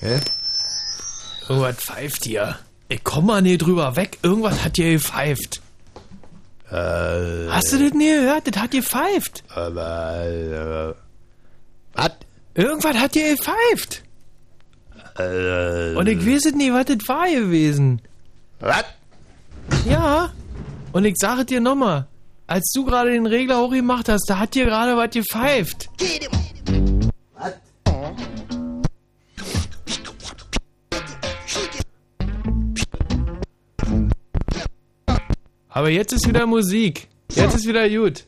Hä? Irgendwas pfeift hier. Ich komm mal nicht drüber weg. Irgendwas hat hier gepfeift. Äh, Hast du das nie gehört? Das hat gepfeift. aber, äh, was? Irgendwas hat hier gepfeift. Äh, Und ich weiß es nicht, was das war gewesen. was? Ja. Und ich sage es dir nochmal. Als du gerade den Regler hochgemacht hast, da hat dir gerade was gepfeift. Was? Aber jetzt ist wieder Musik. Jetzt ist wieder gut.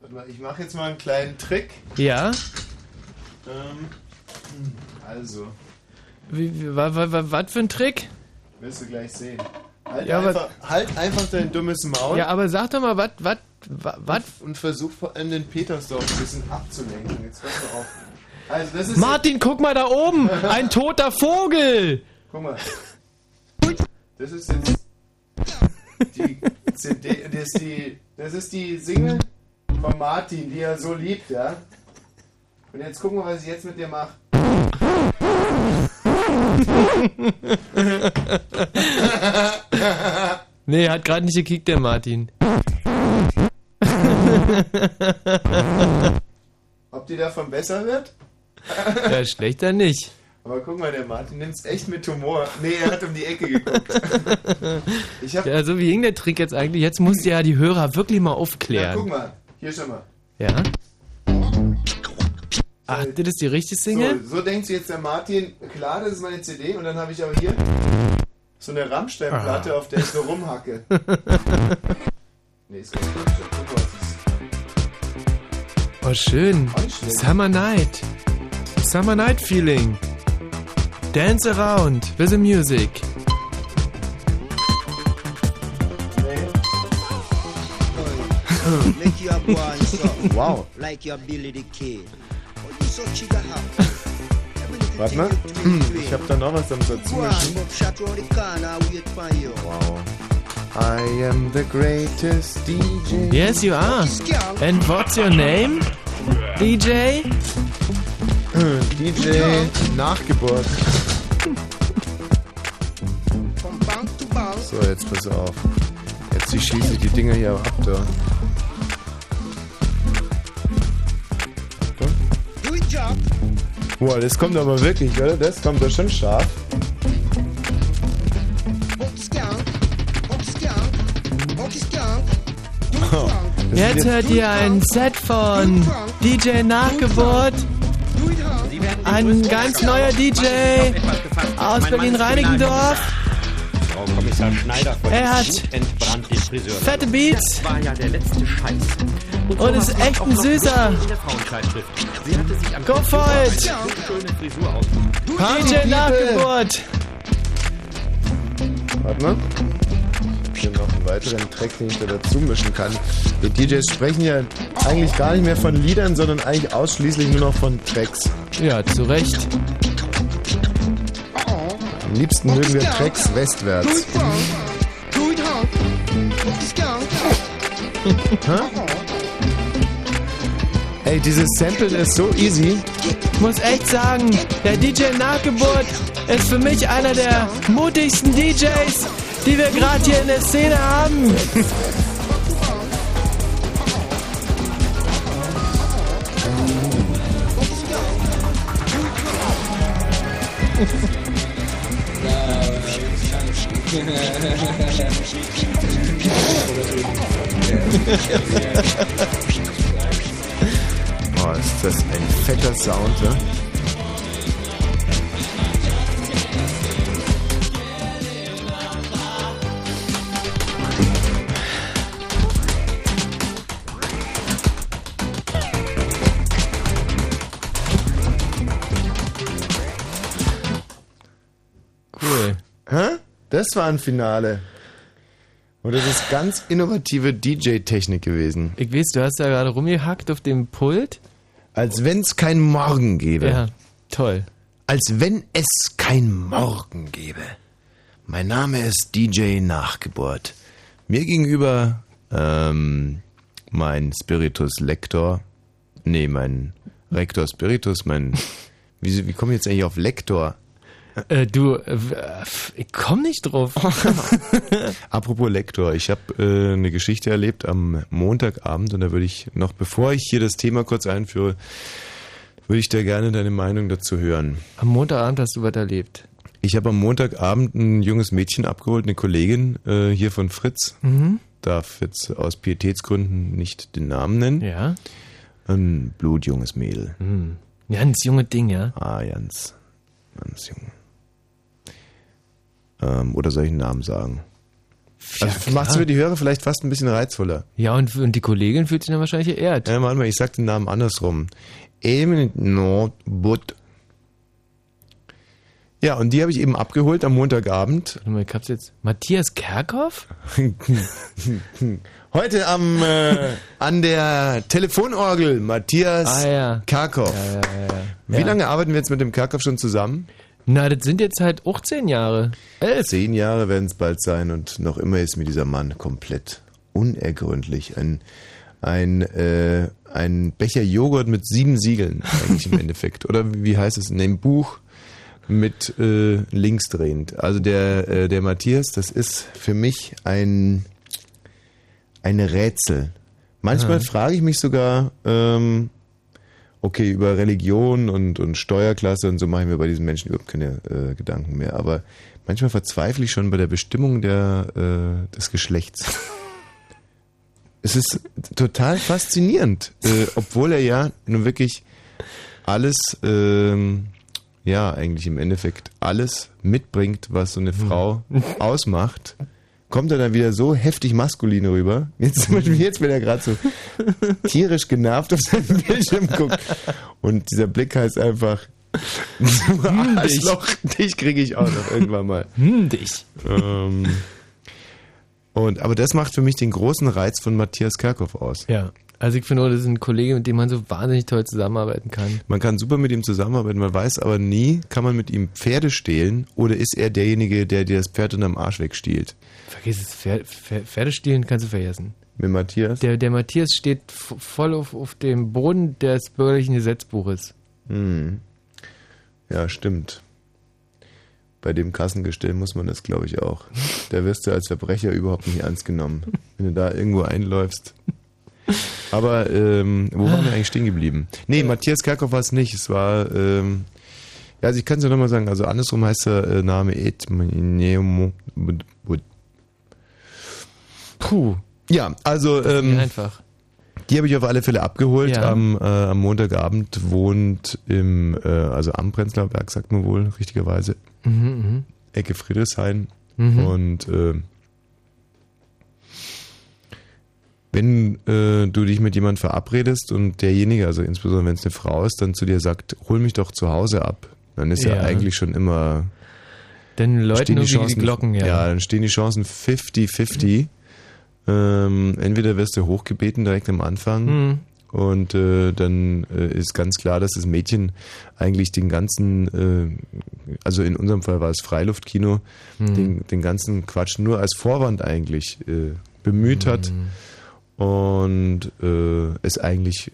Warte mal, ich mache jetzt mal einen kleinen Trick. Ja? Ähm, hm, also, was für ein Trick? wirst du gleich sehen. Halt, Ja, einfach, halt einfach dein dummes Maul Ja, aber sag doch mal, was, was, wa- was? und versuch vor allem den Petersdorf ein bisschen abzulenken. Jetzt mal auf. Also, das ist. Martin, guck mal da oben! Ein toter Vogel! Guck mal. Das ist jetzt die CD, das ist die, das ist die Single von Martin, die er so liebt, ja. Und jetzt gucken wir, was ich jetzt mit dir mache. Nee, hat gerade nicht gekickt, der Martin. Ob die davon besser wird? Ja, schlechter nicht. Aber guck mal, der Martin nimmt's echt mit Humor. Nee, er hat um die Ecke geguckt. Ich hab, Ja, so wie ging der Trick jetzt eigentlich? Jetzt musst du ja die Hörer wirklich mal ja, guck aufklären. mal, hier schon mal. Ja? Ach, das ist die richtige Single? So, so denkt sich jetzt der Martin, klar, das ist meine CD und dann habe ich auch hier so eine Rammstein-Platte, Ah. auf der ich so rumhacke. nee, ist kein Rammstein. Guck mal. Oh, schön. Summer Night. Summer Night Feeling. Dance around with the music. Make your boy and something. Wow. Like your Billy the Kid. Warte mal, ich habe da noch was am dazu. Wow. I am the greatest DJ. Yes, you are. And what's your name? DJ? DJ Nachgeburt. So, jetzt pass auf. Jetzt schieße ich die Dinger hier ab da. Job. Boah, das kommt aber wirklich, oder? Das kommt doch schon scharf. Oh, Jetzt hört ihr ein Set von DJ Nachgeburt. Ein ganz neuer DJ aus Berlin-Reinickendorf. Kommissar Schneider von Er hat Wut entbrannt den Friseur. Fette Beats Das war ja der letzte Scheiß. und ist echt ein Süßer. In der Frauenzeitschrift. Sie hatte sich am Go for it! aus. DJ Nachgeburt. Warte mal. Hier noch einen weiteren Track, den ich da dazu mischen kann. Die DJs sprechen ja eigentlich gar nicht mehr von Liedern, sondern eigentlich ausschließlich nur noch von Tracks. Ja, zu Recht. Am liebsten mögen wir Tracks westwärts. Ey, dieses Sample ist so easy. Ich muss echt sagen, der DJ Nachgeburt ist für mich einer der mutigsten DJs, die wir gerade hier in der Szene haben. Oh, ist das ein fetter Sound, ne? Das war ein Finale. Und das ist ganz innovative DJ-Technik gewesen. Ich weiß, du hast da gerade rumgehackt auf dem Pult. Als wenn es kein Morgen gäbe. Ja, toll. Als wenn es kein Morgen gäbe. Mein Name ist DJ Nachgeburt. Mir gegenüber ähm, mein Spiritus Lector, nee, mein Rector Spiritus, mein Wie, wie komme ich jetzt eigentlich auf Lektor? Äh, du, äh, ich komm nicht drauf. Apropos Lektor, ich habe äh, eine Geschichte erlebt am Montagabend und da würde ich noch, bevor ich hier das Thema kurz einführe, würde ich da gerne deine Meinung dazu hören. Am Montagabend hast du was erlebt. Ich habe am Montagabend ein junges Mädchen abgeholt, eine Kollegin äh, hier von Fritz. Mhm. Darf jetzt aus Pietätsgründen nicht den Namen nennen. Ja. Ein blutjunges Mädel. Hm. Ganz junge Ding, ja. Ah, ganz, ganz jung. Ähm, oder soll ich einen Namen sagen? Also klar. macht's für die Hörer vielleicht fast ein bisschen reizvoller. Ja, und, und die Kollegin fühlt sich dann wahrscheinlich geehrt. Ja, warte mal, ich sag den Namen andersrum. Emin Nordbutt. Ja, und die habe ich eben abgeholt am Montagabend. Warte mal, ich hab's jetzt. Matthias Kerkhoff? Heute am äh, an der Telefonorgel Matthias Ah, ja. Karkow. Ja, ja, ja. Wie Ja. lange arbeiten wir jetzt mit dem Karkow schon zusammen? Na, das sind jetzt halt auch zehn Jahre. Elf. Zehn Jahre werden es bald sein und noch immer ist mir dieser Mann komplett unergründlich. Ein, ein, äh, ein Becher Joghurt mit sieben Siegeln eigentlich im Endeffekt. Oder wie heißt es in dem Buch? Mit äh, linksdrehend. Also der, äh, der Matthias, das ist für mich ein, ein Rätsel. Manchmal Ah. frage ich mich sogar, ähm, okay, über Religion und, und Steuerklasse und so mache ich mir bei diesen Menschen überhaupt keine äh, Gedanken mehr. Aber manchmal verzweifle ich schon bei der Bestimmung der, äh, des Geschlechts. es ist total faszinierend, äh, obwohl er ja nun wirklich alles, ähm, ja, eigentlich im Endeffekt alles mitbringt, was so eine Frau ausmacht. Kommt er dann wieder so heftig maskulin rüber. Jetzt, zum Beispiel jetzt, wenn er gerade so tierisch genervt auf seinen Bildschirm guckt. Und dieser Blick heißt einfach, du Arschloch, dich kriege ich auch noch irgendwann mal. Hm, dich. Ähm, und, aber das macht für mich den großen Reiz von Matthias Kerkhoff aus. Ja. Also ich finde, das ist ein Kollege, mit dem man so wahnsinnig toll zusammenarbeiten kann. Man kann super mit ihm zusammenarbeiten, man weiß aber nie, kann man mit ihm Pferde stehlen oder ist er derjenige, der dir das Pferd unterm Arsch wegstiehlt? Vergiss es, Pferd, Pferd, Pferdestehlen kannst du vergessen. Mit Matthias? Der, der Matthias steht voll auf, auf dem Boden des bürgerlichen Gesetzbuches. Hm. Ja, stimmt. Bei dem Kassengestell muss man das, glaube ich, auch. Da wirst du als Verbrecher überhaupt nicht ernst genommen, wenn du da irgendwo einläufst. Aber ähm, wo waren wir eigentlich stehen geblieben? Nee, Matthias Kerkhoff war es nicht. Es war, ähm, ja, also ich kann es ja nochmal sagen, also andersrum heißt der äh, Name Et Nemo. Puh. Ja, also ähm, einfach. Die habe ich auf alle Fälle abgeholt Ja. am, äh, am Montagabend, wohnt im, äh, also am Prenzlauer Berg, sagt man wohl, richtigerweise. Mhm, mhm. Ecke Friedrichshain. Mhm. Und äh, wenn äh, du dich mit jemand verabredest und derjenige, also insbesondere wenn es eine Frau ist, dann zu dir sagt, hol mich doch zu Hause ab, dann ist ja, Ja. eigentlich schon immer Dann läuten die die Glocken, ja. Ja, dann stehen die Chancen 50-50. Ähm, entweder wirst du hochgebeten direkt am Anfang Mhm. und äh, dann äh, ist ganz klar, dass das Mädchen eigentlich den ganzen, äh, also in unserem Fall war es Freiluftkino, Mhm. den, den ganzen Quatsch nur als Vorwand eigentlich äh, bemüht hat Mhm. und äh, es eigentlich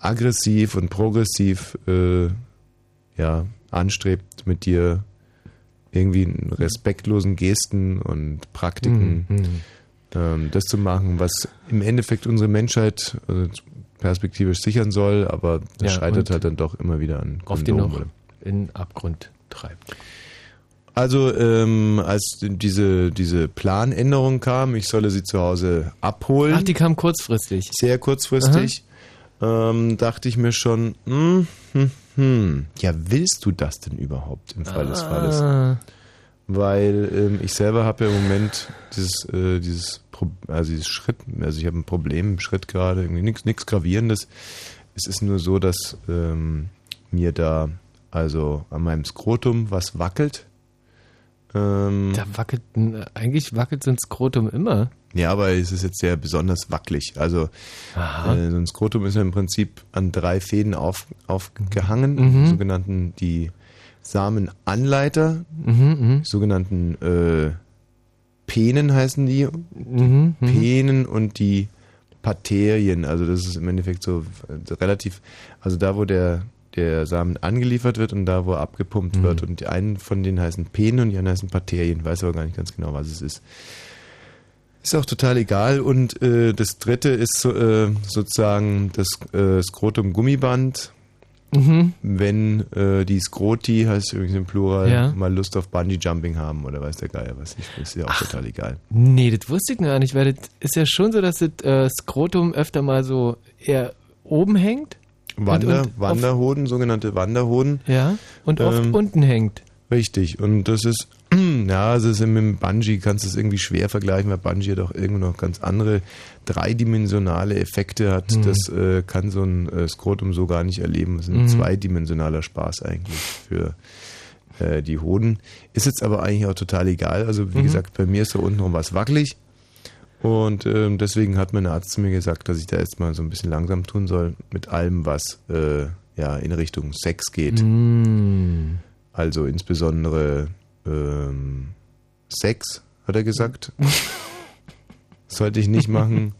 aggressiv und progressiv äh, ja, anstrebt, mit dir irgendwie respektlosen Gesten und Praktiken Mhm. ähm, das zu machen, was im Endeffekt unsere Menschheit also perspektivisch sichern soll, aber das Ja, scheitert halt dann doch immer wieder an Auf den noch in Abgrund treibt. Also ähm, als diese, diese Planänderung kam, ich solle sie zu Hause abholen. Ach, die kam kurzfristig. Sehr kurzfristig. Ähm, dachte ich mir schon, hm, hm, hm, ja, willst du das denn überhaupt im Fall des Falles? Weil ähm, ich selber habe ja im Moment dieses, äh, dieses, Pro also dieses Schritt, also ich habe ein Problem im Schritt gerade, irgendwie nichts Gravierendes. Es ist nur so, dass ähm, mir da also an meinem Skrotum was wackelt. Ähm, Da wackelt, eigentlich wackelt so ein Skrotum immer. ja, aber es ist jetzt sehr besonders wackelig. Also äh, so ein Skrotum ist ja im Prinzip an drei Fäden auf, aufgehangen, Mhm. sogenannten die Samenanleiter, Mhm, sogenannten äh, Penen heißen die, Mhm, mhm. Penen und die Paterien. Also das ist im Endeffekt so äh, relativ, also da wo der der Samen angeliefert wird und da, wo er abgepumpt wird. Und die einen von denen heißen Penen und die anderen heißen Parterien. Weiß aber gar nicht ganz genau, was es ist. Ist auch total egal. Und äh, das dritte ist äh, sozusagen das äh, Skrotum-Gummiband. Mhm. Wenn äh, die Skroti, heißt übrigens im Plural, Ja. mal Lust auf Bungee-Jumping haben oder weiß der Geier was. Ich, ist ja auch total egal. Nee, das wusste ich gar nicht, weil das ist ja schon so, dass das äh, Skrotum öfter mal so eher oben hängt. Wander, und auf- Wanderhoden, sogenannte Wanderhoden. Ja. Und oft Ähm, unten hängt. Richtig. Und das ist, ja, also es ist mit dem Bungee kannst du es irgendwie schwer vergleichen, weil Bungee hat auch irgendwo noch ganz andere dreidimensionale Effekte hat. Mhm. Das äh, kann so ein äh, Skrotum so gar nicht erleben. Das ist ein Mhm. zweidimensionaler Spaß eigentlich für äh, die Hoden. Ist jetzt aber eigentlich auch total egal. Also wie Mhm. gesagt, bei mir ist da untenrum was wackelig. Und ähm, deswegen hat mein Arzt zu mir gesagt, dass ich da jetzt mal so ein bisschen langsam tun soll mit allem, was äh, ja in Richtung Sex geht. Mm. Also insbesondere ähm, Sex, hat er gesagt. Sollte ich nicht machen.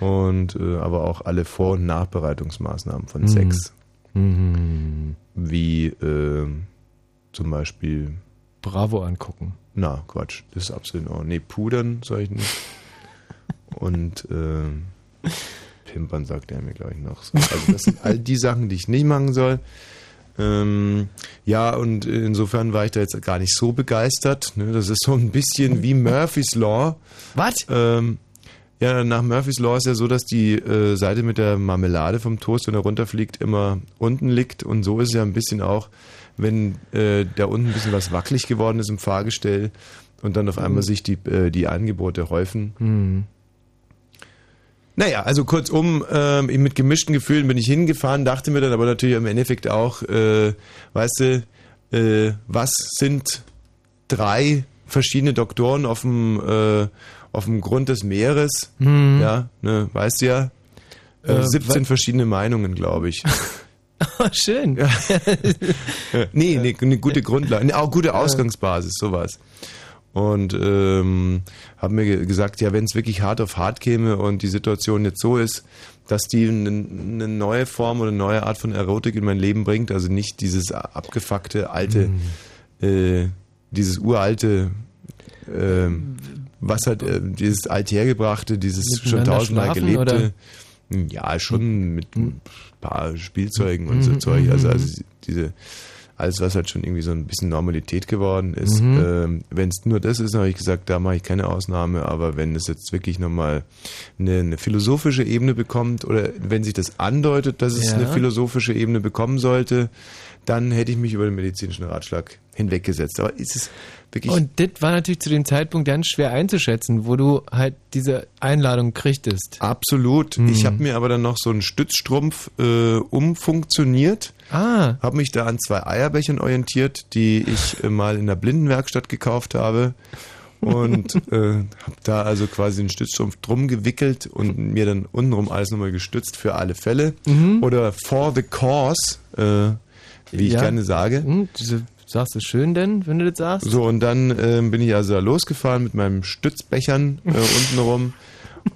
Und äh, aber auch alle Vor- und Nachbereitungsmaßnahmen von Mhm. Sex. Mhm. Wie ähm, zum Beispiel. Bravo angucken. Na, Quatsch, das ist absolut in Ordnung. Nee, pudern soll ich nicht. Und ähm, pimpern sagt er mir gleich noch. So. Also das sind all die Sachen, die ich nicht machen soll. Ähm, ja, und insofern war ich da jetzt gar nicht so begeistert. Ne? Das ist so ein bisschen wie Murphy's Law. Was? Ähm, ja, nach Murphy's Law ist ja so, dass die äh, Seite mit der Marmelade vom Toast, wenn er runterfliegt, immer unten liegt. Und so ist es ja ein bisschen auch, wenn äh, da unten ein bisschen was wackelig geworden ist im Fahrgestell und dann auf einmal sich die, äh, die Angebote häufen. Mhm. Naja, also kurzum, ähm, mit gemischten Gefühlen bin ich hingefahren, dachte mir dann aber natürlich im Endeffekt auch, äh, weißt du, äh, was sind drei verschiedene Doktoren auf dem, äh, auf dem Grund des Meeres? Mhm. Ja, ne, weißt du ja. Äh, Äh, 17 wa- verschiedene Meinungen, glaube ich. Oh, schön. Ja. nee, eine gute Grundlage, nee, auch gute Ausgangsbasis, sowas. Und ähm, haben mir ge- gesagt, ja, wenn es wirklich hart auf hart käme und die Situation jetzt so ist, dass die eine eine neue Form oder eine neue Art von Erotik in mein Leben bringt, also nicht dieses abgefuckte alte, äh, dieses uralte, ähm, was hat äh, dieses althergebrachte, dieses schon tausendmal gelebte, ja, schon mit ein paar Spielzeugen und so Mhm, Zeug. Also, mhm, also diese, alles, was halt schon irgendwie so ein bisschen Normalität geworden ist. Mhm. Ähm, wenn es nur das ist, habe ich gesagt, da mache ich keine Ausnahme. Aber wenn es jetzt wirklich nochmal eine, eine philosophische Ebene bekommt oder wenn sich das andeutet, dass es Ja. eine philosophische Ebene bekommen sollte, dann hätte ich mich über den medizinischen Ratschlag hinweggesetzt. Aber ist es wirklich... Und das war natürlich zu dem Zeitpunkt ganz schwer einzuschätzen, wo du halt diese Einladung kriegtest. Absolut. Mhm. Ich habe mir aber dann noch so einen Stützstrumpf äh, umfunktioniert. Ah. Habe mich da an zwei Eierbechern orientiert, die ich äh, mal in der Blindenwerkstatt gekauft habe. Und äh, habe da also quasi den Stützstrumpf drum gewickelt und mir dann untenrum alles nochmal gestützt für alle Fälle. Mhm. Oder for the cause, äh, wie ich Ja. gerne sage. Hm, diese, sagst du schön denn, wenn du das sagst? So, und dann ähm, bin ich also losgefahren mit meinem Stützbechern äh, untenrum.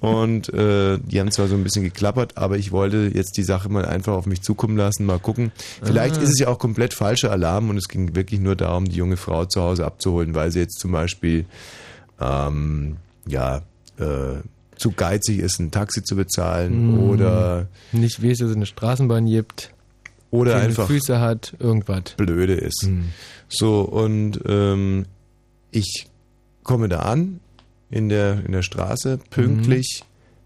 Und äh, die haben zwar so ein bisschen geklappert, aber ich wollte jetzt die Sache mal einfach auf mich zukommen lassen, mal gucken. Vielleicht Ah. ist es ja auch komplett falscher Alarm und es ging wirklich nur darum, die junge Frau zu Hause abzuholen, weil sie jetzt zum Beispiel ähm, ja äh, zu geizig ist, ein Taxi zu bezahlen Hm. oder Nicht dass es eine Straßenbahn gibt. Oder einfach Füße hat, irgendwas. blöde ist. Hm. So, und ähm, ich komme da an in der, in der Straße, pünktlich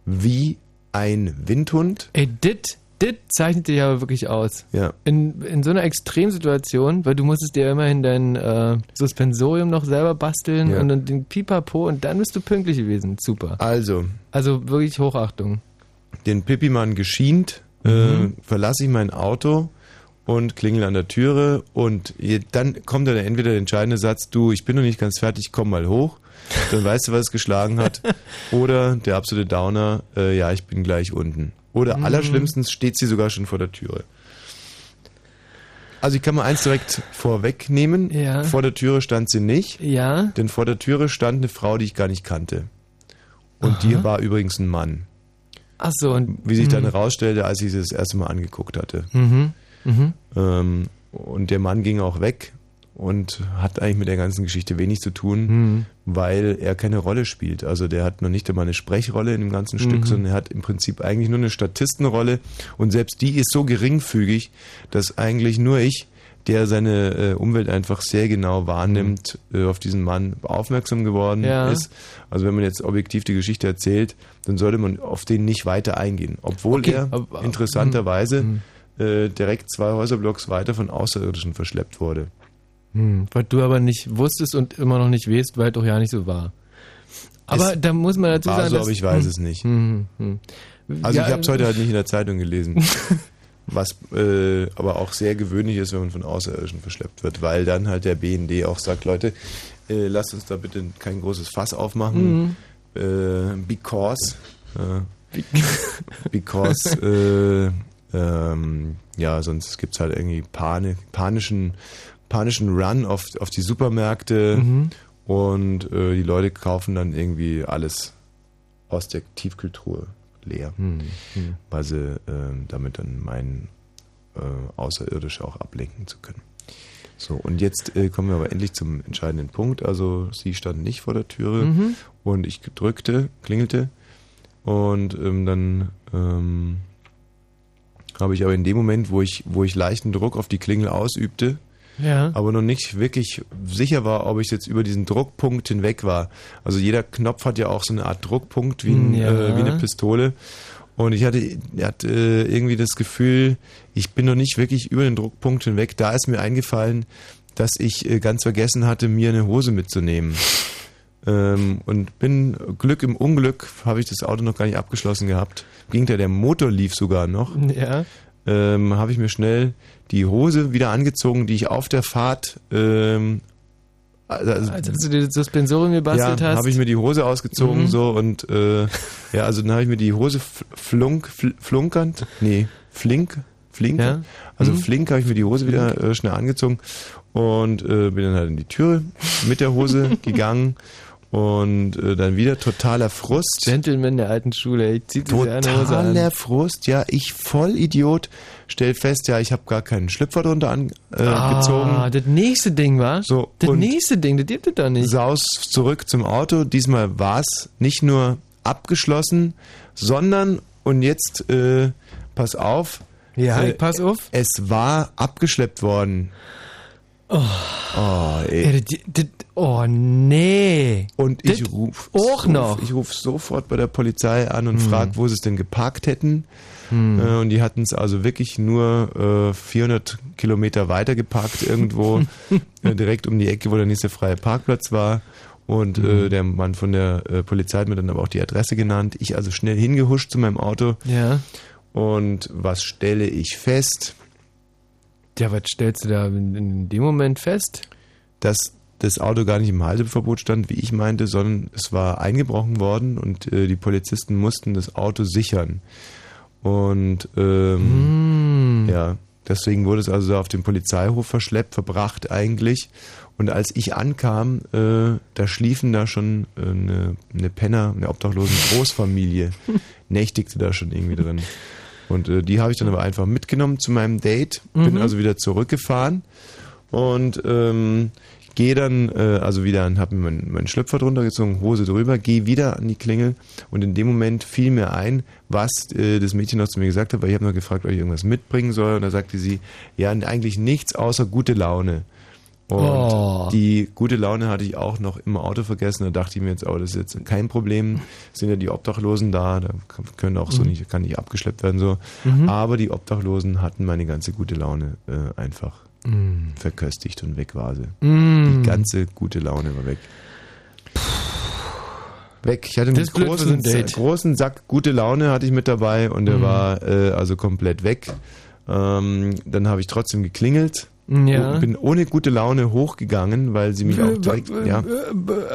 Mhm. wie ein Windhund. Ey, dit, dit zeichnet dich aber wirklich aus. Ja. In, in so einer Extremsituation, weil du musstest dir immerhin dein äh, Suspensorium noch selber basteln Ja. und dann den Pipapo und dann bist du pünktlich gewesen. Super. Also, Also wirklich Hochachtung. den Pippimann geschient, äh, Mhm. verlasse ich mein Auto und klingel an der Türe und je, dann kommt dann entweder der entscheidende Satz, du, ich bin noch nicht ganz fertig, komm mal hoch. Dann weißt du, was es geschlagen hat. Oder der absolute Downer, äh, ja, ich bin gleich unten. Oder Mhm. allerschlimmstens steht sie sogar schon vor der Türe. Also ich kann mal eins direkt vorwegnehmen. Ja. Vor der Türe stand sie nicht. Ja. Denn vor der Türe stand eine Frau, die ich gar nicht kannte. Und die war übrigens ein Mann. Ach so, und Wie sich dann Mhm. herausstellte, als ich sie das erste Mal angeguckt hatte. Mhm. Mhm. Ähm, und der Mann ging auch weg und hat eigentlich mit der ganzen Geschichte wenig zu tun, Mhm. weil er keine Rolle spielt. Also der hat noch nicht einmal eine Sprechrolle in dem ganzen Stück, Mhm. sondern er hat im Prinzip eigentlich nur eine Statistenrolle und selbst die ist so geringfügig, dass eigentlich nur ich, der seine äh, Umwelt einfach sehr genau wahrnimmt, äh, auf diesen Mann aufmerksam geworden Mhm. Ja. ist. Also wenn man jetzt objektiv die Geschichte erzählt, dann sollte man auf den nicht weiter eingehen. Obwohl Okay, er aber- aber- interessanterweise Mhm. äh, direkt zwei Häuserblocks weiter von Außerirdischen verschleppt wurde. Hm, weil du aber nicht wusstest und immer noch nicht weißt, weil doch ja nicht so war. Aber Es da muss man dazu war sagen, so, dass, aber ich weiß hm, es nicht. Also Ja, ich habe es heute halt nicht in der Zeitung gelesen. Was äh, aber auch sehr gewöhnlich ist, wenn man von Außerirdischen verschleppt wird, weil dann halt der BND auch sagt, Leute, äh, lasst uns da bitte kein großes Fass aufmachen, Mhm. äh, because, äh, because, äh, ähm, ja, sonst gibt's halt irgendwie Panik, panischen, panischen Run auf, auf die Supermärkte Mhm. und äh, die Leute kaufen dann irgendwie alles aus der Tiefkühltruhe leer, Hm, hm. weil sie ähm, damit dann meinen, äh, Außerirdische auch ablenken zu können. So, und jetzt äh, kommen wir aber endlich zum entscheidenden Punkt. Also sie stand nicht vor der Türe Mhm. und ich drückte, klingelte und ähm, dann ähm, habe ich aber in dem Moment, wo ich, wo ich leichten Druck auf die Klingel ausübte, Ja. aber noch nicht wirklich sicher war, ob ich jetzt über diesen Druckpunkt hinweg war. Also jeder Knopf hat ja auch so eine Art Druckpunkt wie, ein, Ja. äh, wie eine Pistole. Und ich hatte, hatte äh, irgendwie das Gefühl, ich bin noch nicht wirklich über den Druckpunkt hinweg. Da ist mir eingefallen, dass ich äh, ganz vergessen hatte, mir eine Hose mitzunehmen. Ähm, und bin Glück im Unglück, habe ich das Auto noch gar nicht abgeschlossen gehabt. Ging da, der Motor lief sogar noch Ja. ähm, habe ich mir schnell die Hose wieder angezogen, die ich auf der Fahrt ähm, also, Als du dir das Suspensorium gebastelt ja, hast. habe ich mir die Hose ausgezogen Mhm. so und äh, ja, also dann habe ich mir die Hose fl- flunk, fl flunkernd, nee, flink, flink, Ja. also Mhm. flink habe ich mir die Hose wieder äh, schnell angezogen und äh, bin dann halt in die Türe mit der Hose gegangen und äh, dann wieder totaler Frust. Gentleman der alten Schule. Ich zieh diese. Totaler Frust, ja, ich voll Idiot, stell fest, ja, ich habe gar keinen Schlüpfer drunter angezogen. Äh, Ah, das nächste Ding war. So, das nächste Ding, das gibt es doch nicht. Saus zurück zum Auto. Diesmal war es nicht nur abgeschlossen, sondern, und jetzt, äh, pass auf. Ja, äh, pass auf. Es war abgeschleppt worden. Oh, Oh, ey. ja, das, das, oh nee. Und ich Das ruf auch noch. Ich rufe sofort bei der Polizei an und Hm. frage, wo sie es denn geparkt hätten. Hm. Äh, und die hatten es also wirklich nur äh, 400 Kilometer weiter geparkt irgendwo, äh, direkt um die Ecke, wo der nächste freie Parkplatz war. Und äh, Hm. der Mann von der äh, Polizei hat mir dann aber auch die Adresse genannt. Ich also schnell hingehuscht zu meinem Auto. Ja. Und was stelle ich fest? Ja, was stellst du da in, in dem Moment fest? dass das Auto gar nicht im Halteverbot stand, wie ich meinte, sondern es war eingebrochen worden und äh, die Polizisten mussten das Auto sichern. Und ähm, Hm. ja, deswegen wurde es also auf dem Polizeihof verschleppt, verbracht eigentlich. Und als ich ankam, äh, da schliefen da schon äh, eine, eine Penner, eine obdachlosen Großfamilie, nächtigte da schon irgendwie drin. Und äh, die habe ich dann aber einfach mitgenommen zu meinem Date, bin Mhm. also wieder zurückgefahren und ähm, gehe dann äh, also wieder und habe mir meinen mein Schlüpfer drunter gezogen, Hose drüber, gehe wieder an die Klingel und in dem Moment fiel mir ein, was äh, das Mädchen noch zu mir gesagt hat, weil ich habe noch gefragt, ob ich irgendwas mitbringen soll und da sagte sie, ja eigentlich nichts außer gute Laune. Und Oh. die gute Laune hatte ich auch noch im Auto vergessen. Da dachte ich mir jetzt, oh, das ist jetzt kein Problem. Sind ja die Obdachlosen da, da können auch so Mhm. nicht, kann nicht abgeschleppt werden so. Mhm. Aber die Obdachlosen hatten meine ganze gute Laune äh, einfach Mm. verköstigt und weg war sie. Mm. Die ganze gute Laune war weg. Weg. Ich hatte einen großen, großen Sack gute Laune hatte ich mit dabei und der Mhm. war äh, also komplett weg. Ähm, dann habe ich trotzdem geklingelt. Ja. Bin ohne gute Laune hochgegangen, weil sie mich auch direkt, ja.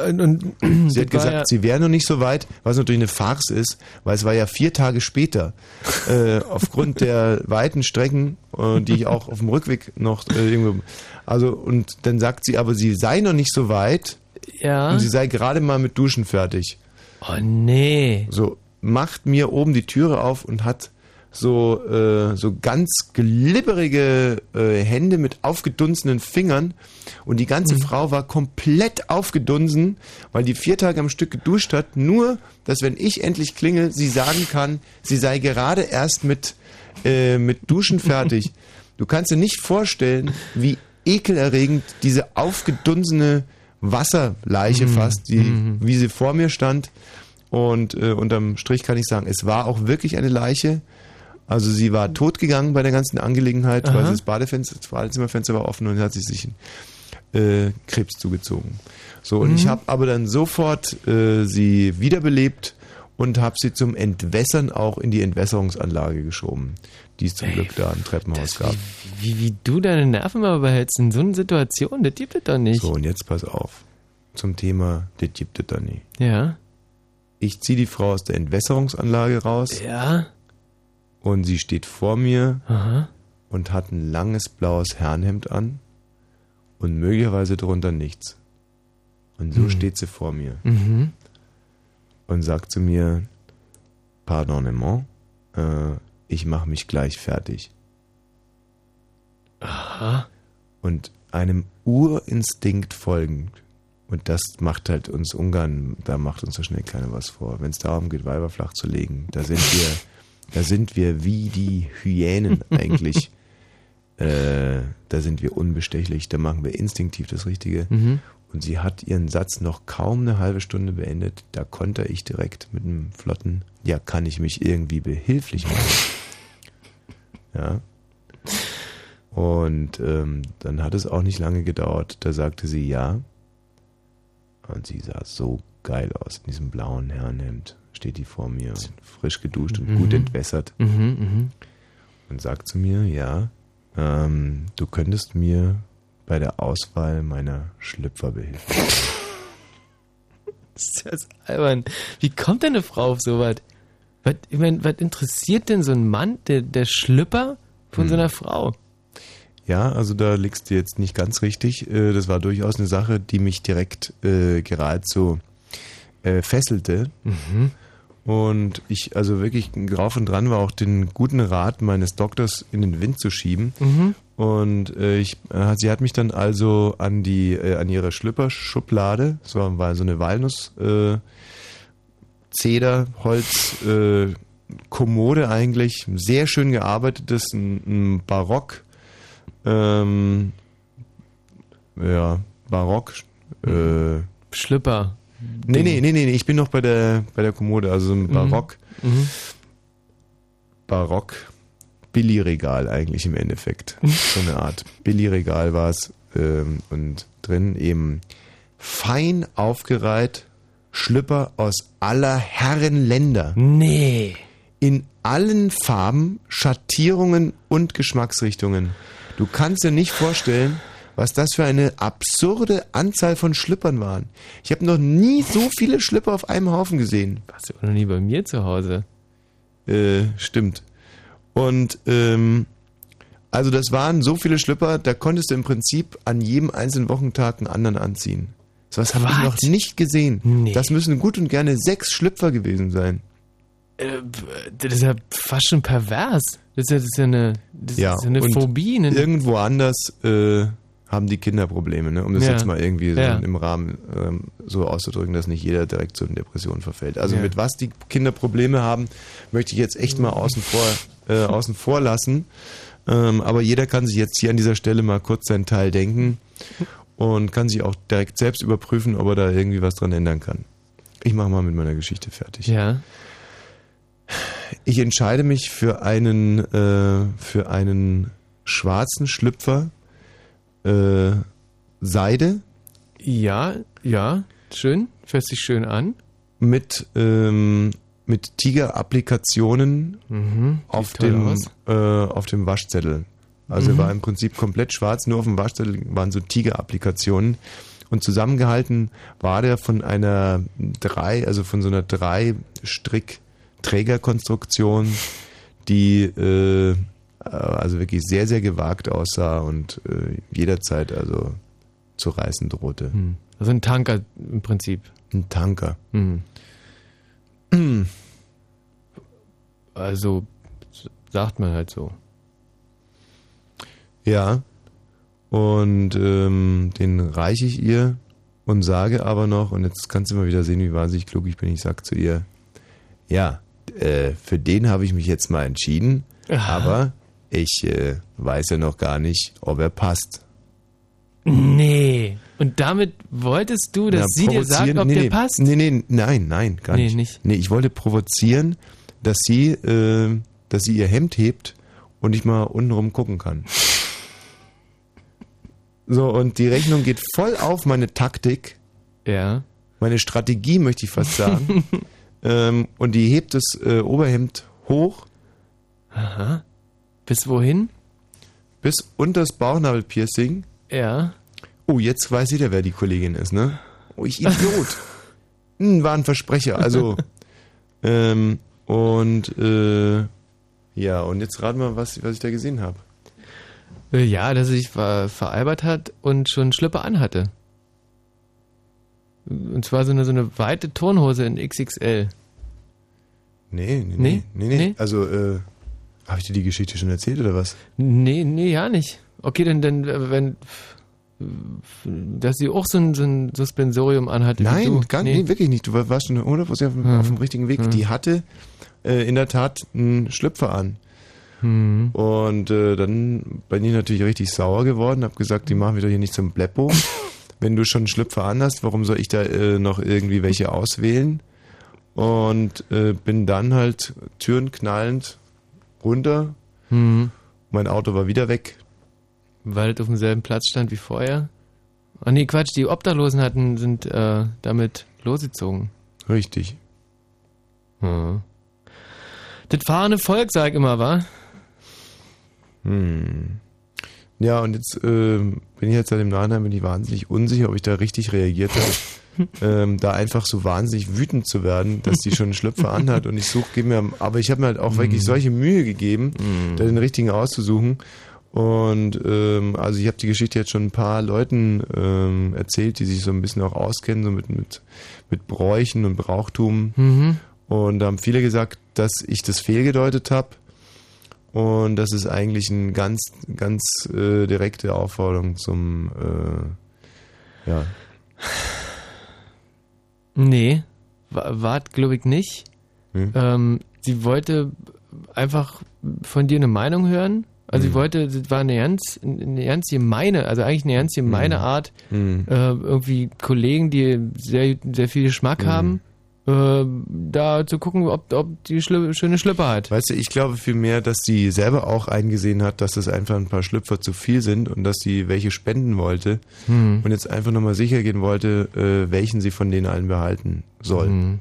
Und, Sie hat gesagt, sie wäre noch nicht so weit, was natürlich eine Farce ist, weil es war ja vier Tage später. äh, aufgrund der weiten Strecken, äh, die ich auch auf dem Rückweg noch äh, irgendwo. Also, und dann sagt sie aber, sie sei noch nicht so weit. Ja. Und sie sei gerade mal mit Duschen fertig. Oh nee. So, macht mir oben die Türe auf und hat so, äh, so ganz glibberige äh, Hände mit aufgedunsenen Fingern und die ganze Frau war komplett aufgedunsen, weil die vier Tage am Stück geduscht hat, nur, dass wenn ich endlich klingel, sie sagen kann, sie sei gerade erst mit, äh, mit Duschen fertig. Du kannst dir nicht vorstellen, wie ekelerregend diese aufgedunsene Wasserleiche fast, die, wie sie vor mir stand. Und äh, unterm Strich kann ich sagen, es war auch wirklich eine Leiche. Also sie war totgegangen bei der ganzen Angelegenheit, weil Aha. sie das Badefenster, das Badezimmerfenster war offen und hat sich sich äh, Krebs zugezogen. So, und ich habe aber dann sofort äh, sie wiederbelebt und habe sie zum Entwässern auch in die Entwässerungsanlage geschoben, die es zum Glück da im Treppenhaus gab. Wie, wie du deine Nerven mal behältst in so einer Situation, das gibt es doch nicht. So, und jetzt pass auf. Zum Thema, das gibt es da nie. Ja. Ich ziehe die Frau aus der Entwässerungsanlage raus Ja. Und sie steht vor mir Aha. und hat ein langes blaues Herrenhemd an und möglicherweise drunter nichts. Und so steht sie vor mir Mhm. und sagt zu mir, Pardonnement, äh, ich mache mich gleich fertig. Aha. Und einem Urinstinkt folgend. Und das macht halt uns Ungarn, da macht uns so schnell keiner was vor. Wenn es darum geht, Weiber flach zu legen, da sind wir, da sind wir wie die Hyänen eigentlich. äh, da sind wir unbestechlich, da machen wir instinktiv das Richtige. Mhm. Und sie hat ihren Satz noch kaum eine halbe Stunde beendet. Da konnte ich direkt mit einem flotten, ja, kann ich mich irgendwie behilflich machen. Ja. Und ähm, dann hat es auch nicht lange gedauert. Da sagte sie ja. Und sie sah so geil aus in diesem blauen Herrenhemd. Steht die vor mir, frisch geduscht und gut entwässert. Mhm, mhm. Und sagt zu mir, ja, ähm, du könntest mir bei der Auswahl meiner Schlüpfer behelfen. Das ist ja so albern. Wie kommt denn eine Frau auf sowas? Was, ich mein, was interessiert denn so ein Mann, der, der Schlüpper von so einer Frau? Ja, also da liegst du jetzt nicht ganz richtig. Äh, Das war durchaus eine Sache, die mich direkt äh, geradezu äh, fesselte. Und ich also wirklich drauf und dran war, auch den guten Rat meines Doktors in den Wind zu schieben. Und äh, ich, äh, sie hat mich dann also an die äh, an ihre Schlüpperschublade, das war, war so eine Walnuss äh, Zeder, Holz, äh, Kommode eigentlich, sehr schön gearbeitetes, ein, ein Barock, ähm, ja, Barock, äh, Schlüpper. Nee, nee, nee, nee, nee, ich bin noch bei der, bei der Kommode, also so ein Barock, Mhm. Barock, Billigregal eigentlich im Endeffekt. So eine Art Billigregal war es ähm, und drin eben fein aufgereiht Schlüpper aus aller Herren Länder. Nee. in allen Farben, Schattierungen und Geschmacksrichtungen. Du kannst dir nicht vorstellen, was das für eine absurde Anzahl von Schlüppern waren. Ich habe noch nie so viele Schlüpper auf einem Haufen gesehen. Warst du auch noch nie bei mir zu Hause? Äh, stimmt. Und ähm, also das waren so viele Schlüpper, da konntest du im Prinzip an jedem einzelnen Wochentag einen anderen anziehen. So was habe ich noch nicht gesehen. Nee. Das müssen gut und gerne sechs Schlüpfer gewesen sein. Äh, das ist ja fast schon pervers. Das ist ja, das ist ja eine, das Ja, ist ja eine Phobie. Eine, Irgendwo anders äh, haben die Kinder Probleme, ne? um das Ja. jetzt mal irgendwie so Ja. im Rahmen ähm, so auszudrücken, dass nicht jeder direkt zu einer Depression verfällt. Also Ja. mit was die Kinder Probleme haben, möchte ich jetzt echt mal außen vor, äh, außen vor lassen. Ähm, aber jeder kann sich jetzt hier an dieser Stelle mal kurz seinen Teil denken und kann sich auch direkt selbst überprüfen, ob er da irgendwie was dran ändern kann. Ich mache mal mit meiner Geschichte fertig. ja. Ich entscheide mich für einen, äh, für einen schwarzen Schlüpfer, äh, Seide Ja, ja. Schön. Fährt sich schön an. mit, ähm, mit Tiger-Applikationen Mhm. auf, dem, äh, auf dem Waschzettel. Also er war im Prinzip komplett schwarz, nur auf dem Waschzettel waren so Tiger-Applikationen. Und zusammengehalten war der von einer drei, also von so einer drei Strick Trägerkonstruktion, die äh, also wirklich sehr, sehr gewagt aussah und äh, jederzeit also zu reißen drohte. Hm. Also ein Tanker im Prinzip. Ein Tanker. Hm. Also, Sagt man halt so. Ja. Und ähm, den reiche ich ihr und sage aber noch, und jetzt kannst du mal wieder sehen, wie wahnsinnig klug ich bin, ich sag zu ihr, ja, äh, für den habe ich mich jetzt mal entschieden, Aha. aber ich äh, weiß ja noch gar nicht, ob er passt. Nee. Und damit wolltest du, dass Na, sie dir sagt, ob nee, der nee, passt? Nee, nee, nein, nein, gar Nee, nicht. nicht. Nee, ich wollte provozieren, dass sie, äh, dass sie ihr Hemd hebt und ich mal untenrum gucken kann. So, und die Rechnung geht voll auf meine Taktik, Ja. meine Strategie, möchte ich fast sagen. ähm, und die hebt das äh, Oberhemd hoch Aha. Bis wohin? bis unter das Bauchnabelpiercing. Ja. Oh, jetzt weiß jeder, wer die Kollegin ist, ne? Oh, ich Idiot. hm, war ein Versprecher, also. ähm, und, äh, ja, und jetzt raten wir, was, was ich da gesehen habe. Äh, Ja, dass er sich ver veralbert hat und schon Schlüpper anhatte. Und zwar so eine, so eine weite Turnhose in XXL. Nee, nee, Nee? nee, nee. Nee? Also, äh, habe ich dir die Geschichte schon erzählt oder was? Nee, nee, ja nicht. Okay, dann, dann äh, wenn, dass sie auch so ein, so ein Suspensorium anhatte. Nein, gar nee. wirklich nicht. Du war- warst schon 100% auf, dem- Hm. auf dem richtigen Weg. Hm. Die hatte äh, in der Tat einen Schlüpfer an. Hm. Und äh, dann bin ich natürlich richtig sauer geworden, habe gesagt, die machen wir doch hier nicht zum Bleppo. Wenn du schon einen Schlüpfer an hast, warum soll ich da äh, noch irgendwie welche auswählen? Und äh, bin dann halt Türen knallend runter. Hm. Mein Auto war wieder weg. Weil es auf demselben Platz stand wie vorher. Ah nee, Quatsch, die Obdachlosen hatten, sind äh, damit losgezogen. Richtig. Hm. Das fahrende Volk, sag ich immer, wa? Hm. Ja, und jetzt äh, bin ich jetzt seit dem Nachhinein bin ich wahnsinnig unsicher, ob ich da richtig reagiert habe. ähm, da einfach so wahnsinnig wütend zu werden, dass die schon einen Schlüpfer anhat und ich suche, gebe mir, aber ich habe mir halt auch wirklich solche Mühe gegeben, da den richtigen auszusuchen. Und ähm, also ich habe die Geschichte jetzt schon ein paar Leuten ähm, erzählt, die sich so ein bisschen auch auskennen, so mit, mit, mit Bräuchen und Brauchtum. Mhm. Und da haben viele gesagt, dass ich das fehlgedeutet habe. Und das ist eigentlich eine ganz, ganz äh, direkte Aufforderung zum, äh, ja. Nee, war, war glaube ich nicht. Hm? Ähm, sie wollte einfach von dir eine Meinung hören. Also Hm. sie wollte, das war eine ganz, eine ganz gemeine, also eigentlich eine ganz gemeine Hm. Art, Hm. äh, irgendwie Kollegen, die sehr, sehr viel Geschmack Hm. haben, äh, da zu gucken, ob, ob die Schlü schöne Schlüpper hat. Weißt du, ich glaube vielmehr, dass sie selber auch eingesehen hat, dass das einfach ein paar Schlüpfer zu viel sind und dass sie welche spenden wollte Hm. und jetzt einfach nochmal sicher gehen wollte, äh, welchen sie von denen allen behalten soll. Hm.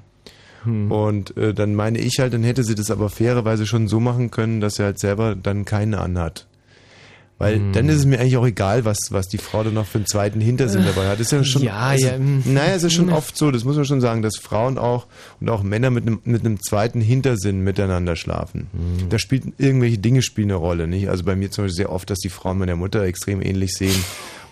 Hm. Und äh, dann meine ich halt, dann hätte sie das aber fairerweise schon so machen können, dass sie halt selber dann keine anhat. Weil Hm. dann ist es mir eigentlich auch egal, was, was die Frau dann noch für einen zweiten Hintersinn dabei hat. Das ist ja schon, Ja, also, ja, hm. Naja, es ist schon oft so, das muss man schon sagen, dass Frauen auch und auch Männer mit einem, mit einem zweiten Hintersinn miteinander schlafen. Hm. Da spielt irgendwelche Dinge spielen eine Rolle, nicht? Also bei mir zum Beispiel sehr oft, dass die Frauen meiner Mutter extrem ähnlich sehen.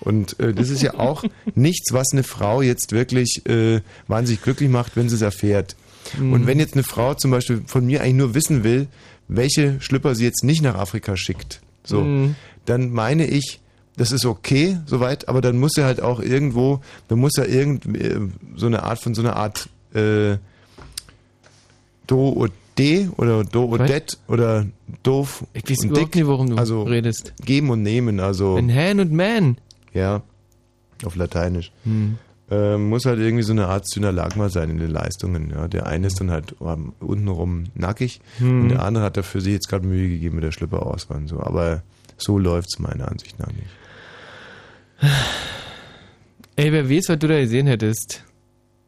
Und äh, das ist ja auch nichts, was eine Frau jetzt wirklich äh, wahnsinnig glücklich macht, wenn sie es erfährt. Mhm. Und wenn jetzt eine Frau zum Beispiel von mir eigentlich nur wissen will, welche Schlüpper sie jetzt nicht nach Afrika schickt, so, Mhm. Dann meine ich, das ist okay, soweit, aber dann muss er halt auch irgendwo, dann muss er irgend äh, so eine Art von so einer Art äh, Do und D oder Do und? Det oder doof Ich weiß und dick. nicht, worum du also redest. Geben und nehmen, also In Han und Man. ja, auf Lateinisch. Hm. Ähm, muss halt irgendwie so eine Art Synalagma sein in den Leistungen. Ja. Der eine ist dann halt ähm, untenrum nackig Hm. und der andere hat dafür sich jetzt gerade Mühe gegeben mit der Schlipperauswahl und so. Aber so läuft's meiner Ansicht nach nicht. Ey, wer weiß, was du da gesehen hättest,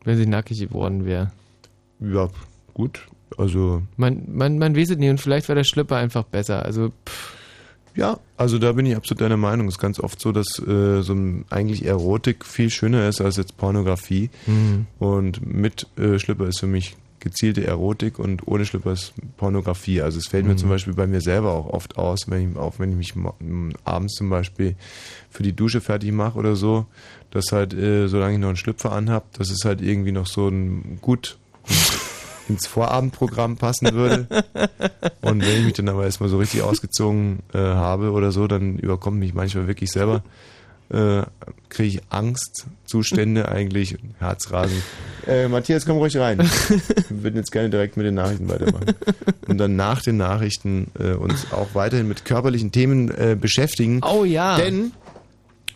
wenn sie nackig geworden wäre. Ja, gut. Also Man, man, man weiß es nie und vielleicht war der Schlüpper einfach besser. Also, pff, ja, also da bin ich absolut deiner Meinung. Es ist ganz oft so, dass äh, so ein, eigentlich Erotik viel schöner ist als jetzt Pornografie. Mhm. Und mit äh, Schlipper ist für mich gezielte Erotik und ohne Schlipper ist Pornografie. Also es fällt mir Mhm. zum Beispiel bei mir selber auch oft aus, wenn ich, auch wenn ich mich abends zum Beispiel für die Dusche fertig mache oder so, dass halt, äh, solange ich noch einen Schlüpfer anhab, das ist halt irgendwie noch so ein gut, ins Vorabendprogramm passen würde. Und wenn ich mich dann aber erstmal so richtig ausgezogen äh, habe oder so, dann überkommt mich manchmal wirklich selber, äh, kriege ich Angstzustände eigentlich, Herzrasen. Äh, Matthias, komm ruhig rein. Wir würden jetzt gerne direkt mit den Nachrichten weitermachen. Und dann nach den Nachrichten äh, uns auch weiterhin mit körperlichen Themen äh, beschäftigen. Oh ja. Denn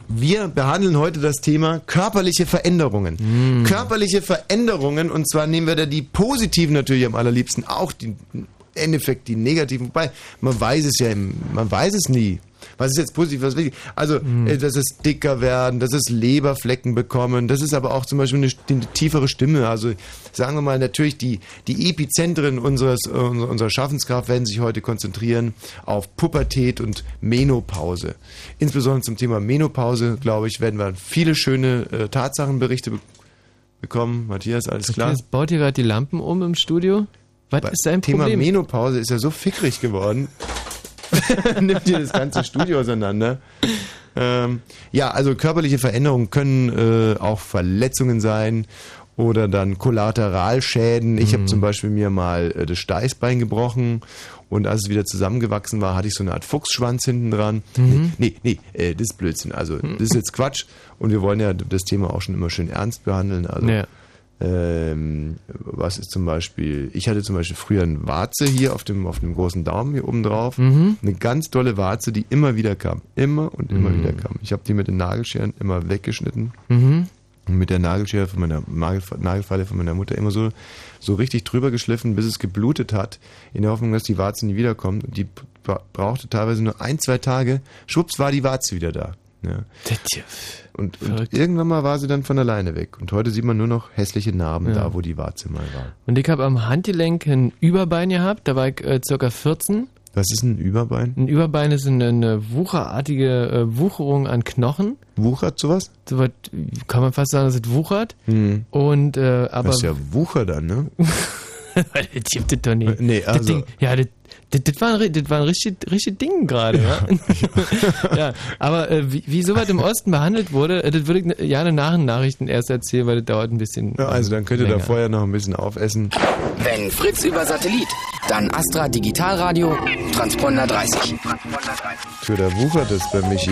wir behandeln heute das Thema körperliche Veränderungen. Körperliche Veränderungen, und zwar nehmen wir da die positiven natürlich am allerliebsten, auch die im Endeffekt die negativen, wobei man weiß es ja, im- man weiß es nie. Was ist jetzt positiv, was ist wichtig? Also, äh, dass es dicker werden, dass es Leberflecken bekommen, das ist aber auch zum Beispiel eine, eine tiefere Stimme. Also, sagen wir mal, natürlich die, die Epizentren unseres, äh, unserer Schaffenskraft werden sich heute konzentrieren auf Pubertät und Menopause. Insbesondere zum Thema Menopause, glaube ich, werden wir viele schöne äh, Tatsachenberichte be bekommen. Matthias, alles klar? Matthias baut hier gerade die Lampen um im Studio. Was ist dein Thema Problem? Menopause ist ja so fickrig geworden. Nimmt dir das ganze Studio auseinander. Ähm, ja, also körperliche Veränderungen können äh, auch Verletzungen sein oder dann Kollateralschäden. Ich Mhm. habe zum Beispiel mir mal äh, das Steißbein gebrochen und als es wieder zusammengewachsen war, hatte ich so eine Art Fuchsschwanz hinten dran. Mhm. Nee, nee, nee äh, das ist Blödsinn. Also das ist jetzt Quatsch und wir wollen ja das Thema auch schon immer schön ernst behandeln. Also Ja. Ähm, was ist zum Beispiel, ich hatte zum Beispiel früher eine Warze hier auf dem, auf dem großen Daumen hier oben drauf. Mhm. Eine ganz tolle Warze, die immer wieder kam. Immer und immer Mhm. wieder kam. Ich habe die mit den Nagelscheren immer weggeschnitten. Mhm. Und mit der Nagelschere von meiner Nagelf- Nagelfalle von meiner Mutter immer so, so richtig drüber geschliffen, bis es geblutet hat, in der Hoffnung, dass die Warze nie wiederkommt. Und die bra- brauchte teilweise nur ein, zwei Tage. Schwupps war die Warze wieder da. Ja. Und, und irgendwann mal war sie dann von alleine weg. Und heute sieht man nur noch hässliche Narben Ja. da, wo die Warze mal war. Und ich habe am Handgelenk ein Überbein gehabt, da war ich äh, circa 14. Was ist ein Überbein? Ein Überbein ist eine, eine wucherartige äh, Wucherung an Knochen. Wuchert sowas? So was, kann man fast sagen, dass es wuchert. Hm. Und, äh, aber. Das ist ja Wucher dann, ne? das gibt es doch nicht. Nee, Das also- Ding, ja, das, das, das, war ein, das war ein richtig, richtig Ding gerade, ja. ja. aber äh, wie, wie sowas im Osten behandelt wurde, äh, das würde ich ne- ja in nach den Nachrichten erst erzählen, weil das dauert ein bisschen. Ja, also dann könnt ihr da länger. vorher noch ein bisschen aufessen. Wenn Fritz über Satellit, dann Astra Digitalradio, Transponder 30. Für der wuchert es bei Michi.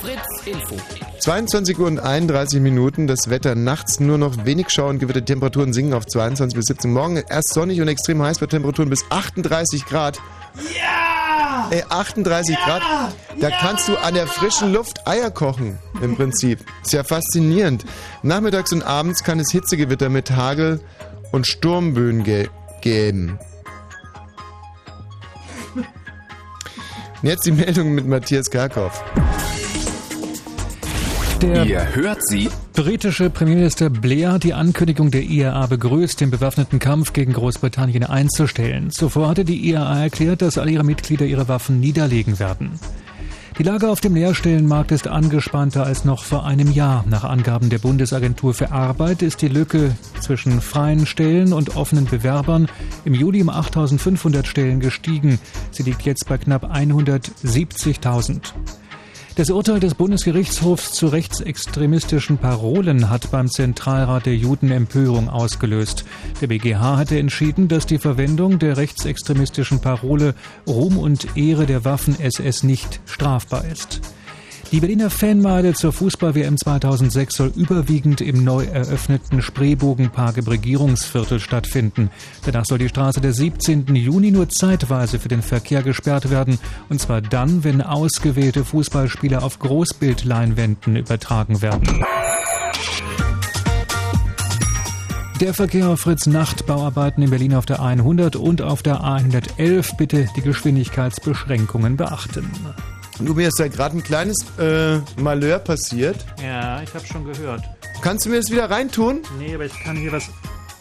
Fritz Info. 22 Uhr und 31 Minuten. Das Wetter nachts nur noch wenig Schauer und Gewitter. Temperaturen sinken auf 22 bis 17. Morgen erst sonnig und extrem heiß bei Temperaturen bis 38 Grad. Ja! Ey, 38 Grad. Da kannst du an der frischen Luft Eier kochen, im Prinzip. Ist ja faszinierend. Nachmittags und abends kann es Hitzegewitter mit Hagel und Sturmböen ge geben. Und jetzt die Meldung mit Matthias Karkow. Der Ihr hört sie. britische Premierminister Blair hat die Ankündigung der IAA begrüßt, den bewaffneten Kampf gegen Großbritannien einzustellen. Zuvor hatte die IAA erklärt, dass alle ihre Mitglieder ihre Waffen niederlegen werden. Die Lage auf dem Lehrstellenmarkt ist angespannter als noch vor einem Jahr. Nach Angaben der Bundesagentur für Arbeit ist die Lücke zwischen freien Stellen und offenen Bewerbern im Juli um 8.500 Stellen gestiegen. Sie liegt jetzt bei knapp 170.000. Das Urteil des Bundesgerichtshofs zu rechtsextremistischen Parolen hat beim Zentralrat der Juden Empörung ausgelöst. Der BGH hatte entschieden, dass die Verwendung der rechtsextremistischen Parole Ruhm und Ehre der Waffen-SS nicht strafbar ist. Die Berliner Fanmeile zur Fußball-WM 2006 soll überwiegend im neu eröffneten Spreebogenpark im Regierungsviertel stattfinden. Danach soll die Straße der 17. Juni nur zeitweise für den Verkehr gesperrt werden. Und zwar dann, wenn ausgewählte Fußballspiele auf Großbildleinwänden übertragen werden. Der Verkehr auf Fritz Nacht, Bauarbeiten in Berlin auf der 100 und auf der A111. Bitte die Geschwindigkeitsbeschränkungen beachten. Du, mir ist da gerade ein kleines äh, Malheur passiert. Ja, ich habe schon gehört. Kannst du mir das wieder reintun? Nee, aber ich kann hier was.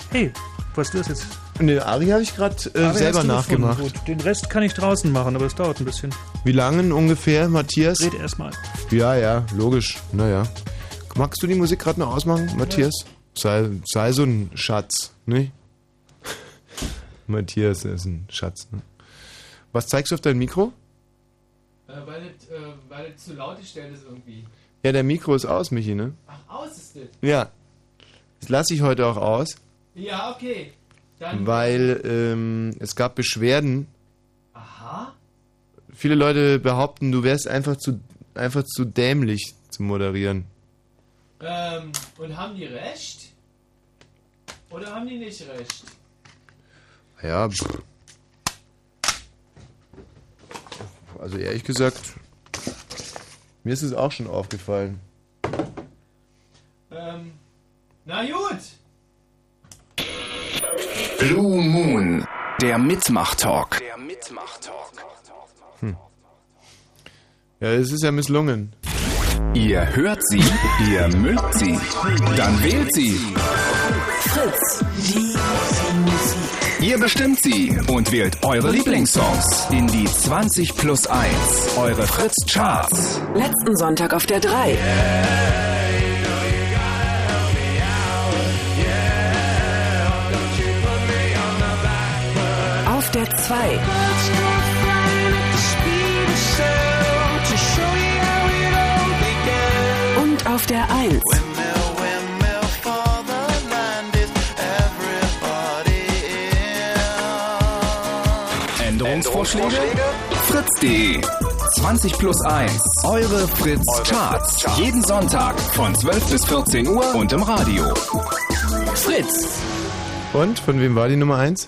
Hey, was du das jetzt? Den Ari habe ich gerade äh, selber nachgemacht. Gut, den Rest kann ich draußen machen, aber es dauert ein bisschen. Wie lange ungefähr, Matthias? Red erstmal. Ja, ja, logisch. Naja. Magst du die Musik gerade noch ausmachen, Matthias? Sei, sei so ein Schatz, ne? Matthias ist ein Schatz, ne? Was zeigst du auf dein Mikro? Äh, weil, das, äh, weil das zu laut gestellt ist irgendwie. Ja, der Mikro ist aus, Michi, ne? Ach, aus ist das. Ja. Das lasse ich heute auch aus. Ja, okay. Dann- weil ähm, es gab Beschwerden. Aha. Viele Leute behaupten, du wärst einfach zu, einfach zu dämlich zu moderieren. Ähm, und haben die recht? Oder haben die nicht recht? Ja, pff. Also ehrlich gesagt, mir ist es auch schon aufgefallen. Ähm, na gut. Blue Moon, der Mitmach-Talk. Der Mitmach-Talk. Ja, es ist ja misslungen. Ihr hört sie, ihr mögt sie, dann wählt sie. Fritz, die Musik. Ihr bestimmt sie und wählt eure Lieblingssongs in die 20 plus 1, eure Fritz Charts. Letzten Sonntag auf der 3. Auf der 2. Und auf der 1. Änderungsvorschläge? Fritz.de 20 plus 1, eure Fritz Charts. Jeden Sonntag von 12 bis 14 Uhr und im Radio. Fritz. Und, von wem war die Nummer 1?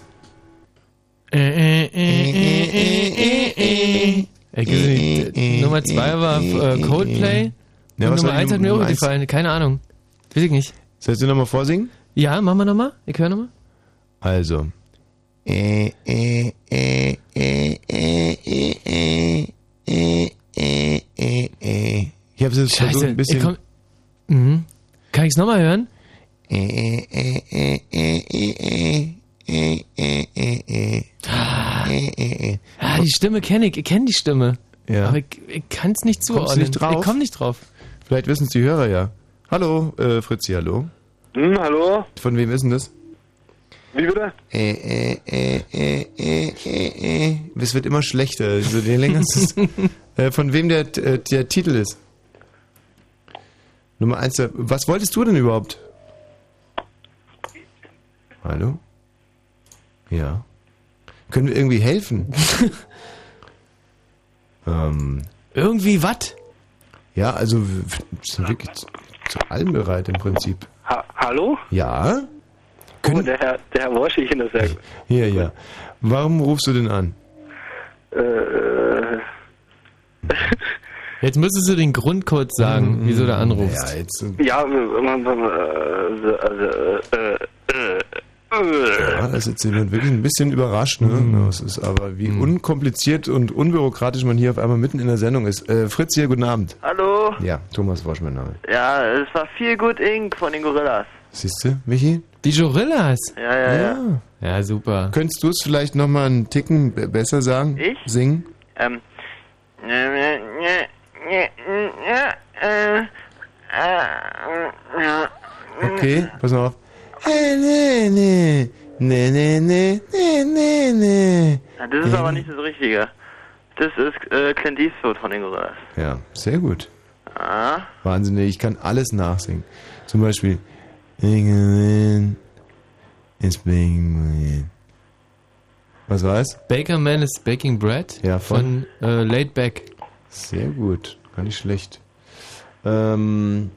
Äh, äh, äh, äh, äh, äh, äh. Ich weiß nicht, äh, Nummer 2 war äh, Coldplay. Ja, Nummer war die 1 hat mir auch eins? gefallen. Keine Ahnung. Weiß ich nicht. Sollst du nochmal vorsingen? Ja, machen wir nochmal. Ich höre nochmal. Also. Äh, äh, äh, äh, äh, äh, äh, äh, äh, äh. Ich habe es jetzt versucht ein bisschen. Ich komm, mhm. Kann ich es nochmal hören? Ah, die Stimme kenne ich. Ich kenne die Stimme. Ja. Aber ich, ich kann es nicht zuordnen. nicht drauf? Ich komme nicht drauf. Vielleicht wissen es die Hörer ja. Hallo, äh, Fritzi, hallo. Hm, hallo? Von wem ist denn das? Wie bitte? Äh, äh, äh, äh, äh, äh, äh. Es wird immer schlechter. Also, je länger es ist. äh, von wem der, äh, der Titel ist? Nummer eins. der- Was wolltest du denn überhaupt? Hallo? Ja. Können wir irgendwie helfen? ähm, Irgendwie was? ja, also wir sind wirklich zu, zu allem bereit im Prinzip. Ha hallo? Ja? Oh, der Herr, der Herr Worsche, ich das sehr gut. Hier, ja. Warum rufst du denn an? Äh, Jetzt müsstest du den Grund kurz sagen, wieso du anrufst. Ja, jetzt. ja, äh, also, äh, äh, äh, Ja, da ist jetzt jemand wirklich ein bisschen überrascht, ne? Das ist aber wie unkompliziert und unbürokratisch man hier auf einmal mitten in der Sendung ist. Äh, Fritz hier, guten Abend. Hallo? Ja, Thomas Wosch, mein Name. Ja, es war viel gut Ink von den Gorillas. Siehst du, Michi? Die Gorillas. Ja, ja, ja. Ja, super. Könntest du es vielleicht nochmal einen Ticken b- besser sagen? Ich? Singen? Ähm. äh, Ja. Okay, pass mal auf. Äh, Nee, nee, nee, nee, nee, nee, nee, nee. Ja, Das ist aber nicht das Richtige. Das ist äh, Clint Eastwood von den Gorillas. Ja, sehr gut. Ah. Wahnsinnig, ich kann alles nachsingen. Zum Beispiel. It's being Was war es? Baker Man is Baking Bread Ja, von? von äh, Laid Back. Sehr gut, gar nicht schlecht. Ähm,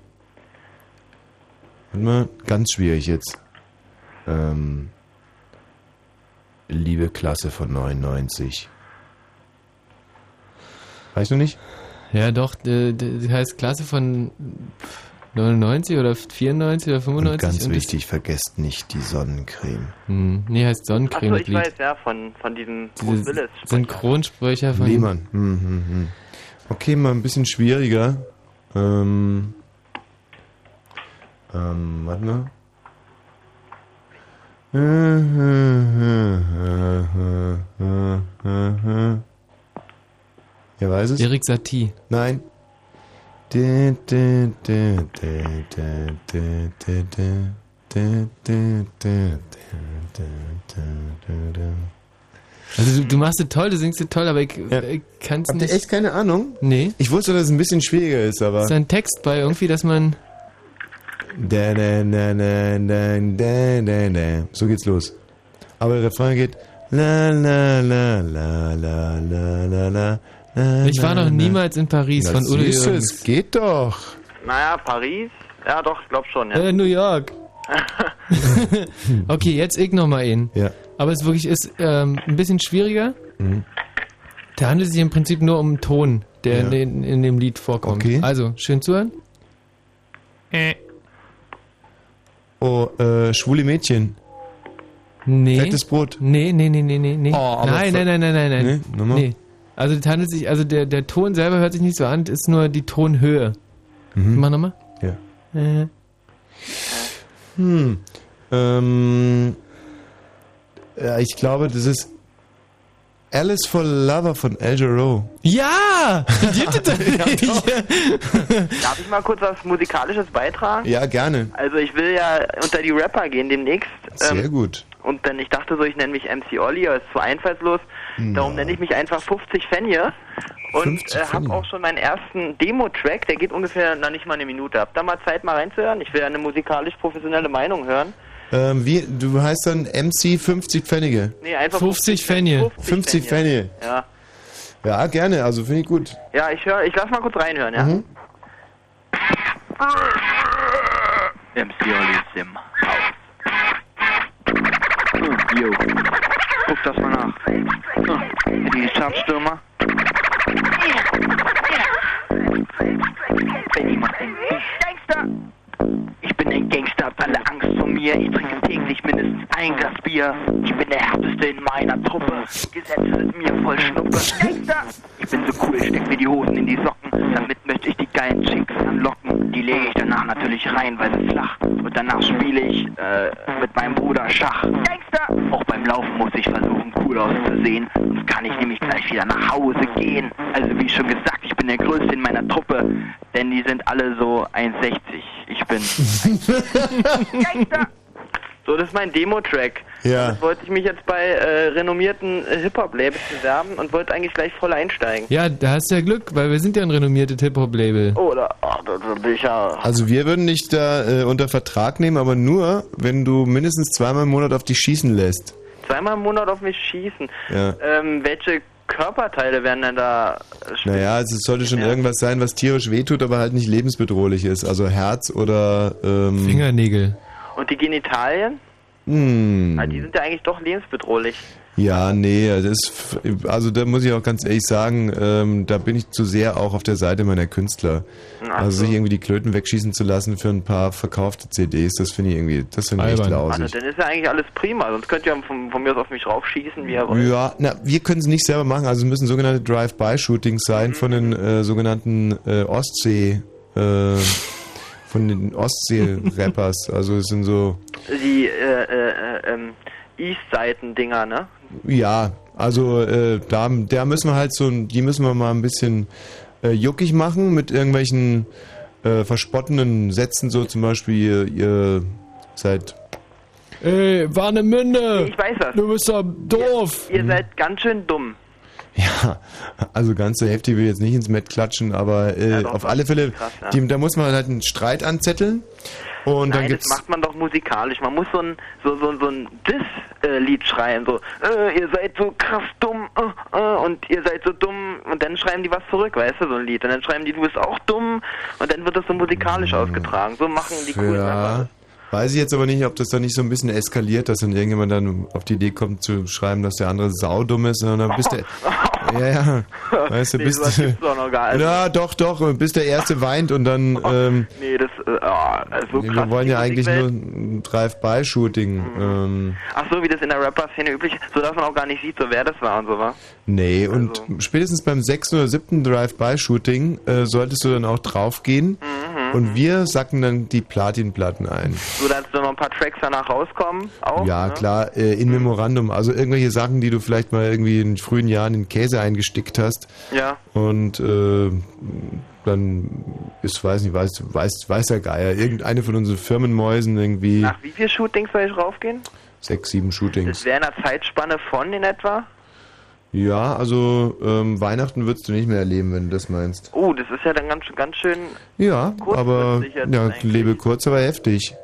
warte mal, ganz schwierig jetzt. Ähm, liebe Klasse von 99. Weißt du nicht? Ja, doch, die, die die heißt Klasse von 99 oder 94 oder 95. Und ganz und wichtig, vergesst nicht die Sonnencreme. Hm, nee, heißt Achso, Sonnencreme. ich weiß, ja, von, von diesem Willis. Synchronsprecher von Lehmann. Hm, hm, hm. Okay, mal ein bisschen schwieriger. Ähm, ähm, warte mal. Wer weiß es? Erik Satie. Nein. Also du, du machst es toll, du singst es toll, aber ich, ja. ich kann es nicht. Habt ihr echt keine Ahnung? Nee. Ich wusste, dass es ein bisschen schwieriger ist, aber. Ist da ein Text bei irgendwie, dass man. So geht's los. Aber der Refrain geht. La la la la la la la la la Ich war noch niemals in Paris Na, von Udo Jürgens. es geht doch. Naja, Paris? Ja, doch, ich glaub schon, ja. Äh, New York. okay, jetzt ich noch mal ihn. Ja. Aber es wirklich ist ähm, ein bisschen schwieriger. Mhm. Da handelt es sich im Prinzip nur um einen Ton, der Ja. in, den, in dem Lied vorkommt. Okay. Also, schön zuhören. Oh, äh, schwule Mädchen. Nee. Fettes Brot. Nee, nee, nee, nee, nee, nee. Oh, aber nein, nein, nein, nein, nein, nein. Nee, nochmal? Nee. Also es handelt sich, also der, der Ton selber hört sich nicht so an, es ist nur die Tonhöhe. Mhm. Mach nochmal. Ja. Äh. Hm. Ähm, ja, ich glaube, das ist Alice for Lover von El Jarreau. Ja! Darf ich mal kurz was Musikalisches beitragen? Ja, gerne. Also ich will ja unter die Rapper gehen demnächst. Sehr Ähm, gut. Und dann, ich dachte so, ich nenne mich MC Olli, aber ist zu einfallslos. Darum nenne ich mich einfach 50 Fenje. Und 50 äh, habe auch schon meinen ersten Demo-Track, der geht ungefähr noch nicht mal eine Minute. Habt da mal Zeit, mal reinzuhören? Ich will eine musikalisch professionelle Meinung hören. Ähm, wie, du heißt dann MC 50 Pfennige. Nee, einfach 50 Pfennige. 50 Pfennige. Ja. Ja, gerne, also finde ich gut. Ja, ich höre, ich lass mal kurz reinhören, ja? Mhm. MC Olli ist im Haus. Jo. Guck das mal nach. Hm. Die Chartstürmer. Benny macht den Gangster. Ich bin ein Gangster, habt alle Angst vor mir. Ich trinke täglich mindestens ein Glas Bier. Ich bin der härteste in meiner Truppe. Gesetze sind mir voll Schnuppe. Gangster! Ich bin so cool, steck mir die Hosen in die Socken. Damit möchte ich die geilen Chicks anlocken. Die lege ich danach natürlich rein, weil sie flach. Und danach spiele ich äh, mit meinem Bruder Schach. Gangster! Auch beim Laufen muss ich versuchen, cool auszusehen. Sonst kann ich nämlich gleich wieder nach Hause gehen. Also wie schon gesagt, ich bin der Größte in meiner Truppe. Denn die sind alle so 1,60. Ich bin Gangster! So, das ist mein Demo-Track. Ja. Jetzt wollte ich mich jetzt bei äh, renommierten äh, Hip-Hop-Labels bewerben und wollte eigentlich gleich voll einsteigen. Ja, da hast du ja Glück, weil wir sind ja ein renommiertes Hip-Hop-Label. Oh, da, oh, da, da bin ich ja. Also wir würden dich da äh, unter Vertrag nehmen, aber nur, wenn du mindestens zweimal im Monat auf dich schießen lässt. Zweimal im Monat auf mich schießen. Ja. Ähm, welche Körperteile werden denn da. Naja, also es sollte schon irgendwas sein, was tierisch wehtut, aber halt nicht lebensbedrohlich ist. Also Herz oder... Ähm, Fingernägel. Und die Genitalien? Hm. Ah, die sind ja eigentlich doch lebensbedrohlich. Ja, nee, das ist, also da muss ich auch ganz ehrlich sagen, ähm, da bin ich zu sehr auch auf der Seite meiner Künstler. Ach also so. sich irgendwie die Klöten wegschießen zu lassen für ein paar verkaufte CDs, das finde ich irgendwie, das finde ich echt Albern. Also, lausig. dann ist ja eigentlich alles prima. Sonst könnt ihr von, von mir aus auf mich raufschießen, wie ihr wollt. Ja, na, wir können es nicht selber machen, also es müssen sogenannte Drive-by-Shootings sein von den äh, sogenannten äh, Ostsee, äh, von den Ostsee-Rappers. Also es sind so, Die äh, äh, äh, ähm, East-Seiten-Dinger, ne? Ja, also äh, da, da müssen wir halt so, die müssen wir mal ein bisschen äh, juckig machen mit irgendwelchen äh, verspottenden Sätzen, so zum Beispiel ihr, ihr seid Ey, Warnemünde! Ich weiß das. Du bist doch doof! Ihr seid ganz schön dumm. Ja, also ganz so heftig will ich jetzt nicht ins Met klatschen, aber äh, doch, auf alle Fälle, krass, ja. die, da muss man halt einen Streit anzetteln und dann Nein, das gibt's macht man doch musikalisch. Man muss so ein so so so ein Diss-Lied schreien, so äh, ihr seid so krass dumm äh, äh, und ihr seid so dumm und dann schreiben die was zurück, weißt du, so ein Lied. Und dann schreiben die, du bist auch dumm und dann wird das so musikalisch ausgetragen. So machen die coolen Rapper. Weiß ich jetzt aber nicht, ob das dann nicht so ein bisschen eskaliert, dass dann irgendjemand dann auf die Idee kommt zu schreiben, dass der andere saudumm ist, sondern dann bist der Ja, ja. Weißt du, Nee, bist du. Ja, doch, doch, bis der Erste weint und dann. Ähm, Nee, das oh, so nee, krass. wir wollen ja eigentlich nur ein Drive-by-Shooting. Ähm, Ach so, wie das in der Rapper-Szene üblich ist, so dass man auch gar nicht sieht, so wer das war und so, wa? nee, und Also. spätestens beim sechsten oder siebten Drive-by-Shooting äh, solltest du dann auch draufgehen Mhm. Und wir sacken dann die Platinplatten ein. So, dass da noch ein paar Tracks danach rauskommen, auch. ja, ne? klar, äh, in Memorandum. Also irgendwelche Sachen, die du vielleicht mal irgendwie in frühen Jahren in Käse eingestickt hast. Ja. Und äh, dann ist, weiß nicht, weiß, weiß, weiß der Geier, irgendeine von unseren Firmenmäusen irgendwie Nach wie viel Shootings soll ich raufgehen? sechs, sieben Shootings. Das wäre in einer Zeitspanne von in etwa? Ja, also ähm, Weihnachten würdest du nicht mehr erleben, wenn du das meinst. Oh, das ist ja dann ganz, ganz schön. Ja, aber ja, lebe kurz, aber heftig.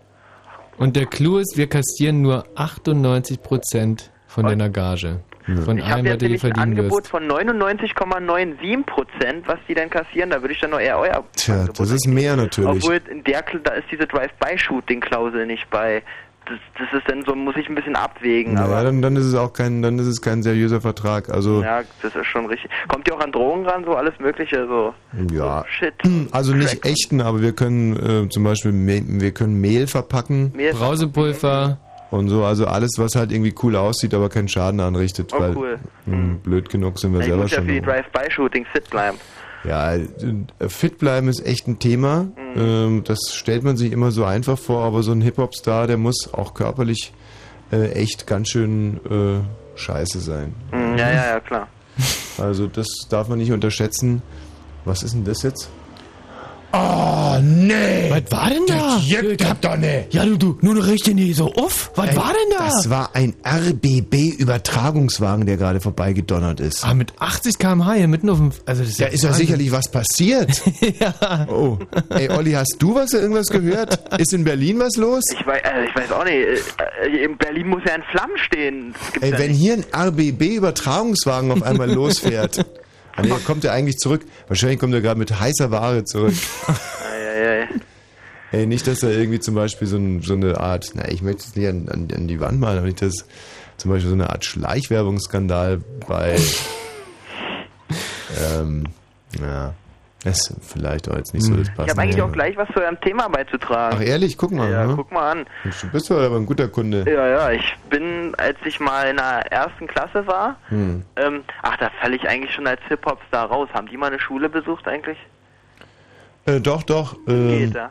Und der Clou ist, wir kassieren nur 98% von deiner Gage. Von Ich habe allem, was du dir nämlich ein verdienen Angebot wirst. von 99,97 Prozent, was die dann kassieren. Da würde ich dann noch eher euer. Tja, das ist mehr natürlich. Obwohl in der Kl- da ist diese Drive-by-Shooting-Klausel nicht bei. Das, das ist dann so, muss ich ein bisschen abwägen. Ja, aber dann, dann ist es auch kein, dann ist es kein seriöser Vertrag. Also ja, das ist schon richtig. Kommt ihr auch an Drogen ran, so alles Mögliche, so. ja, Shit. also nicht echten, aber wir können äh, zum Beispiel wir können Mehl verpacken, Mehl Brausepulver und so, also alles, was halt irgendwie cool aussieht, aber keinen Schaden anrichtet, Oh, weil cool. mh, blöd genug sind wir Ich selber muss ja schon. für die Drive-by-Shooting fit bleiben. Ja, äh, fit bleiben ist echt ein Thema. Mhm. Ähm, das stellt man sich immer so einfach vor, aber so ein Hip-Hop-Star, der muss auch körperlich äh, echt ganz schön äh, scheiße sein. Mhm, ja, ja, ja, klar. Also das darf man nicht unterschätzen. Was ist denn das jetzt? Oh, nee. Was war denn da? Das juckt doch doch nicht. Ja, du, du, nur richtig nie so uff. Was Ey, war denn da? Das war ein RBB-Übertragungswagen, der gerade vorbeigedonnert ist. Ah, mit 80 km/h hier mitten auf dem. Also das ist Da ist ja sicherlich was passiert. ja. Oh. Ey, Olli, hast du was irgendwas gehört? Ist in Berlin was los? Ich weiß, also ich weiß auch nicht. äh, äh, In Berlin muss ja in Flammen stehen. Ey, ja wenn nicht. hier ein RBB-Übertragungswagen auf einmal losfährt. Nee, kommt er eigentlich zurück? Wahrscheinlich kommt er gerade mit heißer Ware zurück. Ey, nicht, dass er irgendwie zum Beispiel so, ein, so eine Art, na, ich möchte es nicht an, an, an die Wand malen, aber nicht, dass zum Beispiel so eine Art Schleichwerbungsskandal bei, ähm, ja, das ist vielleicht auch jetzt nicht so das Ich habe Passende. eigentlich auch gleich was zu eurem Thema beizutragen. Ach ehrlich, guck mal. Ja, ne? guck mal an. Du bist doch aber ein guter Kunde. Ja, ja, ich bin, als ich mal in der ersten Klasse war, Hm. ähm, ach, da falle ich eigentlich schon als Hip-Hop-Star raus. Haben die mal eine Schule besucht eigentlich? Äh, doch, doch. Ähm, Geht, ja.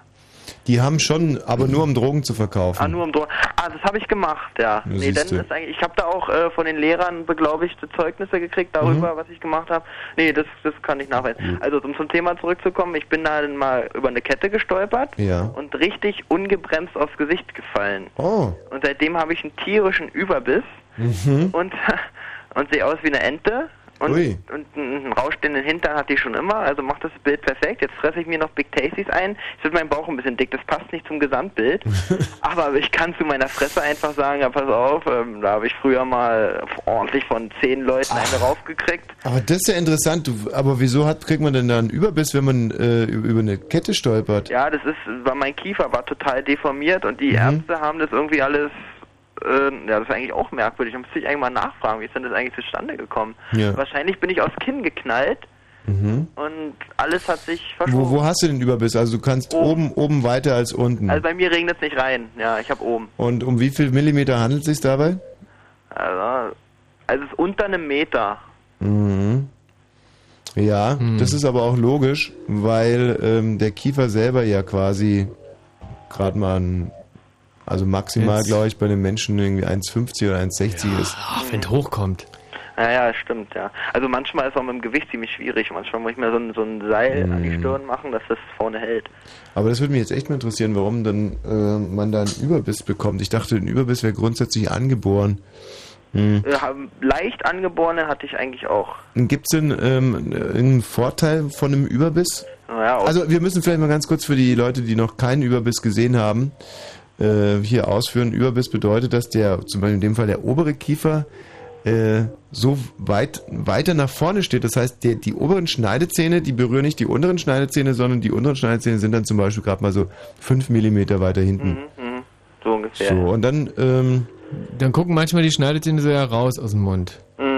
Die haben schon, aber nur um Drogen zu verkaufen. Ah, nur um Drogen. Ah, das habe ich gemacht, ja. nee, dann ist eigentlich, ich habe da auch äh, von den Lehrern beglaubigte Zeugnisse gekriegt darüber, Mhm. was ich gemacht habe. Nee, das, das kann ich nachweisen. Also, um zum Thema zurückzukommen, ich bin da dann mal über eine Kette gestolpert Ja. und richtig ungebremst aufs Gesicht gefallen. Oh. Und seitdem habe ich einen tierischen Überbiss Mhm. und, und sehe aus wie eine Ente. Und, Ui. und einen rausstehenden Hintern hatte ich schon immer, also macht das Bild perfekt. Jetzt fresse ich mir noch Big Tasties ein. Jetzt wird mein Bauch ein bisschen dick, das passt nicht zum Gesamtbild. Aber ich kann zu meiner Fresse einfach sagen, ja pass auf, ähm, da habe ich früher mal ordentlich von zehn Leuten eine raufgekriegt. Aber das ist ja interessant. Du, aber wieso hat, kriegt man denn da einen Überbiss, wenn man äh, über eine Kette stolpert? Ja, das ist, weil mein Kiefer war total deformiert und die Mhm. Ärzte haben das irgendwie alles, äh, ja, das ist eigentlich auch merkwürdig. Da müsste ich eigentlich mal nachfragen, wie ist denn das eigentlich zustande gekommen? Ja. Wahrscheinlich bin ich aufs Kinn geknallt Mhm. und alles hat sich verschoben. Wo, wo hast du den Überbiss? Also du kannst oben, oben weiter als unten. Also bei mir regnet es nicht rein. Ja, ich habe oben. Und um wie viel Millimeter handelt es sich dabei? Also, also es ist unter einem Meter. Mhm. Ja, das ist aber auch logisch, weil ähm, der Kiefer selber ja quasi gerade mal ein, also maximal, glaube ich, bei einem Menschen irgendwie 1,50 oder 1,60 ist. Ach, wenn es hochkommt. Ja, ja, stimmt, ja. Also manchmal ist es auch mit dem Gewicht ziemlich schwierig. Manchmal muss ich mir so ein, so ein Seil an Mhm. die Stirn machen, dass das vorne hält. Aber das würde mich jetzt echt mal interessieren, warum dann äh, man da einen Überbiss bekommt. Ich dachte, ein Überbiss wäre grundsätzlich angeboren. Hm. Haben- leicht angeborene hatte ich eigentlich auch. Gibt es denn ähm, irgendeinen Vorteil von einem Überbiss? Naja, auch Also wir müssen vielleicht mal ganz kurz für die Leute, die noch keinen Überbiss gesehen haben, äh, hier ausführen. Überbiss bedeutet, dass der, zum Beispiel in dem Fall der obere Kiefer, äh, so weit weiter nach vorne steht. Das heißt, der, die oberen Schneidezähne, die berühren nicht die unteren Schneidezähne, sondern die unteren Schneidezähne sind dann zum Beispiel gerade mal so 5 Millimeter weiter hinten. mhm, so ungefähr. So, und dann, ähm, Dann gucken manchmal die Schneidezähne so heraus aus dem Mund. Mhm.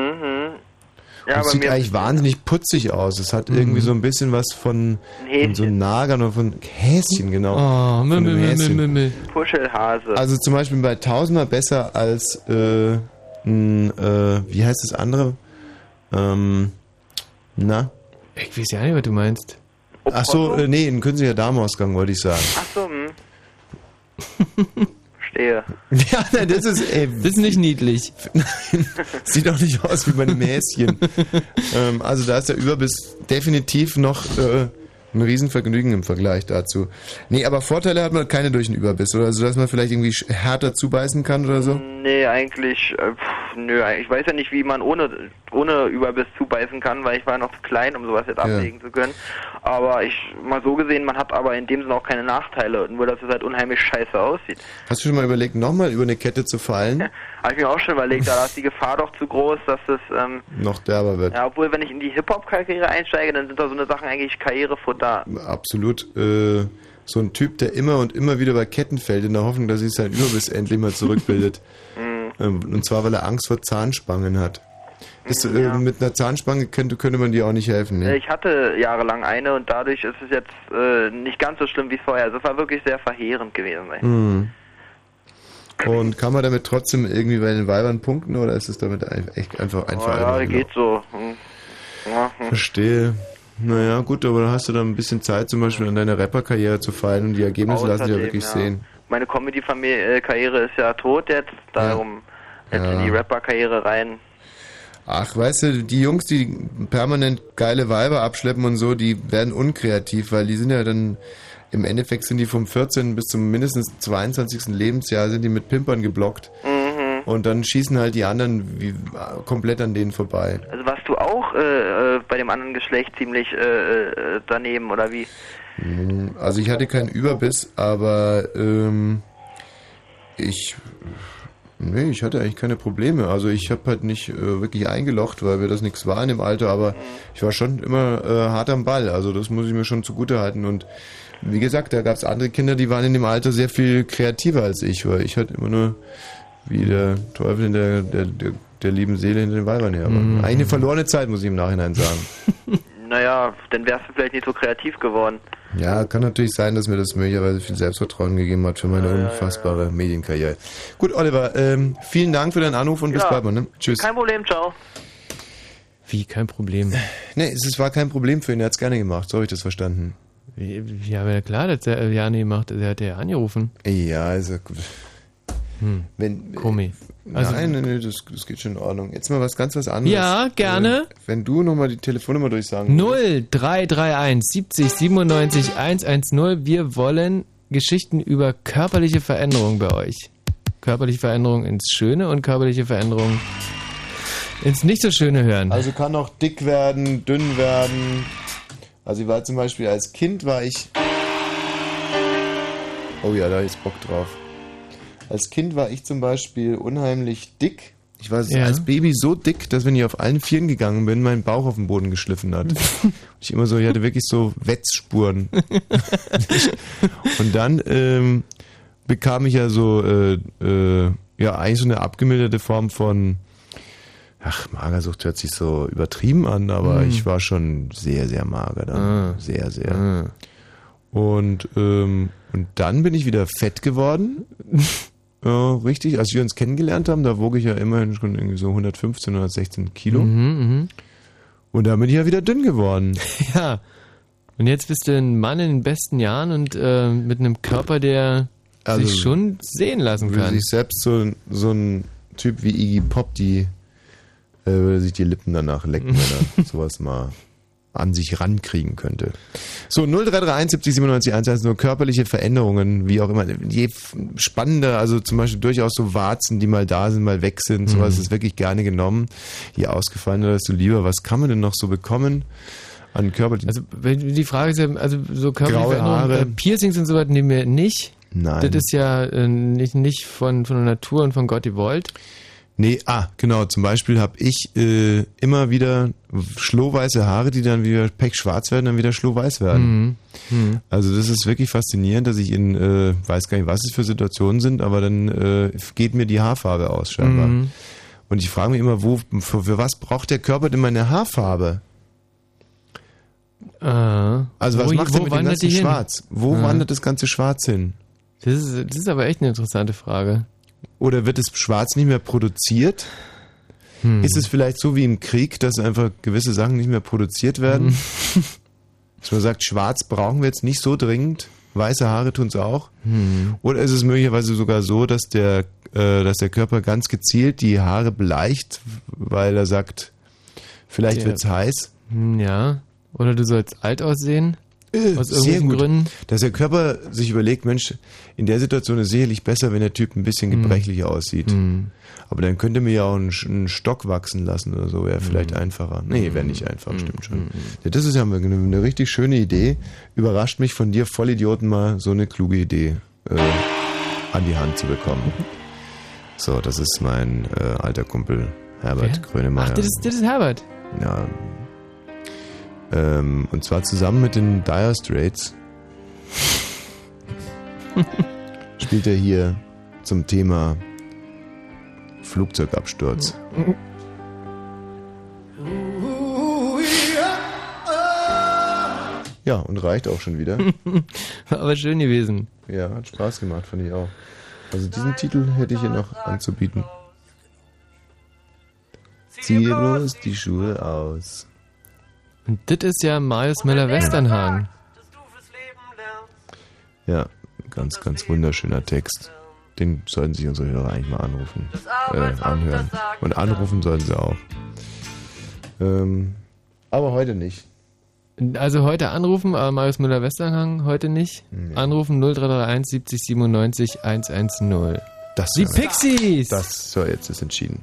Ja, das sieht eigentlich wahnsinnig putzig aus. Es hat irgendwie so ein bisschen was von, von so Nagern oder von Häschen, genau. Oh, einem Mimmel, Häschen. Mimmel. Puschelhase. Also zum Beispiel bei tausendmal besser als, äh, ein, äh, wie heißt das andere? Ähm, na? Ich weiß ja nicht, was du meinst. Ach so, äh, nee, ein künstlicher Darmausgang wollte ich sagen. Ach so, hm. Verstehe. Ja, nein, das ist, ey, Das ist nicht niedlich. sieht auch nicht aus wie bei einem Häschen. ähm, also da ist der Überbiss definitiv noch äh, ein Riesenvergnügen im Vergleich dazu. Nee, aber Vorteile hat man keine durch den Überbiss, oder? Also, dass man vielleicht irgendwie härter zubeißen kann oder so? Nee, eigentlich, äh, pff, nö, ich weiß ja nicht, wie man ohne, ohne Überbiss zubeißen kann, weil ich war noch zu klein, um sowas jetzt ablegen zu können. Aber ich, mal so gesehen, man hat aber in dem Sinne auch keine Nachteile, nur dass es halt unheimlich scheiße aussieht. Hast du schon mal überlegt, nochmal über eine Kette zu fallen? Habe ich mir auch schon überlegt, da ist die Gefahr doch zu groß, dass es, ähm, Noch derber wird. ja, obwohl, wenn ich in die Hip-Hop-Karriere einsteige, dann sind da so eine Sachen eigentlich Karrierefutter. Absolut. Äh, so ein Typ, der immer und immer wieder bei Ketten fällt, in der Hoffnung, dass sich sein Überbiss endlich mal zurückbildet. Ähm, Und zwar, weil er Angst vor Zahnspangen hat. Ist, äh, Mit einer Zahnspange könnte, könnte man dir auch nicht helfen. Äh, Ne? Ich hatte jahrelang eine und dadurch ist es jetzt äh, nicht ganz so schlimm wie vorher. Also es war wirklich sehr verheerend gewesen. ey. Und kann man damit trotzdem irgendwie bei den Weibern punkten oder ist es damit echt einfach Oh, einfach ja, einfach geht so. Hm. Ja, hm. Verstehe. Naja, gut, aber dann hast du dann ein bisschen Zeit, zum Beispiel an deiner Rapper-Karriere zu feilen und die Ergebnisse lassen sich ja Außerdem, wirklich ja. sehen. Meine Comedy-Karriere ist ja tot jetzt, darum jetzt Ja. in die Rapper-Karriere rein. Ach, weißt du, die Jungs, die permanent geile Weiber abschleppen und so, die werden unkreativ, weil die sind ja dann, im Endeffekt sind die vom 14. bis zum mindestens 22. Lebensjahr sind die mit Pimpern geblockt. Mhm. Und dann schießen halt die anderen wie, komplett an denen vorbei. Also warst du auch äh, äh, bei dem anderen Geschlecht ziemlich äh, äh, daneben oder wie? Mm, Also ich hatte keinen Überbiss, aber ähm, ich nee, ich hatte eigentlich keine Probleme. Also ich habe halt nicht äh, wirklich eingelocht, weil mir das nichts war in dem Alter, aber ich war schon immer äh, hart am Ball. Also das muss ich mir schon zugute halten. Und wie gesagt, da gab es andere Kinder, die waren in dem Alter sehr viel kreativer als ich, weil ich halt immer nur wie der Teufel in der, der, der, der lieben Seele hinter den Weibern her war. Mhm. Eigentlich eine verlorene Zeit, muss ich im Nachhinein sagen. Naja, dann wärst du vielleicht nicht so kreativ geworden. Ja, kann natürlich sein, dass mir das möglicherweise viel Selbstvertrauen gegeben hat für meine unfassbare Medienkarriere. Gut, Oliver, ähm, vielen Dank für deinen Anruf und bis Ja. bald mal. Ne? Tschüss. Kein Problem, ciao. Wie, kein Problem. Nee, es es war kein Problem für ihn, er hat es gerne gemacht, so habe ich das verstanden. Ja, aber klar, das hat der Jani gemacht, der hat ja angerufen. Ja, also. Hm. Wenn, Komisch. Also- nein, nein, nein, das, das geht schon in Ordnung. Jetzt mal was ganz was anderes. Ja, gerne. Äh, wenn du nochmal die Telefonnummer durchsagen 0331 70 97 110. Wir wollen Geschichten über körperliche Veränderungen bei euch. Körperliche Veränderungen ins Schöne und körperliche Veränderungen ins nicht so Schöne hören. Also kann auch dick werden, dünn werden. Also ich war zum Beispiel als Kind war ich. Oh ja, da ist Bock drauf. Als Kind war ich zum Beispiel unheimlich dick. Ich war Ja. als Baby so dick, dass wenn ich auf allen Vieren gegangen bin, mein Bauch auf den Boden geschliffen hat. Und ich immer so, ich hatte wirklich so Wetzspuren. Und dann ähm, bekam ich ja so, äh, äh, ja, eigentlich so eine abgemilderte Form von, ach, Magersucht hört sich so übertrieben an, aber Mhm. ich war schon sehr, sehr mager dann. Ah. Sehr, sehr. Ah. Und, ähm, und dann bin ich wieder fett geworden. Ja, richtig, als wir uns kennengelernt haben, da wog ich ja immerhin schon irgendwie so 115, 116 Kilo. Mhm, mhm. Und da bin ich ja wieder dünn geworden. Ja. Und jetzt bist du ein Mann in den besten Jahren und äh, mit einem Körper, der Also, sich schon sehen lassen kann. sich selbst so, so ein Typ wie Iggy Pop, die äh, würde sich die Lippen danach lecken, wenn er sowas mal an sich rankriegen könnte. So, 0331 70 97 110, nur körperliche Veränderungen, wie auch immer. Je spannender, also zum Beispiel durchaus so Warzen, die mal da sind, mal weg sind, sowas Mhm. ist wirklich gerne genommen. Je ausgefallener, desto lieber. Was kann man denn noch so bekommen an körperlichen... Also die Frage ist ja, also so körperliche Graue Veränderungen, Haare. äh, Piercings und so weiter nehmen wir nicht. Nein. Das ist ja äh, nicht, nicht von, von der Natur und von Gott gewollt. Nee, ah, genau. Zum Beispiel habe ich äh, immer wieder schlohweiße Haare, die dann wieder pechschwarz werden, dann wieder schlohweiß werden. Mhm. Mhm. Also das ist wirklich faszinierend, dass ich in, äh, weiß gar nicht, was es für Situationen sind, aber dann äh, geht mir die Haarfarbe aus scheinbar. Mhm. Und ich frage mich immer, wo, für, für was braucht der Körper denn meine Haarfarbe? Ah. Also was Wo- macht er mit dem wandert ganzen? Schwarz? Wo wandert das ganze Schwarz hin? Das ist, das ist aber echt eine interessante Frage. Oder wird das Schwarz nicht mehr produziert? Hm. Ist es vielleicht so wie im Krieg, dass einfach gewisse Sachen nicht mehr produziert werden? Hm. Dass man sagt, Schwarz brauchen wir jetzt nicht so dringend, weiße Haare tun es auch. Hm. Oder ist es möglicherweise sogar so, dass der, äh, dass der Körper ganz gezielt die Haare bleicht, weil er sagt, vielleicht Der- wird's heiß? Hm, Ja. Oder du sollst alt aussehen. Aus Sehr irgendwelchen gut. Gründen. Dass der Körper sich überlegt, Mensch, in der Situation ist sicherlich besser, wenn der Typ ein bisschen Hm. gebrechlicher aussieht. Aber dann könnte mir ja auch einen, einen Stock wachsen lassen oder so, wäre vielleicht Hm. einfacher. Nee, wäre nicht einfach, stimmt schon. Ja, das ist ja eine, eine richtig schöne Idee. Überrascht mich von dir, Vollidioten, mal so eine kluge Idee äh, an die Hand zu bekommen. So, das ist mein äh, alter Kumpel Herbert Wer? Grönemeyer. Ach, das ist, das ist Herbert. Ja. Ähm, und zwar zusammen mit den Dire Straits spielt er hier zum Thema Flugzeugabsturz. Ja, und reicht auch schon wieder. Aber schön gewesen. Ja, hat Spaß gemacht, fand ich auch. Also diesen Titel hätte ich hier noch anzubieten. Ziehe bloß die Schuhe aus. Und das ist ja Marius Müller-Westernhagen. Ja, ganz, ganz wunderschöner Text. Den sollten sich unsere Hörer eigentlich mal anrufen, äh, anhören. Und anrufen sollen sie auch. Ähm, aber heute nicht. Also heute anrufen, aber Marius Müller-Westernhagen heute nicht. Anrufen 0331 70 97 110. Das Die Pixies! Das, so, jetzt ist entschieden.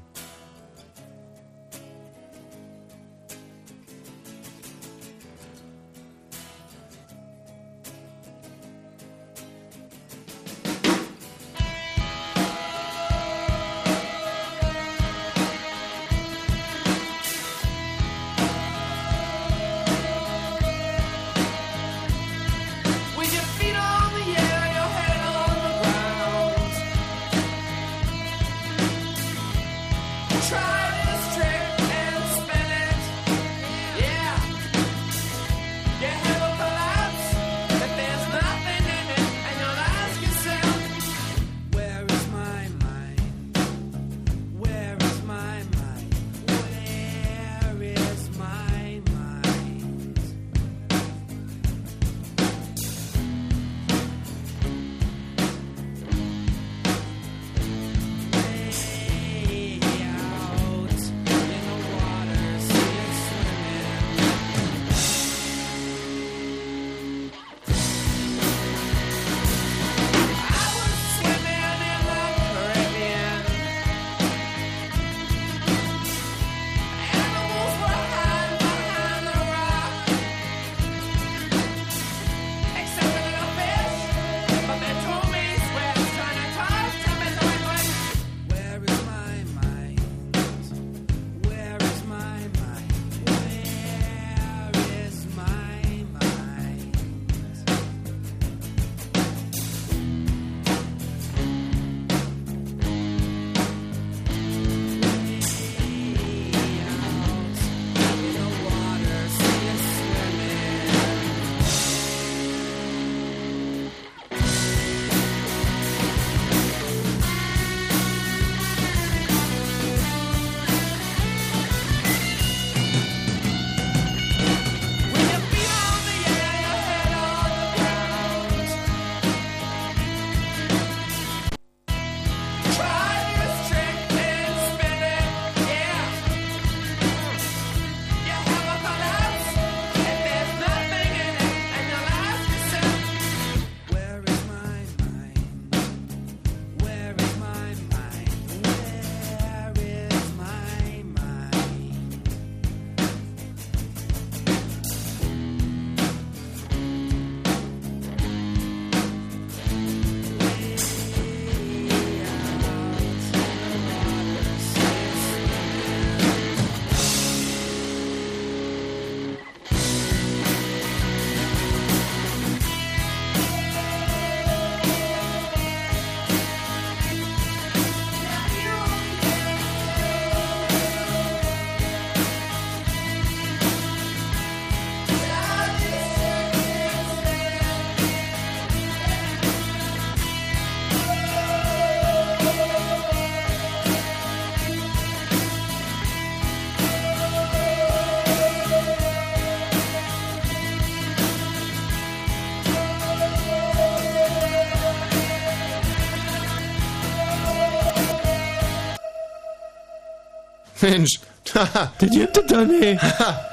Mensch, das gibt es doch nicht.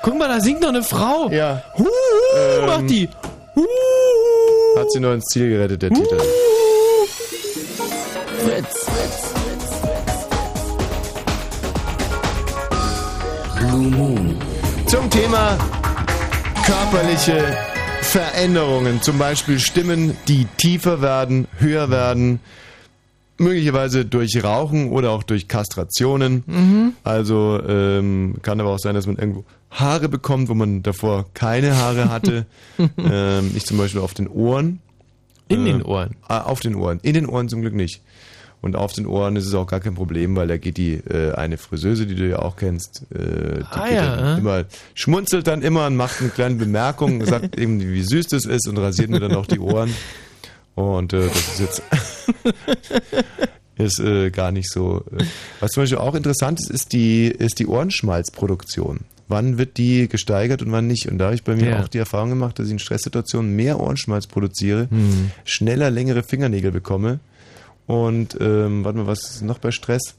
Guck mal, da singt noch eine Frau. Ja. Huhu, Ähm. macht die. Hat sie noch ins Ziel gerettet, der Titel. Fritz. Blue Moon. Zum Thema körperliche Veränderungen, zum Beispiel Stimmen, die tiefer werden, höher werden, möglicherweise durch Rauchen oder auch durch Kastrationen. Mhm. Also ähm, kann aber auch sein, dass man irgendwo Haare bekommt, wo man davor keine Haare hatte. ähm, ich zum Beispiel auf den Ohren. In den Ähm, Ohren? Ah, auf den Ohren. In den Ohren zum Glück nicht. Und auf den Ohren ist es auch gar kein Problem, weil da geht die äh, eine Friseuse, die du ja auch kennst, äh, die Ah, geht ja, dann äh? immer, schmunzelt dann immer und macht eine kleine Bemerkung, sagt eben, wie süß das ist und rasiert mir dann auch die Ohren. Und äh, das ist jetzt ist äh, gar nicht so. Äh. Was zum Beispiel auch interessant ist, ist die, ist die Ohrenschmalzproduktion. Wann wird die gesteigert und wann nicht? Und da habe ich bei mir Ja. auch die Erfahrung gemacht, dass ich in Stresssituationen mehr Ohrenschmalz produziere, Mhm. schneller längere Fingernägel bekomme. Und ähm, warte mal, was ist noch bei Stress?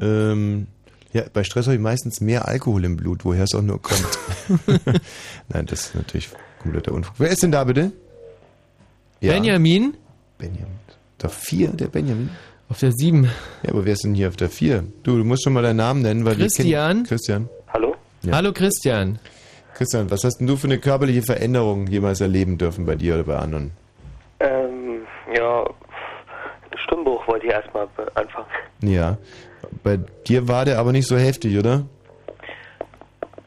Ähm, ja, bei Stress habe ich meistens mehr Alkohol im Blut, woher es auch nur kommt. Nein, das ist natürlich kompletter Unfug. Wer ist denn da bitte? Ja. Benjamin? Benjamin. Der vier, der Benjamin? Auf der sieben. Ja, aber wer ist denn hier auf der vier? Du, du musst schon mal deinen Namen nennen, weil wir Christian? Christian. Hallo? Ja. Hallo Christian. Christian, was hast denn du für eine körperliche Veränderung jemals erleben dürfen bei dir oder bei anderen? Ähm, ja, Stimmbruch wollte ich erstmal anfangen. Ja. Bei dir war der aber nicht so heftig, oder?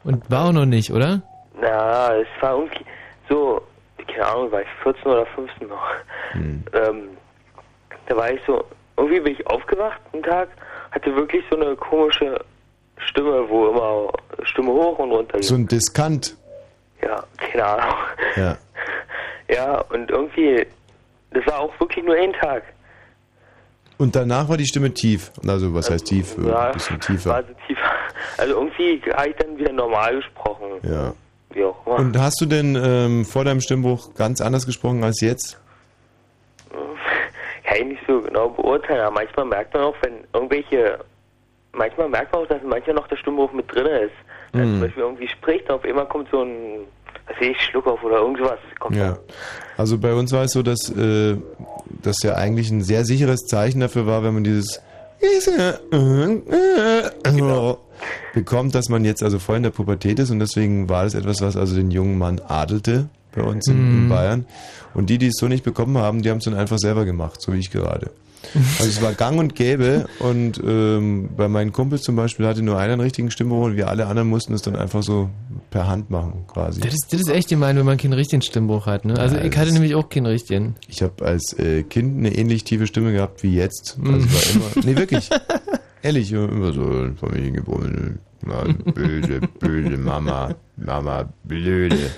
Und war auch noch nicht, oder? Na, es war irgendwie so, keine Ahnung, war ich 14 oder 15 noch. Hm. Ähm, da war ich so, irgendwie bin ich aufgewacht einen Tag, hatte wirklich so eine komische Stimme, wo immer Stimme hoch und runter ging. So ein Diskant. Ja, keine Ahnung. Ja. Ja, und irgendwie, das war auch wirklich nur ein Tag. Und danach war die Stimme tief. Also, was heißt tief? Ja, Ein bisschen tiefer. War so tiefer. Also irgendwie habe ich dann wieder normal gesprochen. Ja. Wie auch immer. Und hast du denn ähm, vor deinem Stimmbruch ganz anders gesprochen als jetzt? Kann ich nicht so genau beurteilen, aber manchmal merkt man auch, wenn irgendwelche, manchmal merkt man auch, dass manchmal noch der Stimmbruch mit drin ist. Dass Hm. zum Beispiel irgendwie spricht, auf einmal kommt so ein, was ich, Schluck auf oder irgendwas. Kommt Ja. Also bei uns war es so, dass äh, das ja eigentlich ein sehr sicheres Zeichen dafür war, wenn man dieses bekommt, dass man jetzt also voll in der Pubertät ist und deswegen war das etwas, was also den jungen Mann adelte bei uns in, in Mhm. Bayern. Und die, die es so nicht bekommen haben, die haben es dann einfach selber gemacht, so wie ich gerade. Also es war gang und gäbe und ähm, bei meinen Kumpels zum Beispiel hatte nur einer einen richtigen Stimmbruch und wir alle anderen mussten es dann einfach so per Hand machen quasi. Das ist, das ist echt gemein, wenn man keinen richtigen Stimmbruch hat. Ne? Also Ja, ich hatte nämlich auch keinen richtigen. Ich habe als äh, Kind eine ähnlich tiefe Stimme gehabt wie jetzt. Also Mhm. war immer, nee, wirklich. Ehrlich, immer so Familiengebäude. Na, böse, böse Mama, Mama, blöde.